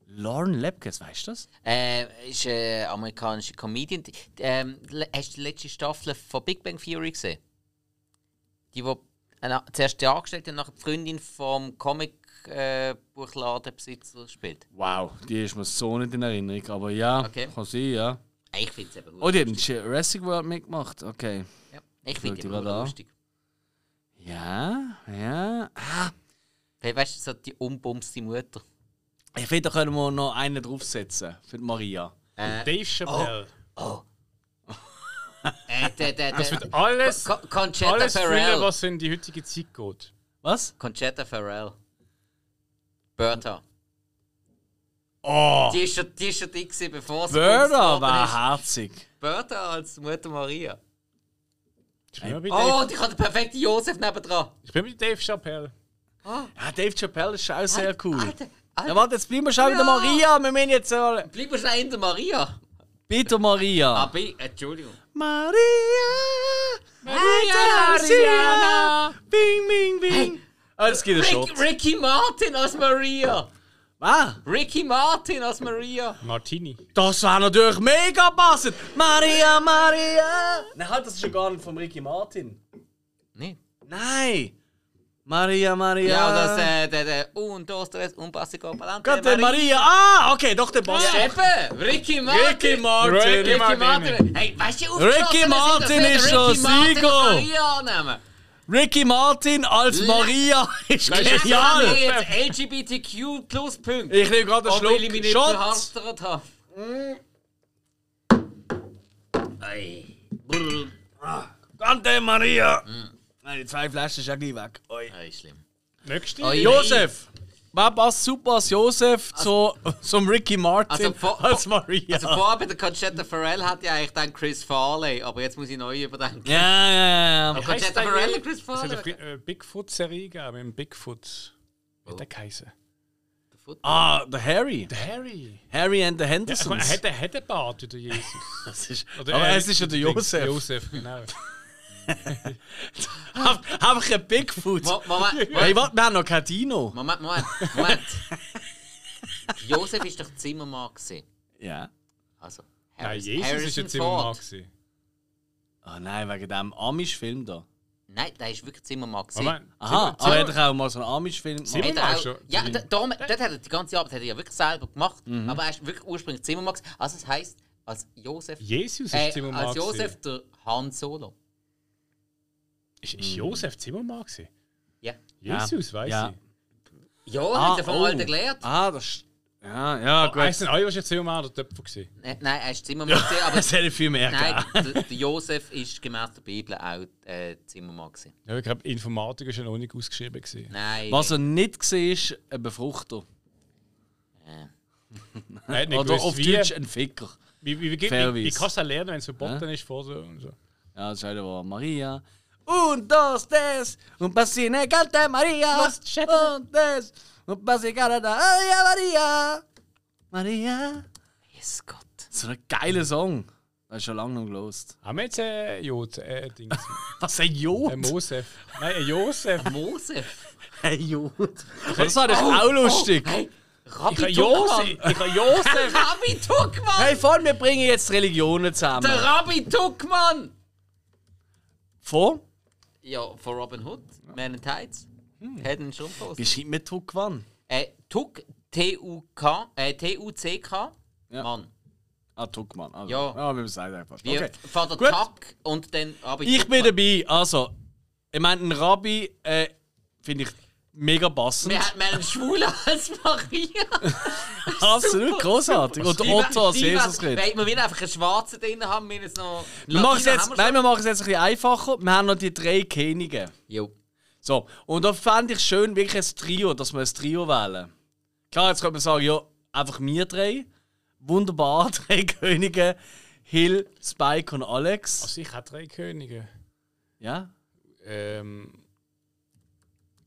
Lauren Lepkes, weißt du das? Äh, ist eine amerikanische Comedian. Ähm, hast du die letzte Staffel von Big Bang Theory gesehen? Die, wo äh, zuerst die Angestellte und nachher die Freundin vom Comic-Buchladenbesitzer spielt. Wow, die ist mir so nicht in Erinnerung. Aber ja, Okay. kann sein, ja. Ich finde es eben. Oh, die hat in Jurassic World mitgemacht. Okay. ja. Ich finde die an. lustig. Ja, ja. Ah, Hey, Weißt du, so die unbumste Mutter. Ich finde, da können wir noch einen draufsetzen. Für die Maria. Äh, Dave Chappelle. äh, der, der, Das wird alles, Con- Conchetta alles füllen, Farrell. was in die heutige Zeit geht. Was? Conchetta Farrell. Bertha. Oh! Die ist schon, die ist schon dick gewesen, bevor sie Bertha war herzig. Bertha als Mutter Maria. Oh, ich habe den perfekten Josef nebendran. ich bin bei Dave Chappelle. Ja, Dave Chappelle ist auch sehr cool. Alter, Alter. Ja, warte, jetzt bleiben wir schon wieder Ja. Maria. Wir müssen jetzt so. Bleib mal schnell in der Maria. Bitte Maria. Ah, bei, Entschuldigung. Maria. Maria, Maria. Bing, bing, bing. Ah, das gibt einen Shot. Rick, Ricky Martin als Maria. Ah, Ricky Martin als Maria. Martini. das wäre natürlich mega passend. Maria, Maria. Nein, halt, das ist ja gar nicht von Ricky Martin. Nee. Nein. Maria, Maria. Ja, und das, äh, der, der, un, dos, tres, un básico, palante, Gott, der Maria. Ah, okay, doch, der passt. Ja, eben, Ricky Martin. Ricky Martin. Ricky Martin. Hey, weißt du, Ricky Martin ist schon Sieger. Maria annehmen. Ricky Martin als Maria ist Ja, wir genial. jetzt LGBTQ plus Punkte. Ich nehme gerade einen Auch weil ich Schluck mich nicht Shot. verhastert habe. Ei. Tante Maria. Nein, die zwei Flaschen ist ja gleich weg. Oi. Ei, schlimm. Nächste. Oi. Josef. Wer passt super als Josef zu, zum Ricky Martin Also vor- als Maria? Also vorher bei der Conchetta Farrell hat ja eigentlich dann Chris Farley, aber jetzt muss ich neu überdenken. ja, ja, ja. ja. Conchetta Farrell und Chris Es hat Farley. eine äh, Bigfoot-Serie gegeben mit dem Bigfoot. Wie hat der geheißen? Ah, der Harry. Der Harry. Harry and the Ja, Hendersons. er hat, er hat einen Bart wie der Jesus. Das ist, Oder, aber äh, es ist ja der Josef. Josef, genau. Einfach ein Bigfoot. Mo- Moment, Hey, warte, wir haben noch kein Dino. Moment, Moment, Moment. Josef ist doch Zimmermann gewesen. Ja. Also, Nein, Harris- Jesus Harrison ist jetzt immer mal Ford. gewesen. Oh nein, wegen dem Amish-Film da. Nein, der ist wirklich Zimmermann gewesen. Moment, Aha, Zimmer- aber er hat doch auch mal so einen Amish-Film gemacht. Hat er Zimmermann schon. ja, da, darum, dort hat er die ganze Arbeit hat er ja wirklich selber gemacht. Mhm. Aber er ist wirklich ursprünglich Zimmermann. gewesen. Also, das heisst, als Josef. Jesus ist äh, Zimmermann. als gewesen. Josef der Han Solo. Ist, ist Josef Zimmermann gewesen? Ja. Jesus, weiß Ja. ich. Ja, Ah, hat er vom oh. Alten gelernt. Ah, das ist... Ja, ja, gut. Weißt du, alle warst jetzt Zimmermann oder Töpfer gewesen? Äh, Nein, er ist Zimmermann, gewesen, aber Das hätte viel mehr nein, gegeben. der, der Josef ist gemäß der Bibel auch äh, Zimmermann. Gewesen. Ja, ich glaube, Informatik ist ja noch nicht ausgeschrieben. Gewesen. Nein. Was er nicht gesehen ist, ein Befruchter. Er hat nicht Oder gewusst, auf wie, Deutsch ein Ficker. wie, wie, wie, wie, wie kannst du das lernen, wenn es verboten ist vor so und so? Ja, das ist halt war Maria. Un, dos, tres. Un pasine canta Maria. Un, tres. Un pasine canta Maria, Maria. Maria. Jesus Gott. So ein geiler Song. Das ist schon lange noch gelost. Haben wir jetzt äh, Jod, äh, Dings, Was, ein Jod? äh, Mosef? Nein, ein Josef. Mosef. Ein Jod. Das war doch auch lustig. Hey, Ich Rabbi habe Tuckmann. Josef. Ich habe Josef. Rabbi Tuckmann. Hey, voll, wir bringen jetzt Religionen zusammen. Der Rabbi Tuckmann. Von? Ja, von Robin Hood. Man in Tights. Head and Strumpfhose. Wie schreibt man Tuck wann? Äh, Tuck, T-U-K, äh, T-U-C-K. Ja. Mann. Ah, Tuckmann. Also. Ja. Ja, wir sagen einfach. Okay. Vater Gut. Tuck und dann Rabbi Ich bin Tuckmann. dabei. Also, ich meine, ein Rabbi äh, finde ich mega passend. Wir haben einen Schwulen als Maria. Absolut großartig. Und Otto als Jesus Weil redet. wir will einfach einen Schwarzen drin haben, wir jetzt noch. Wir es jetzt, haben nein, wir machen es jetzt ein bisschen einfacher. Wir haben noch die drei Könige. Jo. So, und da fände ich schön, wirklich ein Trio, dass wir ein Trio wählen. Klar, jetzt könnte man sagen, ja, einfach wir drei. Wunderbar, drei Könige. Hill, Spike und Alex. Also ich habe drei Könige. Ja? Ähm,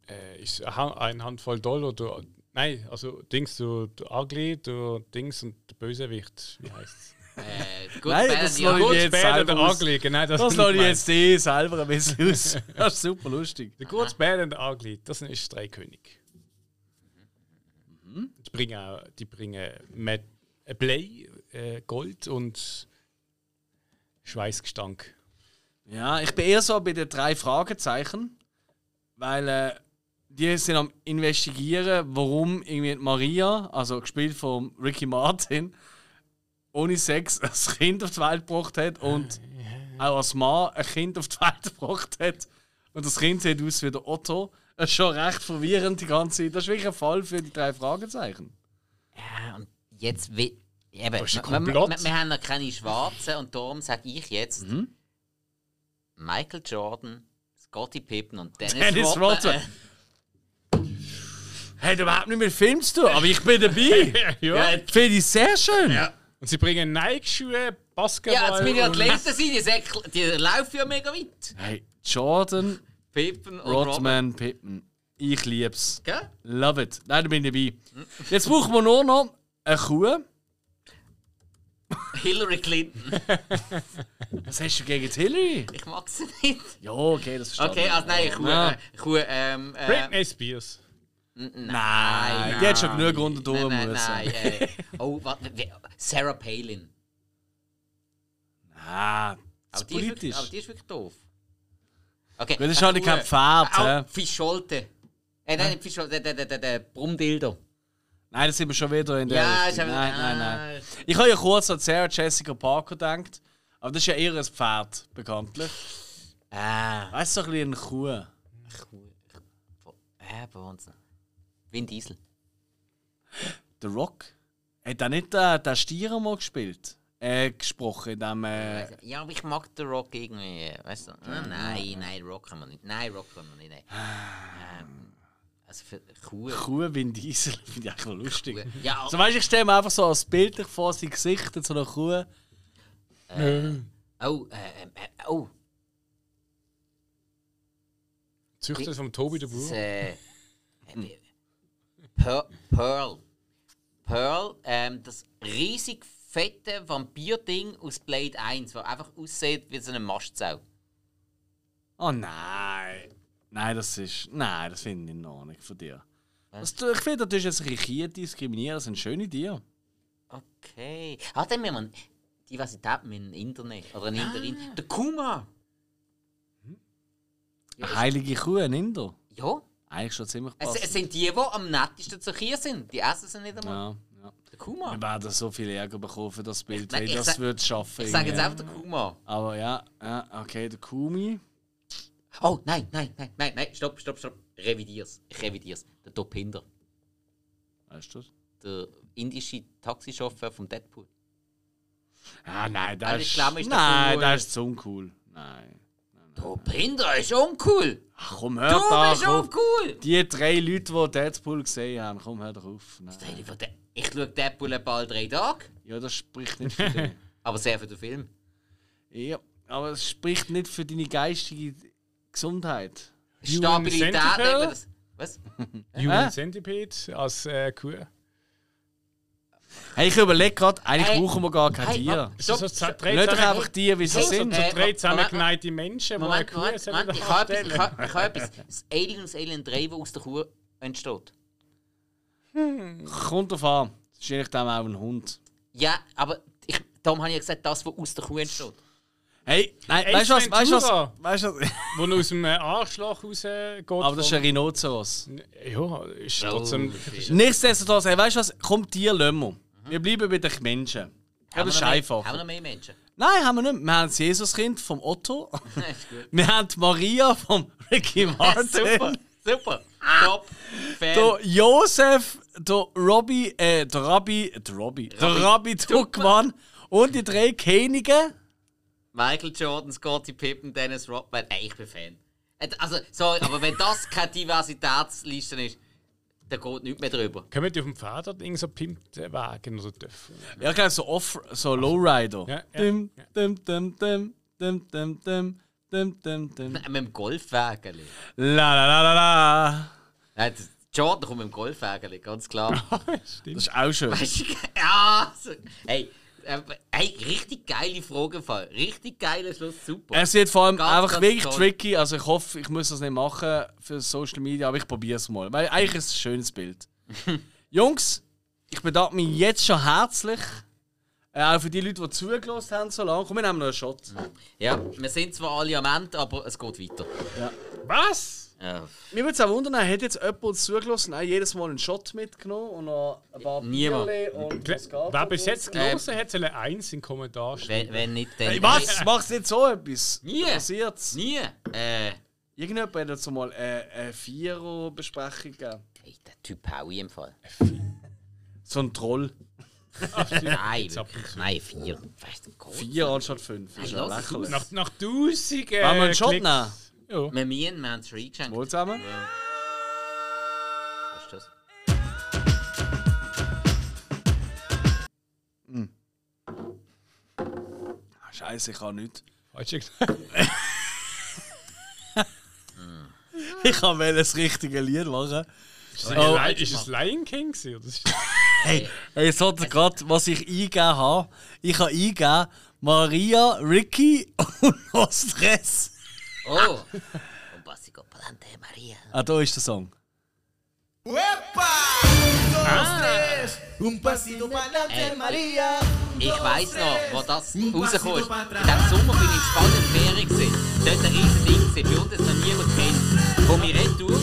äh, ist eine Han- eine Handvoll Dollar. Du, nein, also Dings, du, du Ugly, du Dings und der Bösewicht. Wie heißt es? Äh, gut, Nein, das lasse ich jetzt selber aus. Ugly, genau das. Das ist lasse ich jetzt eh selber ein bisschen aus. Das ist super lustig. Der Good, Bad und der Ugly, das ist drei König. Mhm. Die bringen, auch, die bringen Met, äh, Blei, äh, Gold und Schweißgestank. Ja, ich bin eher so bei den drei Fragezeichen, weil äh, die sind am investigieren, warum irgendwie Maria, also gespielt von Ricky Martin, ohne Sex ein Kind auf die Welt gebracht hat und auch als Mann ein Kind auf die Welt gebracht hat. Und das Kind sieht aus wie der Otto. Das ist schon recht verwirrend die ganze Zeit. Das ist wirklich ein Fall für die drei Fragezeichen. Ja, und jetzt will. Eben, ist ein wir, wir, wir haben noch keine Schwarzen und darum sage ich jetzt Mhm. Michael Jordan, Scottie Pippen und Dennis, Dennis Rodman. Hat überhaupt nicht mit Film zu tun, aber ich bin dabei. ja. Ja, Finde ich sehr schön. Und sie bringen Nike-Schuhe, Basketball. Ja, jetzt meine Athleten sind, die, säckeln- die laufen ja mega weit. Hey, Jordan, Pippen und Rodman. Rodman, Pippen. Ich lieb's. Gell? Love it. Nein, da bin ich dabei. Jetzt brauchen wir nur noch eine Kuh. Hillary Clinton. Was hast du gegen Hillary? Ich mag sie nicht. Ja, okay, das verstehe Okay, also nein, Kuh, Ja. äh, Kuh ähm, äh, Britney Spears. Nein, die hat schon genug die Uhr Nein, nein, müssen. nein. Äh, oh, warte, Sarah Palin. Aber das die, ist wirklich, politisch. aber die ist wirklich doof. Okay. Weil das ist eine halt kein Pferd, hä? Fischolte. Äh, nein, nicht Fischolte, der, der, der, der, Brummdildo. Nein, das sind wir schon wieder in der. Ja, Richtung. aber- nein, nein, ah. nein. Ich habe ja kurz an Sarah Jessica Parker gedacht. Aber das ist ja eher ein Pferd, bekanntlich. Ah. Weißt du, so ein bisschen eine Kuh. Kuh. Äh, bei uns. Vin Diesel. The Rock. Hat er nicht äh, den Stier mal gespielt? Äh, gesprochen in dem. Äh, Ja, aber ich mag den Rock irgendwie. Weißt du? Ah, nein, nein, Rock kann man nicht. Nein, Rock kann man nicht. Nein. Ähm, also für Kuh. Kuh Vin Diesel finde ich eigentlich noch lustig. Ja, So, weißt, ich stelle mir einfach so als Bild vor sein Gesicht in so einer Kuh. oh, äh, äh, oh, Züchter vom Tobi de das, Boer. äh, äh, Pearl. Pearl. Pearl, ähm, das riesig fette Vampir-Ding aus Blade 1, das einfach aussieht wie so eine Mastsau. Oh nein. Nein, das ist. Nein, das finde ich noch nicht von dir. Das, ich finde, du tust jetzt Richier diskriminieren, das sind schöne Tiere. Okay. Ah, dann müssen wir Diversität mit dem Internet. Oder ein Interin. Der Kuma! Eine heilige Kuh, ein Inder. Ja. Eigentlich schon ziemlich Es, es passend. sind die, die am nettesten zu hier sind. Die essen sie nicht einmal. Ja, ja. Der Kuma. Wir werden so viel Ärger bekommen für das Bild, wenn das würde schaffen. Ich sage jetzt einfach der Kuma. Aber ja, ja, okay, der Kumi. Oh, nein, nein, nein, nein, nein. Stopp, stopp, stopp. Revidier's. Ich revidier's. Der Dopinder. Weißt du das? Der indische Taxichauffeur vom Deadpool. Ah, nein, das ich ist. glaube, ist nein, das ist zu uncool. Nein. Dopinder ist uncool. Ach, komm, Du hör da bist auf. uncool. Die drei Leute, die Deadpool gesehen haben, komm, hör doch auf. Nein. Ich schaue Deadpool ein paar drei Tage. Ja, das spricht nicht für dich. Aber sehr für den Film. ja, aber es spricht nicht für deine geistige Gesundheit. Stabilität Centipede? eben das. Was? Human? Centipede als äh, Kuh. Hey, ich überlege gerade, eigentlich Hey. brauchen wir gar kein Hey, Tier. So, so, so Nicht doch einfach die, wie sie Hey, sind. äh, drei Moment, zusammengeneigte Menschen, die eine Moment, Kuh Moment, sollen Moment. Ich habe etwas, ich habe, ich habe etwas. Das Alien aus Alien 3, das aus der Kuh entsteht. Kommt drauf an. Das ist eigentlich dann auch ein Hund. Ja, aber ich, darum habe ich ja gesagt, das, was aus der Kuh entsteht. Hey, nein, Ace weißt du was? Weißt du was? Weißt du was? Wo aus dem äh, Arschloch rausgeht. Aber das ist ein Rhinoceros. Ja, ist trotzdem. Nichtsdestotrotz, hey, weißt du was? Komm, Tier lassen wir. Wir bleiben bei den Menschen. Ja, das ist einfach. Haben wir noch mehr Menschen? Nein, haben wir nicht. Wir haben das Jesuskind vom Otto. Wir haben die Maria vom Ricky Martin. super, super. Top. Fan. Der Josef, der Robby, äh, der Rabbi, der Robby, der Rabbi Tuckmann und die drei Könige. Michael Jordan, Scottie Pippen, Dennis Rodman. Ey, ich bin Fan. Äh, Also, sorry, aber wenn das keine Diversitätsliste ist, dann geht nichts mehr drüber. Können wir auf dem oder irgend so pimpte Wagen oder dürfen? Ja, genau, so Off, so Lowrider. Ja, ja, Dim, ja. dim, dim, dim, dim, dim, dim, dim, dim, dim. Mit dem Golfwagen. La la la la la. Nein, das- Jordan kommt mit dem Golfwagen, ganz klar. Das ist auch schön. Weißt du, ja, so, hey, äh, hey, richtig geile Frage. Richtig geiler Schluss, super. Es wird vor allem Ganz, einfach ganz wirklich toll. tricky. Also ich hoffe, ich muss das nicht machen für Social Media, aber ich probiere es mal. Weil eigentlich ist es ein schönes Bild. Jungs, ich bedanke mich jetzt schon herzlich. Äh, auch für die Leute, die zugelassen haben so lange. Komm, wir nehmen noch einen Shot. Ja, wir sind zwar alle am Ende, aber es geht weiter. Was? Ja, Mir würde es auch wundern, hat jetzt jemand uns zugelassen, auch jedes Mal einen Shot mitgenommen und noch ein paar Niemand. Bierchen und was geht Wer bis jetzt gelesen hat, soll eine Eins in den Kommentar schreiben. wenn, wenn nicht, dann... Hey, was? Machst du nicht so etwas? Nie. Passiert's? Nie. Äh, Irgendjemand hat jetzt mal eine, eine Vierer-Besprechung gegeben. hey, der Typ hau ich im Fall. So ein Troll. Nein, wirklich. Nein, vier. Weißt du. Vier anstatt fünf. Ja lächerlich. Nach, nach tausend äh, Wollen wir einen Shot Klicks- nehmen? Ja. Wir müssen, wir haben es schon eingeschenkt. Wohl zusammen? Was ist das? Scheiße, ich kann nicht. Falsch gesagt. Ich kann wel das richtige Lied machen. Ist Oh. es ist es Lion King oder? Hey, jetzt hat er gerade, was ich eingegeben habe. Ich habe eingegeben Maria, Ricky und No Stress. Oh! Un pasico palante, Maria. Ah, da ist der Song. Un pasito para Ey. Maria. Ich weiss noch, wo das rauskommt. In diesem Sommer bin ich in Spanien Ferien. gewesen. Dort ein riesen Ding, gewesen, bei uns das noch niemand kennt. Wo wir retour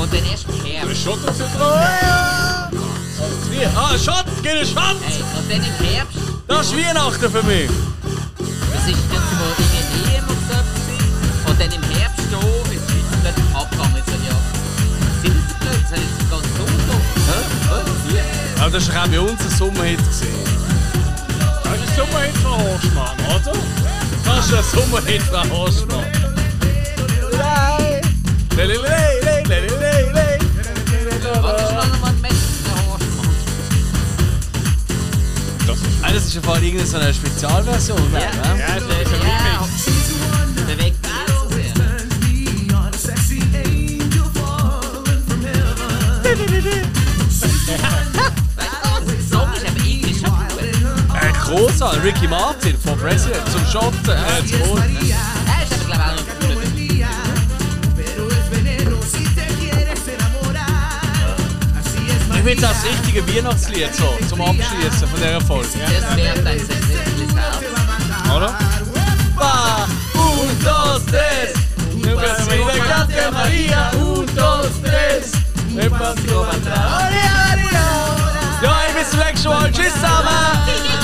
und dann erst im Herbst. Schon dazu dran. Ah, Schatz, geht ein Schatz! Hey, und dann im Herbst, Das ist Weihnachten für mich. das ist dann so irgendwie EM oder so etwas Und dann im Herbst hier in der Schweiz plötzlich abgegangen. So, ja, sind sie plötzlich? Das ist ganz Sommer. Hä? Hä? Aber das war auch bei uns ein Sommerhit. Das ist schon mal von Horstmann, oder? Das ist ein Sommerhit von Horstmann. Was ist noch ein Messer der Horstmann? Ah, das ist im Fall irgendeine so eine Spezialversion. Ja. ne? Ja, das ist ein Ja, Ein großer Ricky Martin von President zum Schotten. Er ist aber, glaube ich, auch noch Ich finde das richtige Weihnachtslied so, zum Abschließen von dieser Folge. Das wäre ein sensibles Herz. Oder? Va, un, dos, tres. Pasión, María, un, dos, tres. Joy Miss Selection World de Sama!